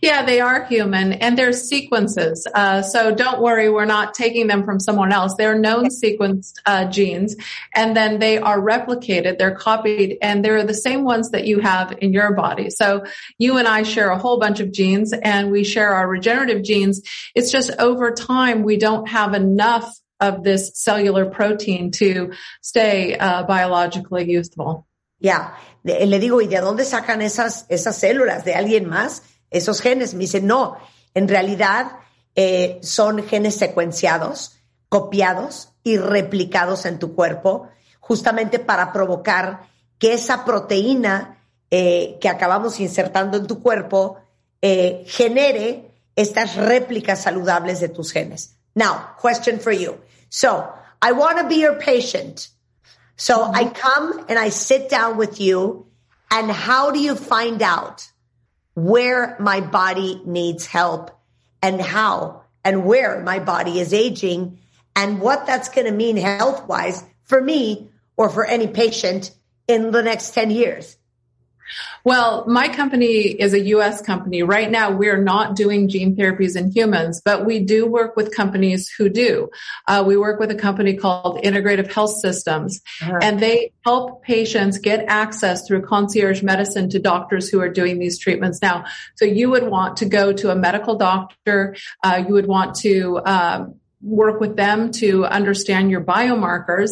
Yeah, they are human and they're sequences. Uh, so don't worry, we're not taking them from someone else. They're known sequenced uh, genes and then they are replicated, they're copied, and they're the same ones that you have in your body. So you and I share a whole bunch of genes and we share our regenerative genes. It's just over time we don't have enough of this cellular protein to stay uh, biologically useful. Yeah, le digo, ¿y de dónde sacan esas, esas células? ¿De alguien más? Esos genes. Me dice, no, en realidad eh, son genes secuenciados, copiados y replicados en tu cuerpo, justamente para provocar que esa proteína eh, que acabamos insertando en tu cuerpo eh, genere estas réplicas saludables de tus genes. Now, question for you. So, I want to be your patient. So I come and I sit down with you, and how do you find out where my body needs help and how and where my body is aging and what that's going to mean health wise for me or for any patient in the next 10 years. Well, my company is a US company. Right now, we're not doing gene therapies in humans, but we do work with companies who do. Uh, we work with a company called Integrative Health Systems, uh-huh. and they help patients get access through concierge medicine to doctors who are doing these treatments now. So you would want to go to a medical doctor. Uh, you would want to, um, work with them to understand your biomarkers.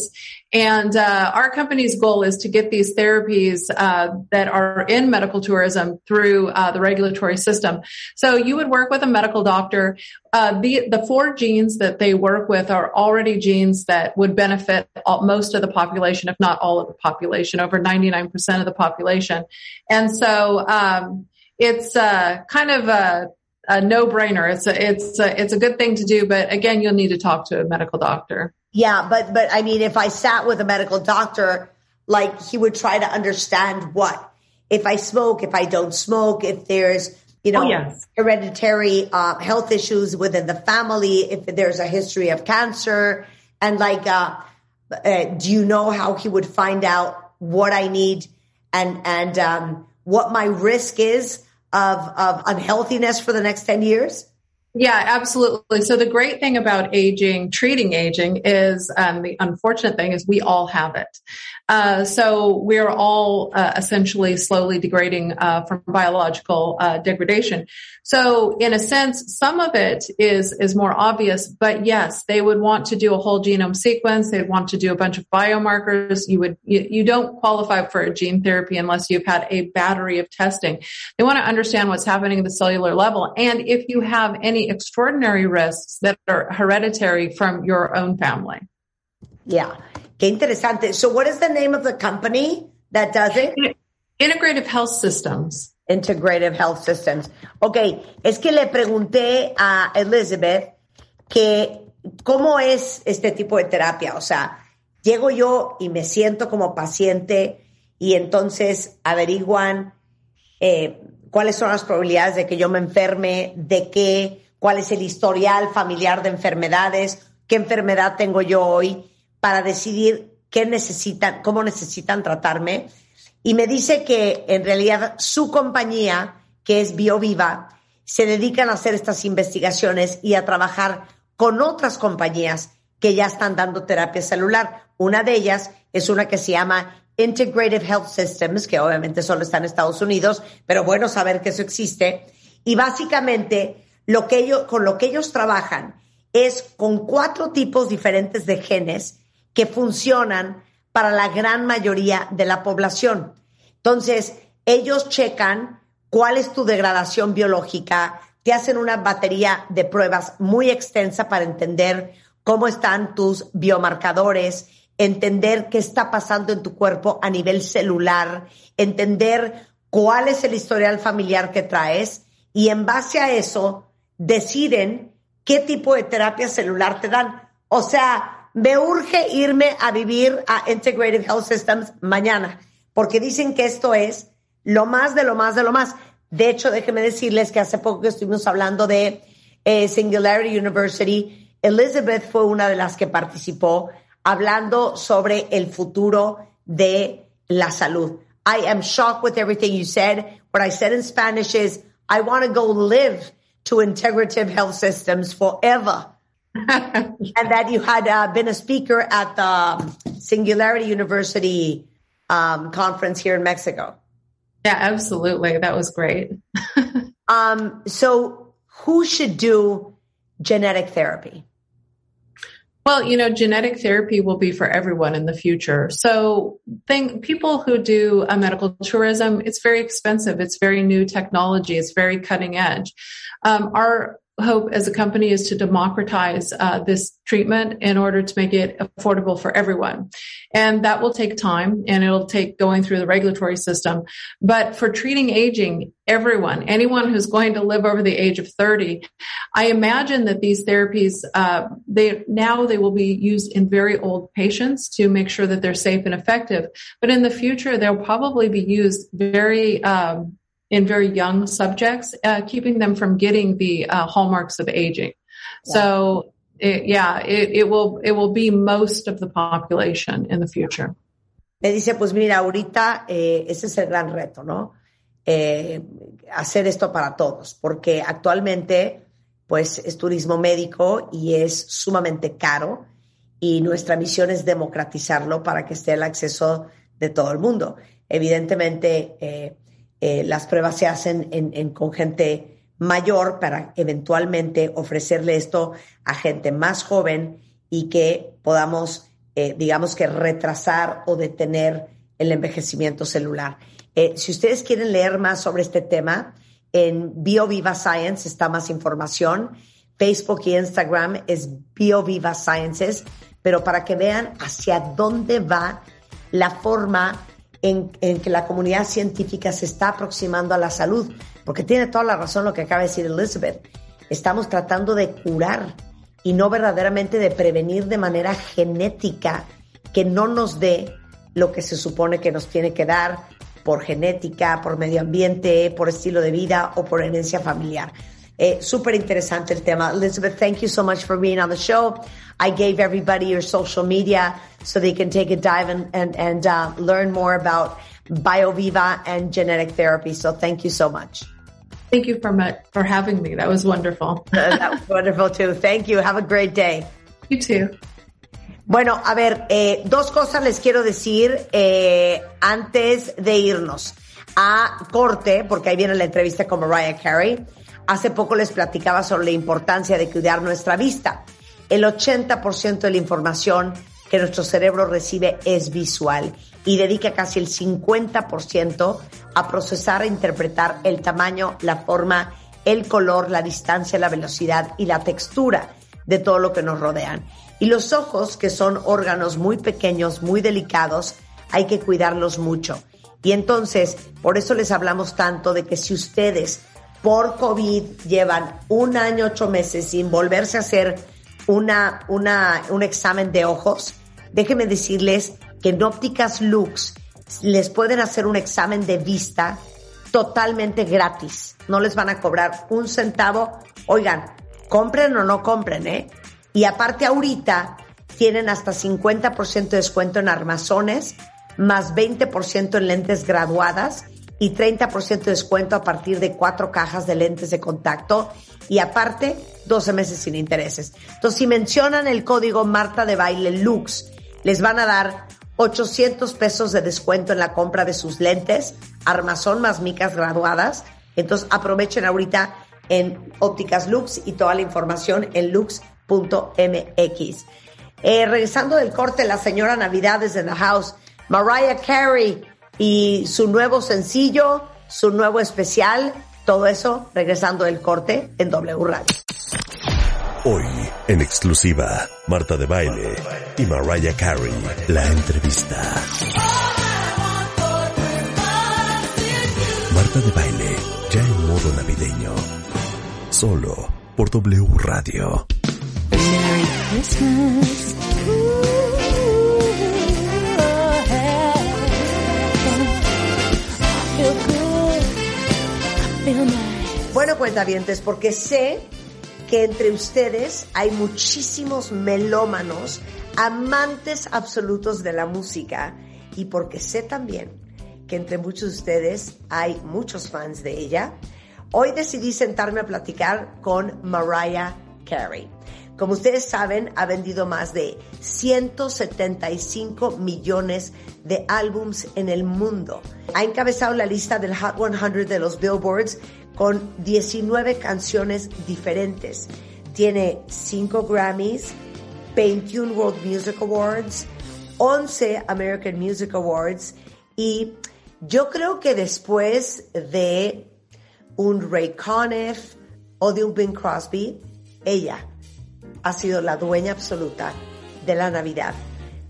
And uh, our company's goal is to get these therapies uh, that are in medical tourism through uh, the regulatory system. So you would work with a medical doctor. Uh, the the four genes that they work with are already genes that would benefit all, most of the population, if not all of the population, over ninety nine percent of the population. And so um, it's uh, kind of a a no-brainer. It's a, it's a, it's a good thing to do, but again, you'll need to talk to a medical doctor. Yeah, but but I mean, if I sat with a medical doctor, like he would try to understand what if I smoke, if I don't smoke, if there's you know oh, yes. hereditary uh, health issues within the family, if there's a history of cancer, and like, uh, uh, do you know how he would find out what I need and and um, what my risk is? Of, of unhealthiness for the next 10 years? Yeah, absolutely. So the great thing about aging, treating aging is, um, the unfortunate thing is we all have it. Uh, so we're all uh, essentially slowly degrading uh, from biological uh, degradation. So in a sense, some of it is is more obvious, but yes, they would want to do a whole genome sequence. They'd want to do a bunch of biomarkers. You would you, you don't qualify for a gene therapy unless you've had a battery of testing. They want to understand what's happening at the cellular level, and if you have any extraordinary risks that are hereditary from your own family. Yeah. Qué interesante. So what is the name of the company that does it? Integrative Health Systems. Integrative Health Systems. Ok, es que le pregunté a Elizabeth que cómo es este tipo de terapia. O sea, llego yo y me siento como paciente y entonces averiguan eh, cuáles son las probabilidades de que yo me enferme, de qué, cuál es el historial familiar de enfermedades, qué enfermedad tengo yo hoy para decidir qué necesitan, cómo necesitan tratarme. Y me dice que en realidad su compañía, que es BioViva, se dedican a hacer estas investigaciones y a trabajar con otras compañías que ya están dando terapia celular. Una de ellas es una que se llama Integrative Health Systems, que obviamente solo está en Estados Unidos, pero bueno saber que eso existe. Y básicamente lo que ellos, con lo que ellos trabajan es con cuatro tipos diferentes de genes que funcionan para la gran mayoría de la población. Entonces, ellos checan cuál es tu degradación biológica, te hacen una batería de pruebas muy extensa para entender cómo están tus biomarcadores, entender qué está pasando en tu cuerpo a nivel celular, entender cuál es el historial familiar que traes y en base a eso deciden qué tipo de terapia celular te dan. O sea, me urge irme a vivir a Integrated Health Systems mañana, porque dicen que esto es lo más de lo más de lo más. De hecho, déjenme decirles que hace poco que estuvimos hablando de eh, Singularity University, Elizabeth fue una de las que participó hablando sobre el futuro de la salud. I am shocked with everything you said. What I said in Spanish is, I want to go live to integrative health systems forever. And that you had uh, been a speaker at the Singularity University um, conference here in Mexico. Yeah, absolutely. That was great. um, so, who should do genetic therapy? Well, you know, genetic therapy will be for everyone in the future. So, think people who do a medical tourism, it's very expensive. It's very new technology. It's very cutting edge. Um, our hope as a company is to democratize uh, this treatment in order to make it affordable for everyone. And that will take time and it'll take going through the regulatory system. But for treating aging, everyone, anyone who's going to live over the age of 30, I imagine that these therapies, uh, they now they will be used in very old patients to make sure that they're safe and effective. But in the future, they'll probably be used very, um, in very young subjects, uh, keeping them from getting the uh, hallmarks of aging. So, it, yeah, it, it will it will be most of the population in the future. Me dice, pues mira, ahorita eh, ese es el gran reto, ¿no? Eh, hacer esto para todos, porque actualmente, pues es turismo médico y es sumamente caro y nuestra misión es democratizarlo para que esté el acceso de todo el mundo. Evidentemente, eh, eh, las pruebas se hacen en, con gente mayor para eventualmente ofrecerle esto a gente más joven y que podamos eh, digamos que retrasar o detener el envejecimiento celular. Eh, si ustedes quieren leer más sobre este tema, en BioViva Science está más información. Facebook y Instagram es BioViva Sciences, pero para que vean hacia dónde va la forma en, que la comunidad científica se está aproximando a la salud, porque tiene toda la razón lo que acaba de decir Elizabeth. Estamos tratando de curar y no verdaderamente de prevenir de manera genética que no nos dé lo que se supone que nos tiene que dar por genética, por medio ambiente, por estilo de vida o por herencia familiar. Eh, Súper interesante el tema. Elizabeth, thank you so much for being on the show. I gave everybody your social media so they can take a dive and, and, and uh, learn more about BioViva and genetic therapy. So thank you so much. Thank you for, for having me. That was wonderful. that was wonderful too. Thank you. Have a great day. You too. Bueno, a ver, eh, dos cosas les quiero decir eh, antes de irnos a corte, porque ahí viene la entrevista con Mariah Carey. Hace poco les platicaba sobre la importancia de cuidar nuestra vista. El 80% de la información que nuestro cerebro recibe es visual y dedica casi el 50% a procesar e interpretar el tamaño, la forma, el color, la distancia, la velocidad y la textura de todo lo que nos rodean. Y los ojos, que son órganos muy pequeños, muy delicados, hay que cuidarlos mucho. Y entonces, por eso les hablamos tanto de que si ustedes por COVID llevan un año, ocho meses sin volverse a hacer una, una, un examen de ojos, déjenme decirles que en ópticas Lux les pueden hacer un examen de vista totalmente gratis. No les van a cobrar un centavo. Oigan, compren o no compren, ¿eh? Y aparte ahorita tienen hasta 50% de descuento en armazones, más 20% en lentes graduadas y 30% de descuento a partir de cuatro cajas de lentes de contacto y aparte 12 meses sin intereses. Entonces, si mencionan el código Marta de Baile Lux, les van a dar 800 pesos de descuento en la compra de sus lentes, armazón más micas graduadas. Entonces aprovechen ahorita en Ópticas Lux y toda la información en lux.mx. Eh, regresando del corte, la señora Navidades en the house, Mariah Carey y su nuevo sencillo, su nuevo especial, todo eso regresando del corte en W Radio. Hoy, en exclusiva, Marta de Baile y Mariah Carey, la entrevista. Marta de Baile, ya en modo navideño. Solo por W Radio. Merry Christmas. Bueno, cuentavientes, porque sé que entre ustedes hay muchísimos melómanos, amantes absolutos de la música y porque sé también que entre muchos de ustedes hay muchos fans de ella, hoy decidí sentarme a platicar con Mariah Carey. Como ustedes saben, ha vendido más de 175 millones de álbums en el mundo. Ha encabezado la lista del Hot 100 de los Billboards con 19 canciones diferentes. Tiene 5 Grammys, 21 World Music Awards, 11 American Music Awards y yo creo que después de un Ray Conniff o de un Bing Crosby, ella ha sido la dueña absoluta de la Navidad.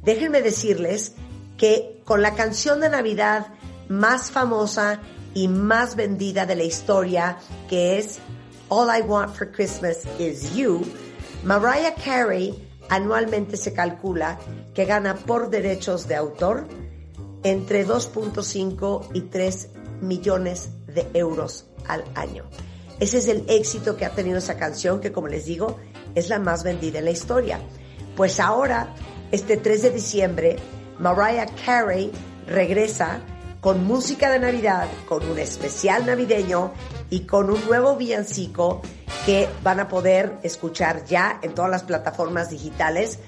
Déjenme decirles que con la canción de Navidad más famosa y más vendida de la historia, que es All I Want for Christmas Is You, Mariah Carey anualmente se calcula que gana por derechos de autor entre 2.5 y 3 millones de euros al año. Ese es el éxito que ha tenido esa canción, que como les digo, es la más vendida en la historia. Pues ahora, este 3 de diciembre, Mariah Carey regresa con música de Navidad, con un especial navideño y con un nuevo villancico que van a poder escuchar ya en todas las plataformas digitales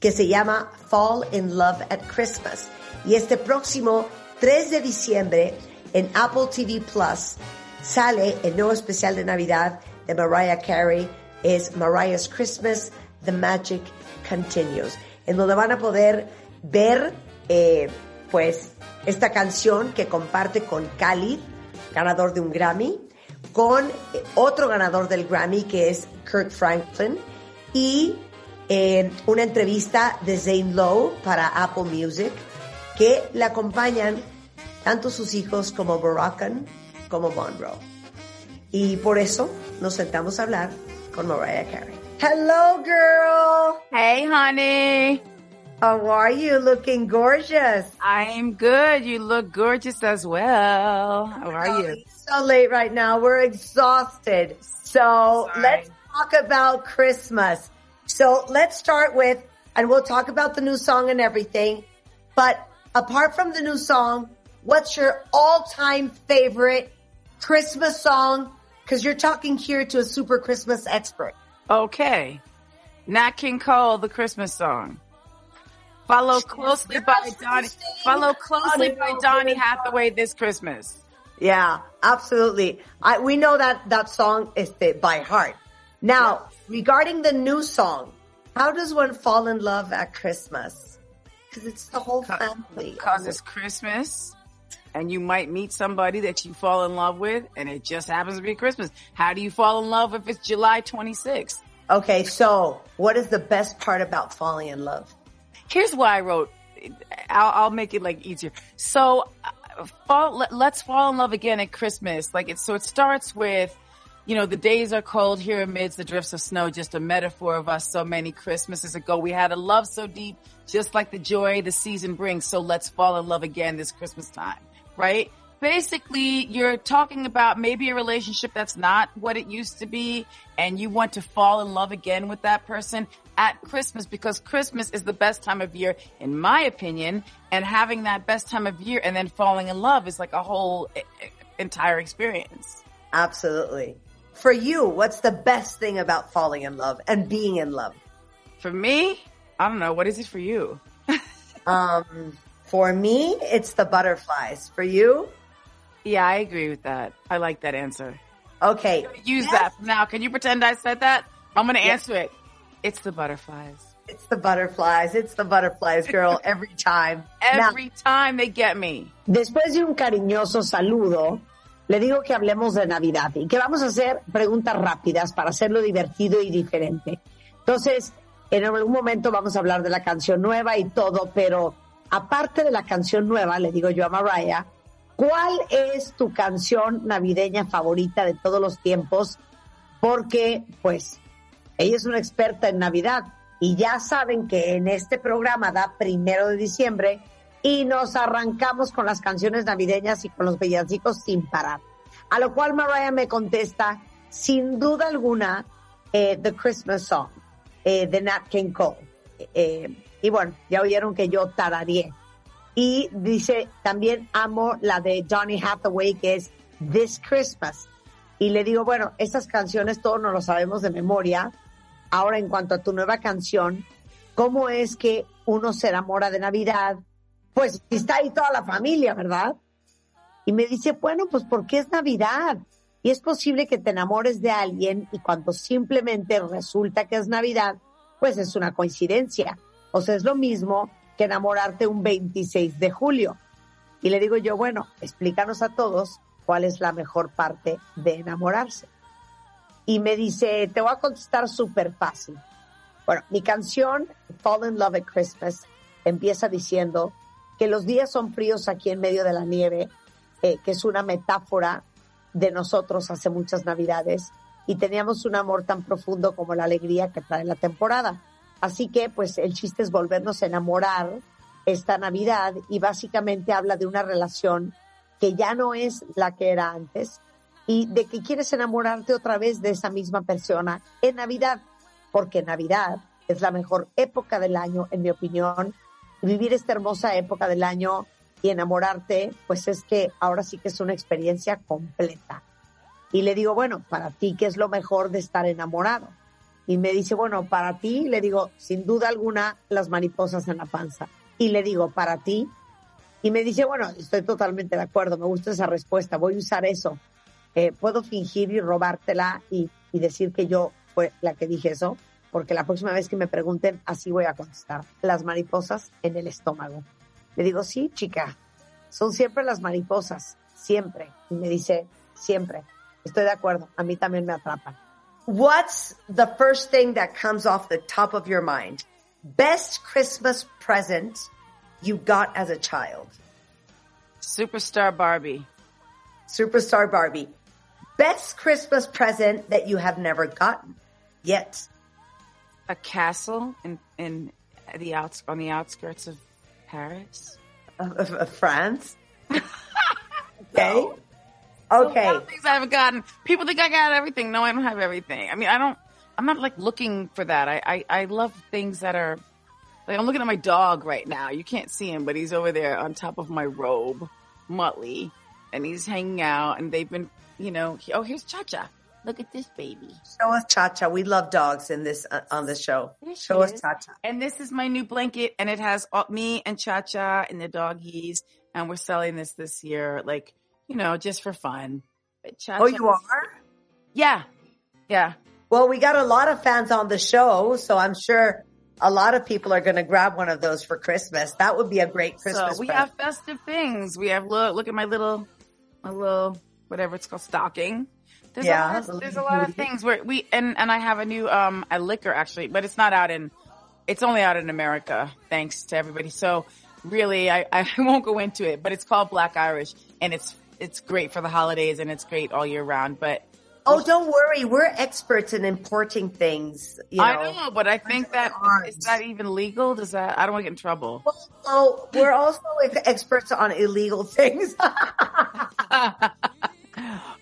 que se llama Fall in Love at Christmas. Y este próximo 3 de diciembre en Apple TV Plus sale el nuevo especial de Navidad de Mariah Carey, es Mariah's Christmas, The Magic Continues, en donde van a poder ver eh, pues esta canción que comparte con Khalid, ganador de un Grammy, con eh, otro ganador del Grammy que es Kurt Franklin y eh, una entrevista de Zane Lowe para Apple Music que le acompañan tanto sus hijos como Barakan como Monroe. Y por eso nos sentamos a hablar con Mariah Carey. Hello, girl. Hey, honey. How are you? Looking gorgeous. I'm good. You look gorgeous as well. How are you? It's so late right now. We're exhausted. So Sorry. let's talk about Christmas. So let's start with, and we'll talk about the new song and everything. But apart from the new song, what's your all-time favorite Christmas song? Because you're talking here to a super Christmas expert. Okay. Nat King Cole, the Christmas song. Follow closely by Donny. Follow closely by Donny Hathaway this Christmas. Yeah, absolutely. I, we know that, that song is by heart. Now, regarding the new song, how does one fall in love at Christmas? Because it's the whole family. Cause it's Christmas and you might meet somebody that you fall in love with and it just happens to be Christmas. How do you fall in love if it's July 26th? Okay, so what is the best part about falling in love? here's why I wrote. I'll, I'll make it like easier. So, uh, fall. Let, let's fall in love again at Christmas. Like it. So it starts with, you know, the days are cold here amidst the drifts of snow. Just a metaphor of us. So many Christmases ago, we had a love so deep, just like the joy the season brings. So let's fall in love again this Christmas time, right? Basically, you're talking about maybe a relationship that's not what it used to be, and you want to fall in love again with that person at Christmas because Christmas is the best time of year, in my opinion, and having that best time of year and then falling in love is like a whole entire experience. Absolutely. For you, what's the best thing about falling in love and being in love? For me, I don't know. What is it for you? Um, for me, it's the butterflies. For you? Yeah, I agree with that. I like that answer. Okay. Use Yes. that. Now, can you pretend I said that? I'm going to Yes. answer it. It's the butterflies. It's the butterflies. It's the butterflies, girl, every time. Now, Every time they get me. Después de un cariñoso saludo, le digo que hablemos de Navidad y que vamos a hacer preguntas rápidas para hacerlo divertido y diferente. Entonces, en algún momento vamos a hablar de la canción nueva y todo, pero aparte de la canción nueva, le digo yo a Mariah, ¿cuál es tu canción navideña favorita de todos los tiempos? Porque, pues, ella es una experta en Navidad y ya saben que en este programa da primero de diciembre y nos arrancamos con las canciones navideñas y con los villancicos sin parar. A lo cual Mariah me contesta, sin duda alguna, eh, The Christmas Song eh, de Nat King Cole. Eh, y bueno, ya oyeron que yo tarareé. Y dice, también amo la de Johnny Hathaway, que es This Christmas. Y le digo, bueno, estas canciones todos nos lo sabemos de memoria. Ahora, en cuanto a tu nueva canción, ¿cómo es que uno se enamora de Navidad? Pues está ahí toda la familia, ¿verdad? Y me dice, bueno, pues porque es Navidad. Y es posible que te enamores de alguien y cuando simplemente resulta que es Navidad, pues es una coincidencia. O sea, es lo mismo que enamorarte un 26 de julio. Y le digo yo, bueno, explícanos a todos cuál es la mejor parte de enamorarse. Y me dice, te voy a contestar súper fácil. Bueno, mi canción, Fall in Love at Christmas, empieza diciendo que los días son fríos aquí en medio de la nieve, eh, que es una metáfora de nosotros hace muchas navidades y teníamos un amor tan profundo como la alegría que trae la temporada. Así que pues el chiste es volvernos a enamorar esta Navidad y básicamente habla de una relación que ya no es la que era antes y de que quieres enamorarte otra vez de esa misma persona en Navidad, porque Navidad es la mejor época del año, en mi opinión. Vivir esta hermosa época del año y enamorarte, pues es que ahora sí que es una experiencia completa. Y le digo, bueno, para ti, ¿qué es lo mejor de estar enamorado? Y me dice, bueno, para ti, le digo, sin duda alguna, las mariposas en la panza. Y le digo, para ti. Y me dice, bueno, estoy totalmente de acuerdo, me gusta esa respuesta, voy a usar eso. Eh, puedo fingir y robártela y, y decir que yo fue la que dije eso, porque la próxima vez que me pregunten, así voy a contestar. Las mariposas en el estómago. Le digo, sí, chica, son siempre las mariposas, siempre. Y me dice, siempre. Estoy de acuerdo, a mí también me atrapan. What's the first thing that comes off the top of your mind? Best Christmas present you got as a child? Superstar Barbie. Superstar Barbie. Best Christmas present that you have never gotten yet? A castle in in the outs on the outskirts of Paris. Of, of- of France? okay. Okay. A lot of things I haven't gotten. People think I got everything. No, I don't have everything. I mean, I don't. I'm not like looking for that. I I, I love things that are. Like I'm looking at my dog right now. You can't see him, but he's over there on top of my robe, Muttley, and he's hanging out. And they've been, you know. he- oh, here's Cha Cha. Look at this baby. Show us Cha Cha. We love dogs in this uh, on the show. Show us. Cha Cha. And this is my new blanket, and it has all, me and Cha Cha and the doggies, and we're selling this this year, like you know, just for fun. Oh, you are? Yeah, yeah. Well, we got a lot of fans on the show, so I'm sure a lot of people are going to grab one of those for Christmas. That would be a great Christmas so we present. have festive things. We have look look at my little my little whatever it's called stocking. There's Yeah, a lot of, there's a lot of things where we and and I have a new um a liquor actually, but it's not out in it's only out in America thanks to everybody. So really I I won't go into it, but it's called Black Irish and it's it's great for the holidays and it's great all year round, but Oh, don't worry. We're experts in importing things. You know. I know, but I think that is that even legal? Does that I don't want to get in trouble. Oh, we're also experts on illegal things.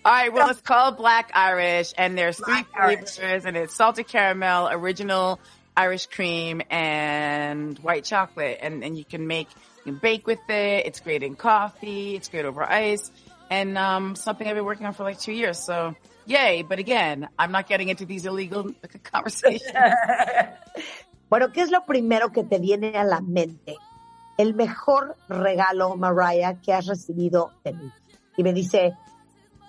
All right, well, it's called Black Irish, and there's three flavors, and it's salted caramel, original Irish cream, and white chocolate. And and you can make, you can bake with it. It's great in coffee. It's great over ice, and um, something I've been working on for like two years. So yay! But again, I'm not getting into these illegal conversations. Bueno, ¿qué es lo primero que te viene a la mente? El mejor regalo, Mariah, que has recibido de mí. Y me dice,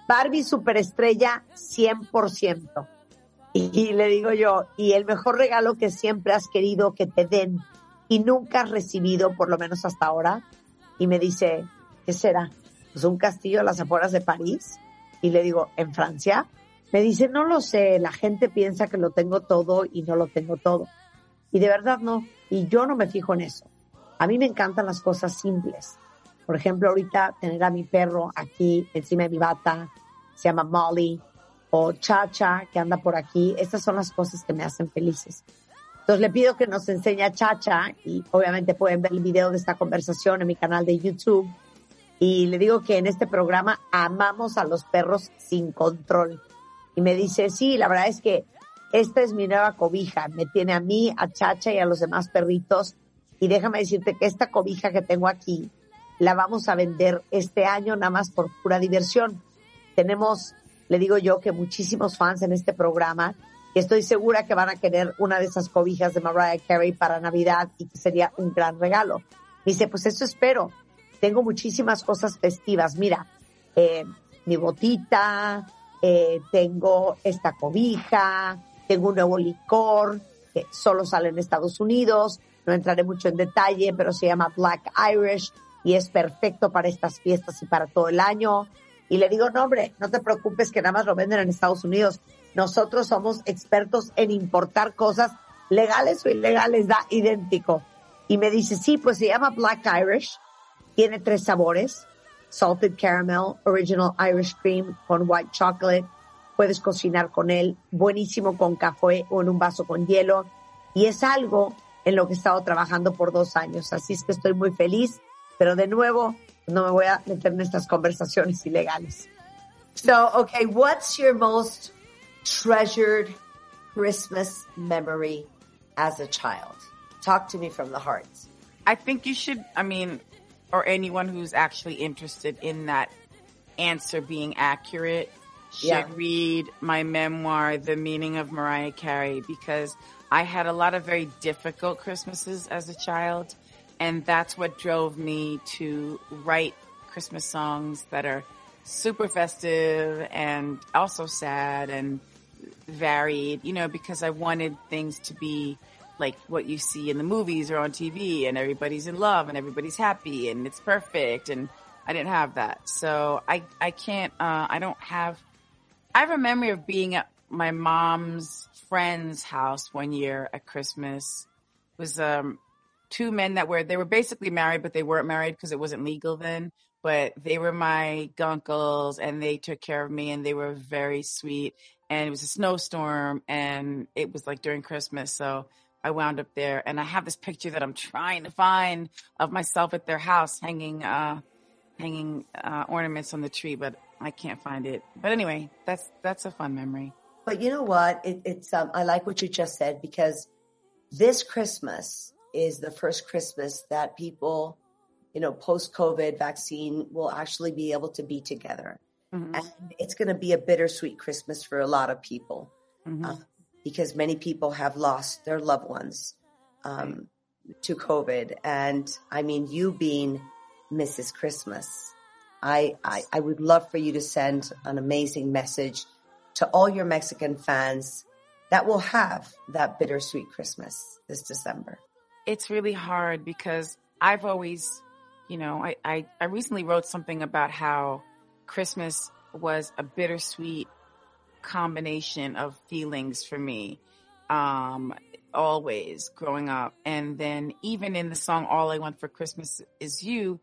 Barbie superestrella 100%. Y, y le digo yo, y el mejor regalo que siempre has querido que te den y nunca has recibido, por lo menos hasta ahora. Y me dice, ¿qué será? Pues un castillo a las afueras de París. Y le digo, ¿en Francia? Me dice, no lo sé, la gente piensa que lo tengo todo y no lo tengo todo. Y de verdad no. Y yo no me fijo en eso. A mí me encantan las cosas simples. Por ejemplo, ahorita tener a mi perro aquí encima de mi bata, se llama Molly, o Chacha, que anda por aquí. Estas son las cosas que me hacen felices. Entonces le pido que nos enseñe a Chacha y obviamente pueden ver el video de esta conversación en mi canal de YouTube. Y le digo que en este programa amamos a los perros sin control. Y me dice, sí, la verdad es que esta es mi nueva cobija. Me tiene a mí, a Chacha y a los demás perritos. Y déjame decirte que esta cobija que tengo aquí la vamos a vender este año nada más por pura diversión. Tenemos, le digo yo, que muchísimos fans en este programa y estoy segura que van a querer una de esas cobijas de Mariah Carey para Navidad y que sería un gran regalo. Me dice, pues eso espero. Tengo muchísimas cosas festivas. Mira, eh, mi botita, eh, tengo esta cobija, tengo un nuevo licor que solo sale en Estados Unidos. No entraré mucho en detalle, pero se llama Black Irish y es perfecto para estas fiestas y para todo el año. Y le digo, no, hombre, no te preocupes que nada más lo venden en Estados Unidos. Nosotros somos expertos en importar cosas legales o ilegales, da idéntico. Y me dice, sí, pues se llama Black Irish. Tiene tres sabores. Salted caramel, original Irish cream con white chocolate. Puedes cocinar con él. Buenísimo con café o en un vaso con hielo. Y es algo en lo que he estado trabajando por dos años. Así es que estoy muy feliz. Pero de nuevo, no me voy a meter en estas conversaciones ilegales. So, okay, what's your most treasured Christmas memory as a child? Talk to me from the heart. I think you should, I mean, or anyone who's actually interested in that answer being accurate should Yeah. read my memoir, The Meaning of Mariah Carey, because I had a lot of very difficult Christmases as a child. And that's what drove me to write Christmas songs that are super festive and also sad and varied, you know, because I wanted things to be like what you see in the movies or on TV and everybody's in love and everybody's happy and it's perfect. And I didn't have that. So I, I can't, uh, I don't have, I have a memory of being at my mom's friend's house one year at Christmas. It was, um, two men that were, they were basically married, but they weren't married because it wasn't legal then. But they were my gunkles and they took care of me and they were very sweet. And it was a snowstorm and it was like during Christmas. So I wound up there and I have this picture that I'm trying to find of myself at their house hanging, uh, hanging, uh, ornaments on the tree, but I can't find it. But anyway, that's, that's a fun memory. But you know what? It, it's um, I like what you just said because this Christmas is the first Christmas that people, you know, post COVID vaccine will actually be able to be together, Mhm. and it's going to be a bittersweet Christmas for a lot of people Mhm. uh, because many people have lost their loved ones um, to COVID, and I mean, you being Mrs. Christmas, I, I I would love for you to send an amazing message to all your Mexican fans that will have that bittersweet Christmas this December. it's really hard because I've always, you know, I, I, I recently wrote something about how Christmas was a bittersweet combination of feelings for me. Um, always growing up. And then even in the song, All I Want for Christmas is You,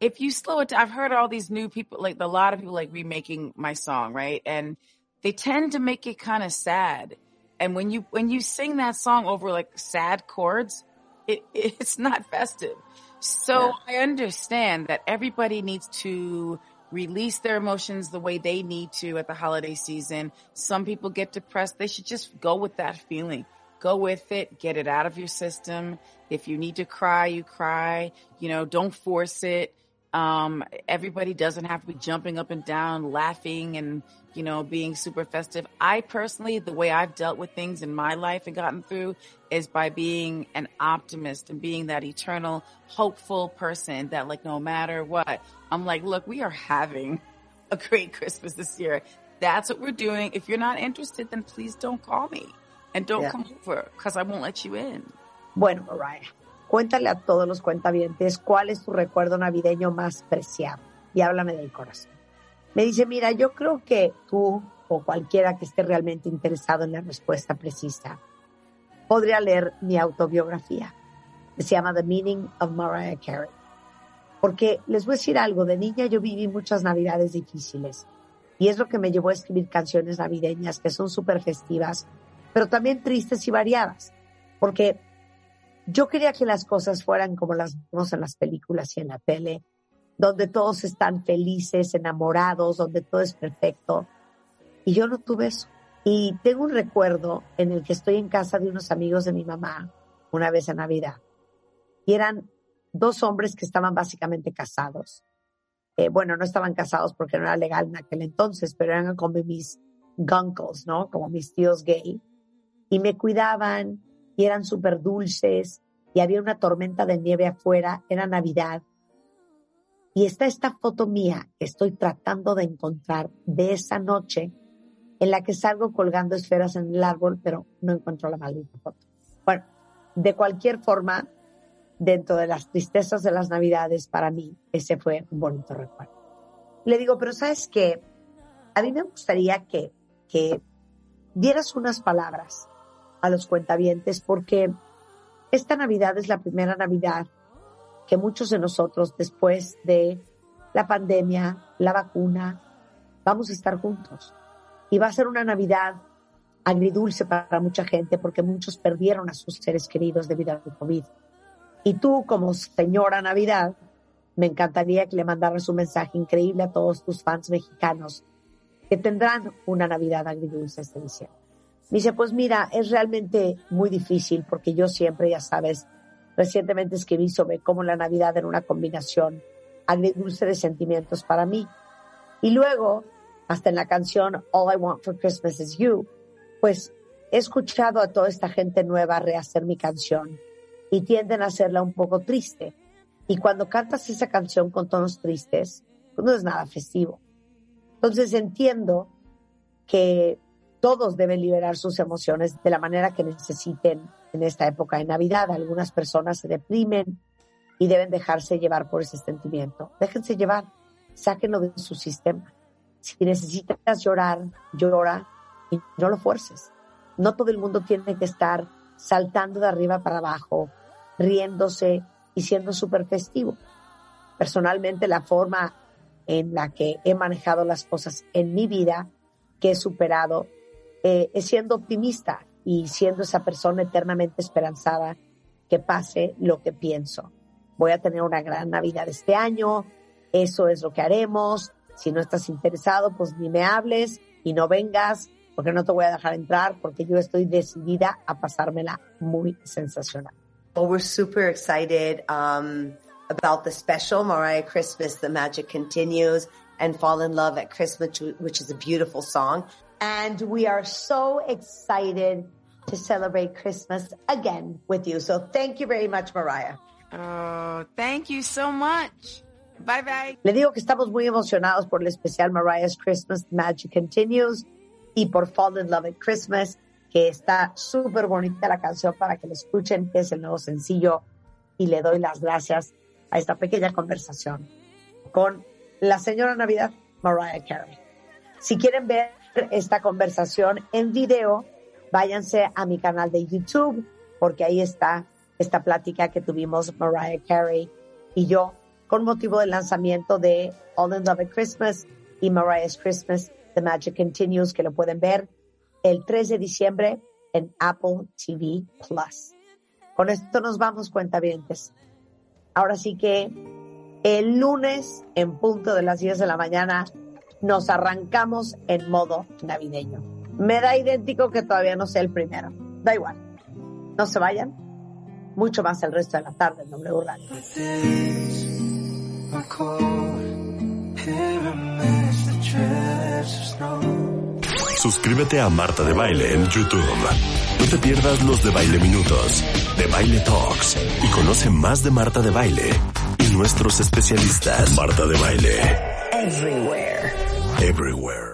if you slow it down, I've heard all these new people, like a lot of people like remaking my song, right? And they tend to make it kind of sad. And when you, when you sing that song over like sad chords, it, it's not festive. So I understand that everybody needs to release their emotions the way they need to at the holiday season. Some people get depressed. They should just go with that feeling. Go with it. Get it out of your system. If you need to cry, you cry. You know, don't force it. Um, everybody doesn't have to be jumping up and down, laughing and, you know, being super festive. I personally, the way I've dealt with things in my life and gotten through is by being an optimist and being that eternal, hopeful person that like, no matter what, I'm like, look, we are having a great Christmas this year. That's what we're doing. If you're not interested, then please don't call me and don't Yeah. come over because I won't let you in. Bueno, Mariah, cuéntale a todos los cuentavientes cuál es tu recuerdo navideño más preciado y háblame del corazón. Me dice, mira, yo creo que tú o cualquiera que esté realmente interesado en la respuesta precisa podría leer mi autobiografía. Se llama The Meaning of Mariah Carey. Porque les voy a decir algo, de niña yo viví muchas navidades difíciles y es lo que me llevó a escribir canciones navideñas que son súper festivas, pero también tristes y variadas. Porque yo quería que las cosas fueran como las vemos en las películas y en la tele, donde todos están felices, enamorados, donde todo es perfecto. Y yo no tuve eso. Y tengo un recuerdo en el que estoy en casa de unos amigos de mi mamá una vez en Navidad. Y eran dos hombres que estaban básicamente casados. Eh, bueno, no estaban casados porque no era legal en aquel entonces, pero eran como mis gunkles, ¿no? Como mis tíos gay. Y me cuidaban y eran súper dulces y había una tormenta de nieve afuera, era Navidad. Y está esta foto mía que estoy tratando de encontrar de esa noche en la que salgo colgando esferas en el árbol, pero no encuentro la maldita foto. Bueno, de cualquier forma, dentro de las tristezas de las Navidades, para mí, ese fue un bonito recuerdo. Le digo, pero ¿sabes qué? A mí me gustaría que, que dieras unas palabras a los cuentavientes porque esta Navidad es la primera Navidad que muchos de nosotros, después de la pandemia, la vacuna, vamos a estar juntos. Y va a ser una Navidad agridulce para mucha gente porque muchos perdieron a sus seres queridos debido al COVID. Y tú, como señora Navidad, me encantaría que le mandaras un mensaje increíble a todos tus fans mexicanos que tendrán una Navidad agridulce este diciembre. Me dice, pues mira, es realmente muy difícil porque yo siempre, ya sabes, recientemente escribí sobre cómo la Navidad era una combinación agridulce de sentimientos para mí. Y luego, hasta en la canción All I Want for Christmas is You, pues he escuchado a toda esta gente nueva rehacer mi canción y tienden a hacerla un poco triste. Y cuando cantas esa canción con tonos tristes, pues no es nada festivo. Entonces entiendo que todos deben liberar sus emociones de la manera que necesiten en esta época de Navidad. Algunas personas se deprimen y deben dejarse llevar por ese sentimiento. Déjense llevar, sáquenlo de su sistema. Si necesitas llorar, llora y no lo fuerces. No todo el mundo tiene que estar saltando de arriba para abajo, riéndose y siendo súper festivo. Personalmente, la forma en la que he manejado las cosas en mi vida, que he superado, eh, es siendo optimista y siendo esa persona eternamente esperanzada que pase lo que pienso. Voy a tener una gran Navidad este año, eso es lo que haremos. Si no estás interesado, pues ni me hables y no vengas, porque no te voy a dejar entrar, porque yo estoy decidida a pasármela muy sensacional. Well, we're super excited um, about the special Mariah Christmas, The Magic Continues, and Fall in Love at Christmas, which is a beautiful song. And we are so excited to celebrate Christmas again with you. So thank you very much, Mariah. Oh, thank you so much. Bye bye. Le digo que estamos muy emocionados por el especial Mariah's Christmas Magic Continues y por Fall in Love at Christmas, que está súper bonita la canción para que la escuchen, que es el nuevo sencillo. Y le doy las gracias a esta pequeña conversación con la señora Navidad, Mariah Carey. Si quieren ver esta conversación en video, váyanse a mi canal de YouTube, porque ahí está esta plática que tuvimos Mariah Carey y yo con motivo del lanzamiento de All in Love at Christmas y Mariah's Christmas, The Magic Continues, que lo pueden ver el 3 de diciembre en Apple TV Plus. Con esto nos vamos, cuentavientes. Ahora sí que el lunes, en punto de las 10 de la mañana, nos arrancamos en modo navideño. Me da idéntico que todavía no sea el primero. Da igual. No se vayan. Mucho más el resto de la tarde en W Radio. Suscríbete a Marta de Baile en YouTube. No te pierdas los de Baile Minutos, de Baile Talks y conoce más de Marta de Baile y nuestros especialistas. Marta de Baile. Everywhere. Everywhere.